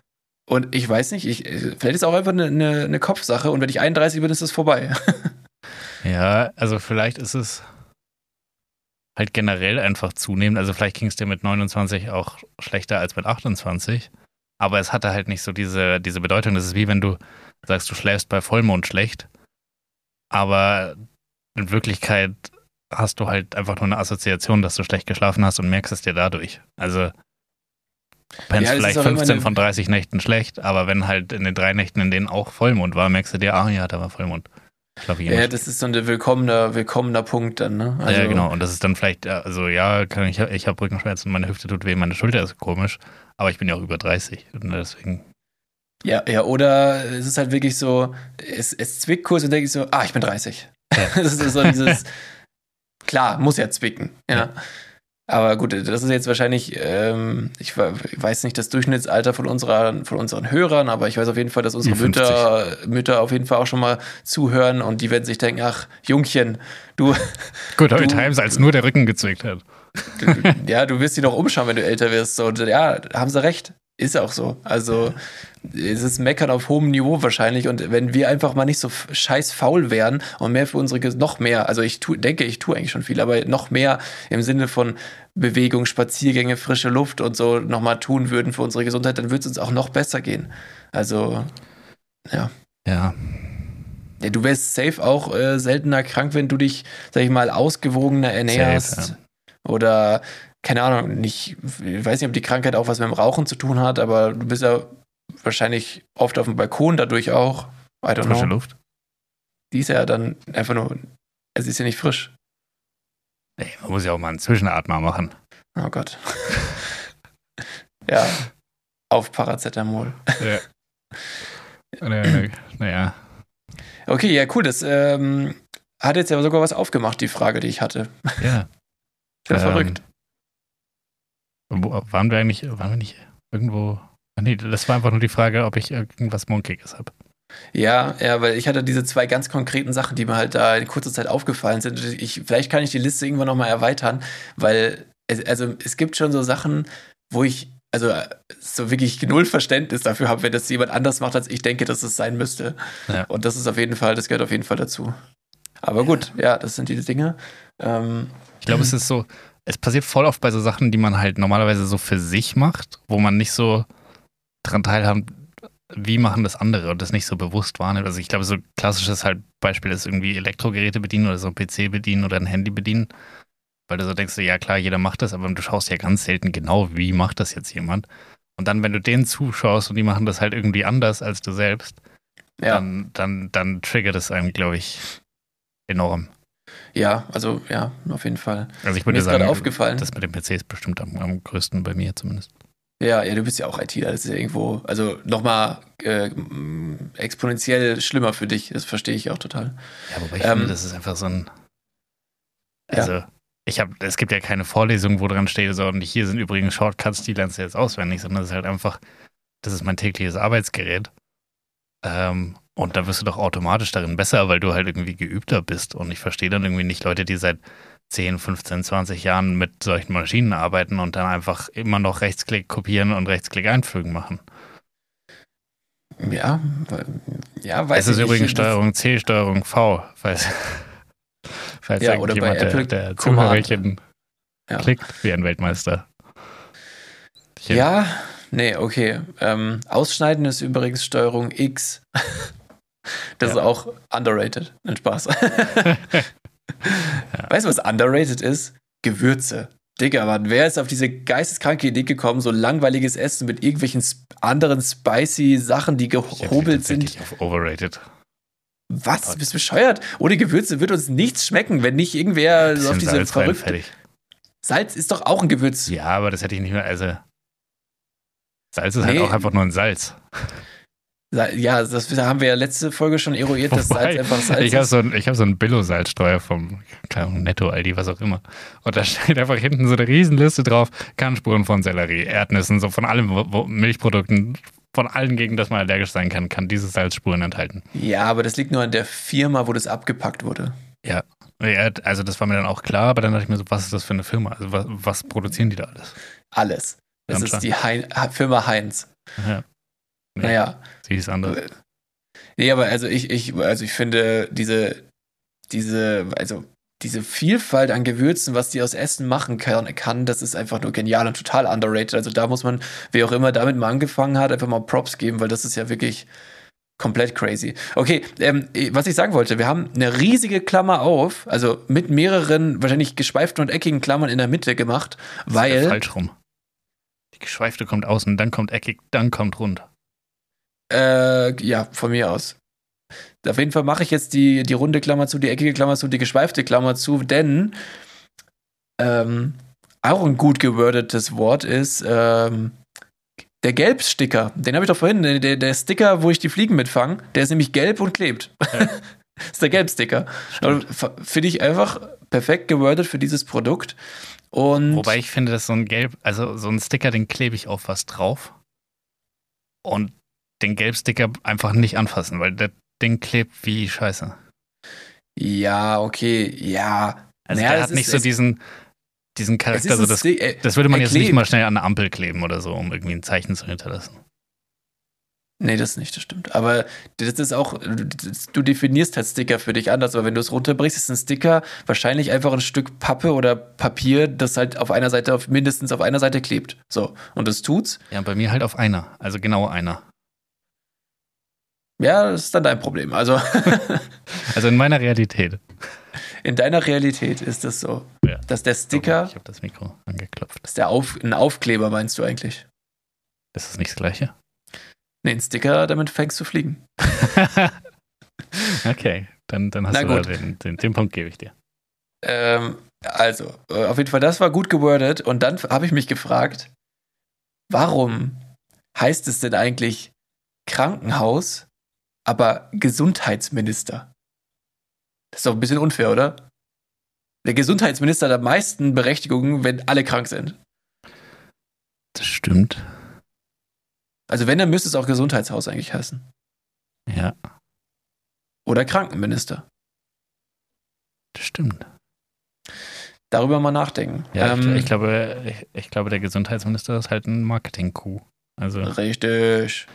Und ich weiß nicht, ich, vielleicht ist es auch einfach eine, eine, eine Kopfsache und wenn ich 31 bin, ist es vorbei. ja, also vielleicht ist es halt generell einfach zunehmend. Also vielleicht ging es dir mit 29 auch schlechter als mit 28. Aber es hatte halt nicht so diese, diese Bedeutung. Das ist wie wenn du sagst, du schläfst bei Vollmond schlecht aber in Wirklichkeit hast du halt einfach nur eine Assoziation, dass du schlecht geschlafen hast und merkst es dir dadurch. Also pennst ja, vielleicht 15 von 30 Nächten schlecht, aber wenn halt in den drei Nächten, in denen auch Vollmond war, merkst du dir, ah ja, da war Vollmond. Ja, das ist so ein willkommener, willkommener Punkt dann, ne? Also ja, genau. Und das ist dann vielleicht, also ja, kann ich, ich habe Rückenschmerzen, meine Hüfte tut weh, meine Schulter ist komisch, aber ich bin ja auch über 30 und deswegen ja, ja, oder es ist halt wirklich so, es, es zwickt kurz und denke ich so, ah, ich bin 30. Ja. das ist so dieses, klar, muss ja zwicken, ja. ja. Aber gut, das ist jetzt wahrscheinlich, ähm, ich weiß nicht das Durchschnittsalter von, unserer, von unseren Hörern, aber ich weiß auf jeden Fall, dass unsere Mütter, Mütter auf jeden Fall auch schon mal zuhören und die werden sich denken, ach, Jungchen, du. Good old times, als nur der Rücken gezwickt hat. Du, ja, du wirst sie noch umschauen, wenn du älter wirst. Und ja, haben sie recht. Ist auch so. Also es ist Meckern auf hohem Niveau wahrscheinlich. Und wenn wir einfach mal nicht so scheiß faul wären und mehr für unsere, noch mehr, also ich tu, denke, ich tue eigentlich schon viel, aber noch mehr im Sinne von Bewegung, Spaziergänge, frische Luft und so nochmal tun würden für unsere Gesundheit, dann würde es uns auch noch besser gehen. Also, ja. Ja. Ja, du wärst safe auch äh, seltener krank, wenn du dich, sag ich mal, ausgewogener ernährst. Safe, ja. Oder keine Ahnung, nicht, ich weiß nicht, ob die Krankheit auch was mit dem Rauchen zu tun hat, aber du bist ja wahrscheinlich oft auf dem Balkon dadurch auch. I don't Frische know. Luft. Die ist ja dann einfach nur, es ist ja nicht frisch. Nee, man muss ja auch mal einen Zwischenatmer machen. Oh Gott. ja, auf Paracetamol. Ja. Naja. naja. Okay, ja, cool. Das ähm, hat jetzt ja sogar was aufgemacht, die Frage, die ich hatte. Ja. Sehr ähm, verrückt. Wo, waren wir eigentlich, waren wir nicht irgendwo? Nee, das war einfach nur die Frage, ob ich irgendwas Monkiges habe. Ja, ja, weil ich hatte diese zwei ganz konkreten Sachen, die mir halt da in kurzer Zeit aufgefallen sind. Ich, vielleicht kann ich die Liste irgendwann nochmal erweitern, weil es, also es gibt schon so Sachen, wo ich also so wirklich null Verständnis dafür habe, wenn das jemand anders macht, als ich denke, dass es sein müsste. Ja. Und das ist auf jeden Fall, das gehört auf jeden Fall dazu. Aber gut, ja, das sind diese Dinge. Ähm, ich glaube, es ist so, es passiert voll oft bei so Sachen, die man halt normalerweise so für sich macht, wo man nicht so dran teilhaben, wie machen das andere und das nicht so bewusst wahrnimmt. Also ich glaube, so klassisches halt Beispiel ist irgendwie Elektrogeräte bedienen oder so ein PC bedienen oder ein Handy bedienen. Weil du so denkst, ja klar, jeder macht das, aber du schaust ja ganz selten genau, wie macht das jetzt jemand. Und dann, wenn du denen zuschaust und die machen das halt irgendwie anders als du selbst, ja. dann, dann, dann triggert es einem, glaube ich, enorm. Ja, also ja, auf jeden Fall. Also ich würde mir sagen, aufgefallen. das mit dem PC ist bestimmt am, am größten bei mir zumindest. Ja, ja, du bist ja auch ITler, das ist ja irgendwo, also nochmal äh, exponentiell schlimmer für dich, das verstehe ich auch total. Ja, wobei ich ähm, finde, das ist einfach so ein, also ja. ich habe, es gibt ja keine Vorlesung, wo dran steht, so, und hier sind übrigens Shortcuts, die lernst du jetzt auswendig, sondern es ist halt einfach, das ist mein tägliches Arbeitsgerät. Ähm, und da wirst du doch automatisch darin besser, weil du halt irgendwie geübter bist. Und ich verstehe dann irgendwie nicht Leute, die seit 10, 15, 20 Jahren mit solchen Maschinen arbeiten und dann einfach immer noch Rechtsklick kopieren und Rechtsklick einfügen machen. Ja, ja, weiß Es ist übrigens Steuerung C, Steuerung V, falls, falls ja, oder bei Apple der, der Zimmerchen ja. klickt wie ein Weltmeister. Ja, nee, okay. Ähm, Ausschneiden ist übrigens Steuerung X. Das ja. ist auch underrated. Ein Spaß. ja. Weißt du, was underrated ist? Gewürze. Digga, Mann, wer ist auf diese geisteskranke Idee gekommen, so langweiliges Essen mit irgendwelchen anderen spicy Sachen, die gehobelt sind? auf overrated. Was? Bist du bescheuert? Ohne Gewürze wird uns nichts schmecken, wenn nicht irgendwer so auf diese Salz verrückte. Salz ist doch auch ein Gewürz. Ja, aber das hätte ich nicht mehr. Also. Salz ist halt nee. halt auch einfach nur ein Salz. Ja, das haben wir ja letzte Folge schon eruiert, dass Salz einfach Salz ich ist. so ein, ich habe so einen Billo-Salzsteuer vom Netto, Aldi, was auch immer. Und da steht einfach hinten so eine Riesenliste drauf, Kernspuren von Sellerie, Erdnüssen, so von allem, wo, Milchprodukten, von allen, gegen das man allergisch sein kann, kann diese Salzspuren enthalten. Ja, aber das liegt nur an der Firma, wo das abgepackt wurde. Ja, also das war mir dann auch klar, aber dann dachte ich mir so, was ist das für eine Firma? Also was, was produzieren die da alles? Alles. Das ist die hein Firma Heinz. Ja. Nee, naja. Sie ist anders. Nee, aber also ich, ich, also ich finde diese, diese, also diese Vielfalt an Gewürzen, was die aus Essen machen kann, kann, das ist einfach nur genial und total underrated. Also da muss man, wer auch immer damit mal angefangen hat, einfach mal Props geben, weil das ist ja wirklich komplett crazy. Okay, ähm, was ich sagen wollte, wir haben eine riesige Klammer auf, also mit mehreren wahrscheinlich geschweiften und eckigen Klammern in der Mitte gemacht, das weil. Ist ja falsch rum. Die geschweifte kommt außen, dann kommt eckig, dann kommt rund. Äh, ja, von mir aus. Auf jeden Fall mache ich jetzt die, die runde Klammer zu, die eckige Klammer zu, die geschweifte Klammer zu, denn ähm, auch ein gut gewordetes Wort ist ähm, der Gelbsticker. Den habe ich doch vorhin, der, der Sticker, wo ich die Fliegen mitfange, der ist nämlich gelb und klebt. Ja. das ist der Gelbsticker. Finde ich einfach perfekt gewordet für dieses Produkt. Und Wobei ich finde, dass so ein Gelb, also so ein Sticker, den klebe ich auf was drauf. Und den Gelbsticker einfach nicht anfassen, weil das Ding klebt wie Scheiße. Ja, okay, ja. Also naja, der hat nicht so diesen, diesen Charakter, so das, äh, das würde man jetzt klebt. nicht mal schnell an eine Ampel kleben oder so, um irgendwie ein Zeichen zu hinterlassen. Nee, das nicht, das stimmt. Aber das ist auch, du definierst halt Sticker für dich anders, aber wenn du es runterbrichst, ist ein Sticker wahrscheinlich einfach ein Stück Pappe oder Papier, das halt auf einer Seite, auf, mindestens auf einer Seite klebt. So. Und das tut's. Ja, bei mir halt auf einer, also genau einer. Ja, das ist dann dein Problem. Also, also in meiner Realität. In deiner Realität ist das so, ja. dass der Sticker. Ich habe das Mikro angeklopft. Ist der Auf, ein Aufkleber, meinst du eigentlich? Ist das nicht das Gleiche? Nee, ein Sticker, damit fängst du fliegen. okay, dann, dann hast Na du den, den, den Punkt gebe ich dir. Ähm, also, äh, auf jeden Fall, das war gut gewordet. Und dann habe ich mich gefragt, warum heißt es denn eigentlich Krankenhaus aber Gesundheitsminister. Das ist doch ein bisschen unfair, oder? Der Gesundheitsminister hat am meisten Berechtigungen, wenn alle krank sind. Das stimmt. Also wenn, dann müsste es auch Gesundheitshaus eigentlich heißen. Ja. Oder Krankenminister. Das stimmt. Darüber mal nachdenken. Ja, ähm, ich, ich, glaube, ich, ich, glaube, der Gesundheitsminister ist halt ein Marketing-Coup. Also, richtig.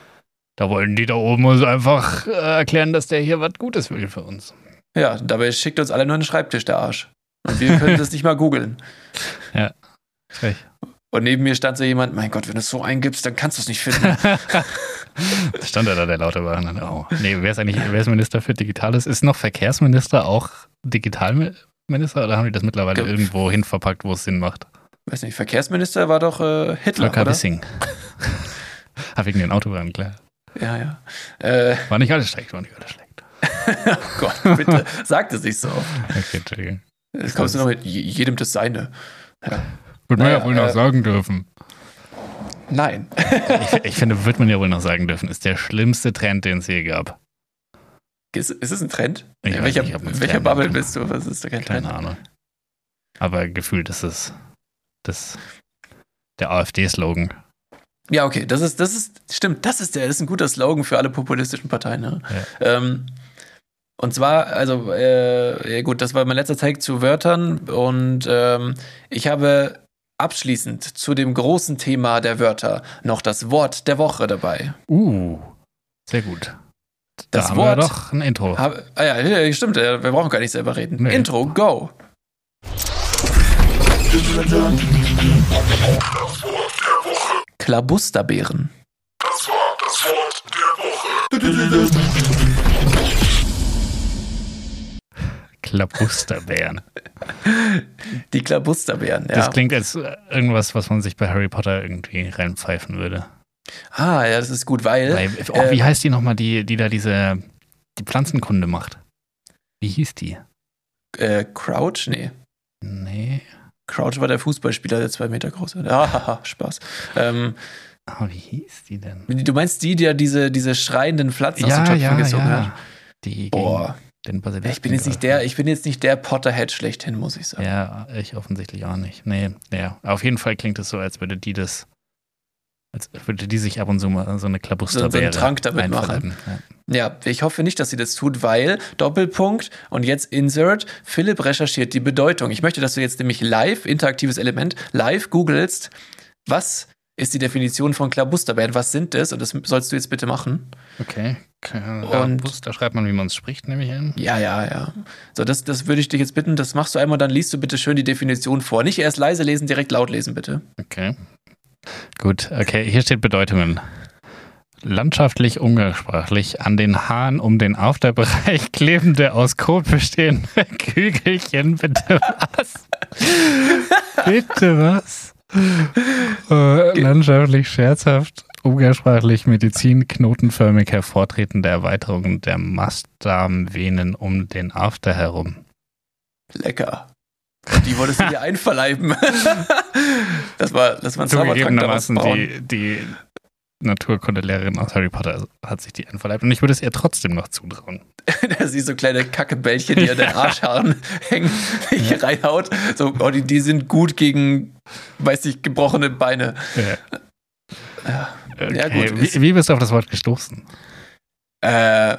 Da wollen die da oben uns einfach äh, erklären, dass der hier was Gutes will für uns. Ja, dabei schickt uns alle nur einen Schreibtisch, der Arsch. Und wir können das nicht mal googeln. Ja, recht. Und neben mir stand so jemand, mein Gott, wenn du es so eingibst, dann kannst du es nicht finden. stand da der Lauterbach. Oh. Nee, wer ist eigentlich, wer ist Minister für Digitales? Ist noch Verkehrsminister auch Digitalminister oder haben die das mittlerweile Ge irgendwo hin verpackt, wo es Sinn macht? Weiß nicht, Verkehrsminister war doch äh, Hitler, Volker oder? Wissing. ah, wegen den Autobahnen, klar. Ja, ja. Äh, war nicht alles schlecht, war nicht alles schlecht. oh Gott, bitte, sag das nicht so. Okay, Entschuldigung. Jetzt kommst du noch mit jedem das Seine. Ja. Wird man ja wohl noch äh, sagen dürfen. Nein. ich, ich, finde, wird man ja wohl noch sagen dürfen, ist der schlimmste Trend, den es je gab. Ist, ist es ein Trend? Ich ja, welcher welcher Bubble bist du? Was ist da kein Keine Trend? Ahnung. Aber gefühlt ist es das, der AfD-Slogan. Ja, okay, das ist, das ist, stimmt, das ist der, das ist ein guter Slogan für alle populistischen Parteien. Ne? Ja. Ähm, und zwar, also, äh, ja gut, das war mein letzter Take zu Wörtern und ähm, ich habe abschließend zu dem großen Thema der Wörter noch das Wort der Woche dabei. Uh, sehr gut. Da das haben Wort. Wir doch ein Intro. Hab, ah ja, stimmt, wir brauchen gar nicht selber reden. Nee. Intro, go. Klabusterbeeren. Das war das Wort der Woche. Klabusterbeeren. Die Klabusterbeeren, ja. Das klingt als irgendwas, was man sich bei Harry Potter irgendwie reinpfeifen würde. Ah, ja, das ist gut, weil. weil oh, äh, wie heißt die nochmal, die, die da diese die Pflanzenkunde macht? Wie hieß die? Äh, Crouch? Nee. Nee. Crouch war der Fußballspieler, der zwei Meter groß war. Ah, Spaß. Ähm, oh, wie hieß die denn? Du meinst die, die ja diese, diese schreienden Pflanzen ja, aus den Töpfen ja, gezogen ja. hat? Die Boah. Den ich bin jetzt nicht der, ich bin jetzt nicht der Potterhead schlechthin, muss ich sagen. Ja, ich offensichtlich auch nicht. Nee, ja. Auf jeden Fall klingt es so, als würde die das, als würde die sich ab und zu mal so eine Klabusterbeere so, so einen Trank damit machen. Ja. ja. ich hoffe nicht, dass sie das tut, weil Doppelpunkt und jetzt Insert, Philipp recherchiert die Bedeutung. Ich möchte, dass du jetzt nämlich live, interaktives Element, live googelst, was ist die Definition von Klabusterband. Was sind das? Und das sollst du jetzt bitte machen. Okay. Da schreibt man, wie man es spricht, nehme ich an. Ja, ja, ja. So, das, das würde ich dich jetzt bitten. Das machst du einmal, dann liest du bitte schön die Definition vor. Nicht erst leise lesen, direkt laut lesen, bitte. Okay. Gut, okay, hier steht Bedeutungen. Landschaftlich umgangssprachlich an den Haaren um den Aufterbereich klebende aus Kot bestehende Kügelchen. Bitte was? Bitte was? äh, landschaftlich scherzhaft, umgangssprachlich Medizin, knotenförmig hervortretende Erweiterungen der Mastdarmvenen um den After herum. Lecker. Die wolltest du dir einverleiben. das war, das war ein Zugegebenermaßen die, die Naturkundelehrerin aus Harry Potter hat sich die einverleibt und ich würde es ihr trotzdem noch zutrauen. da sie so kleine Kackebällchen, die an den Arschhaaren hängen, hier reinhaut. So, oh, die, die sind gut gegen, weiß ich, gebrochene Beine. Ja. Ja, okay. ja gut. Wie, wie, bist du auf das Wort gestoßen? Äh,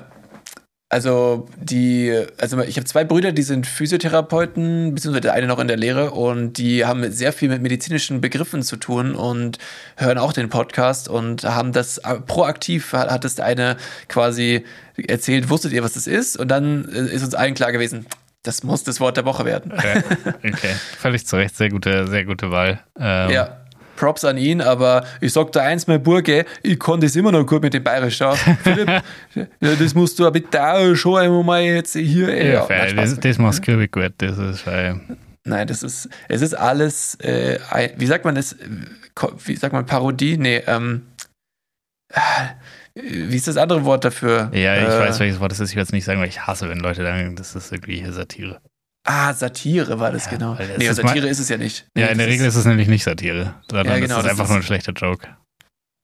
also die, also ich habe zwei Brüder, die sind Physiotherapeuten, beziehungsweise der eine noch in der Lehre und die haben sehr viel mit medizinischen Begriffen zu tun und hören auch den Podcast und haben das äh, proaktiv, hat es der eine quasi erzählt, wusstet ihr, was das ist? Und dann äh, ist uns allen klar gewesen, das muss das Wort der Woche werden. Okay, okay. völlig zu Recht, sehr gute, sehr gute Wahl. Ähm, ja. Props an ihn, aber ich sag da eins, mein Burge, ich kann das immer noch gut mit dem Bayerisch. Ja. Philipp, das musst du aber da schon einmal jetzt hier. Ja, ja nein, das, das machst du gut, das ist fein. Nein, das ist, es ist alles, äh, wie sagt man das, wie sagt man, Parodie? Nee, ähm, wie ist das andere Wort dafür? Ja, ich äh, weiß, welches Wort das ist. Ich werde es nicht sagen, weil ich hasse, wenn Leute sagen, das ist irgendwie Satire. Ah, Satire war das ja, genau. Das nee, ist Satire ist es ja nicht. Nee, ja, in der Regel ist es nämlich nicht Satire, sondern ja, genau, das ist einfach ist nur ein schlechter Joke.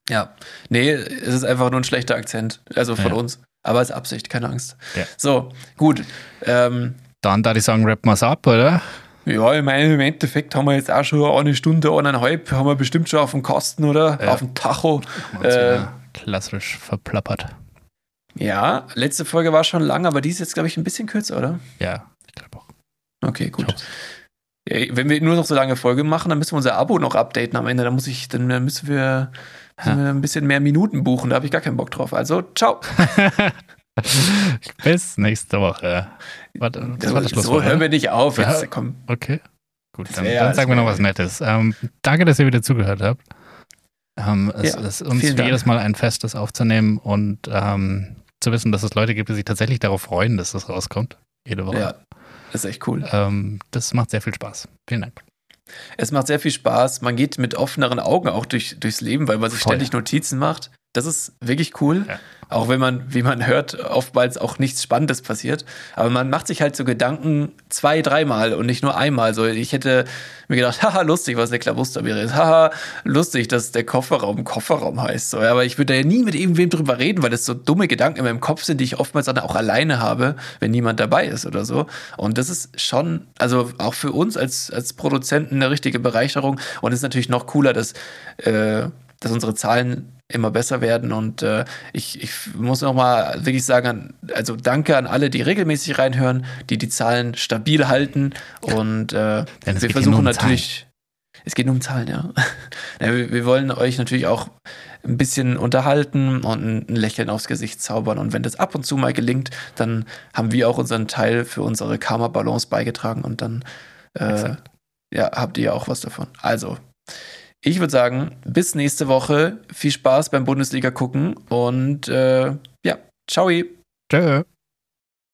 Ja, nee, es ist einfach nur ein schlechter Akzent, also von ja. uns. Aber als Absicht, keine Angst. Ja. So, gut. Ähm, Dann da ich sagen, rappen wir es ab, oder? Ja, ich meine, im Endeffekt haben wir jetzt auch schon eine Stunde, eineinhalb, haben wir bestimmt schon auf dem Kasten, oder? Auf dem Tacho. Äh, klassisch verplappert. Ja, letzte Folge war schon lang, aber die ist jetzt, glaube ich, ein bisschen kürzer, oder? Ja, ich glaube auch. Okay, gut. Ja, wenn wir nur noch so lange Folge machen, dann müssen wir unser Abo noch updaten am Ende. Dann muss ich, dann müssen wir, müssen wir ein bisschen mehr Minuten buchen. Da habe ich gar keinen Bock drauf. Also, ciao. Bis nächste Woche. Warte, das war das so hören wir nicht auf. Jetzt, komm. Okay. Gut, dann, dann sagen wir noch was Nettes. Ähm, danke, dass ihr wieder zugehört habt. Ähm, es Ja, ist uns jedes Mal ein Fest, das aufzunehmen und ähm, zu wissen, dass es Leute gibt, die sich tatsächlich darauf freuen, dass das rauskommt. Jede Woche. Ja, das ist echt cool. Ähm, das macht sehr viel Spaß. Vielen Dank. Es macht sehr viel Spaß. Man geht mit offeneren Augen auch durch, durchs Leben, weil man sich Voll. ständig Notizen macht. Das ist wirklich cool. Ja. Auch wenn man, wie man hört, oftmals auch nichts Spannendes passiert. Aber man macht sich halt so Gedanken zwei, dreimal und nicht nur einmal. So, ich hätte mir gedacht, haha, lustig, was der Klabusterbier ist. Haha, lustig, dass der Kofferraum Kofferraum heißt. So, aber ich würde da ja nie mit irgendwem drüber reden, weil das so dumme Gedanken in meinem Kopf sind, die ich oftmals dann auch alleine habe, wenn niemand dabei ist oder so. Und das ist schon, also auch für uns als, als Produzenten eine richtige Bereicherung. Und es ist natürlich noch cooler, dass, äh, dass unsere Zahlen immer besser werden. Und äh, ich, ich muss noch mal wirklich sagen, also danke an alle, die regelmäßig reinhören, die die Zahlen stabil halten. Und äh, wir versuchen um natürlich. Es geht nur um Zahlen, ja. ja wir, wir wollen euch natürlich auch ein bisschen unterhalten und ein Lächeln aufs Gesicht zaubern. Und wenn das ab und zu mal gelingt, dann haben wir auch unseren Teil für unsere Karma-Balance beigetragen und dann äh, ja, habt ihr auch was davon. Also, ich würde sagen, bis nächste Woche. Viel Spaß beim Bundesliga gucken und äh, ja, ciao. Tschö.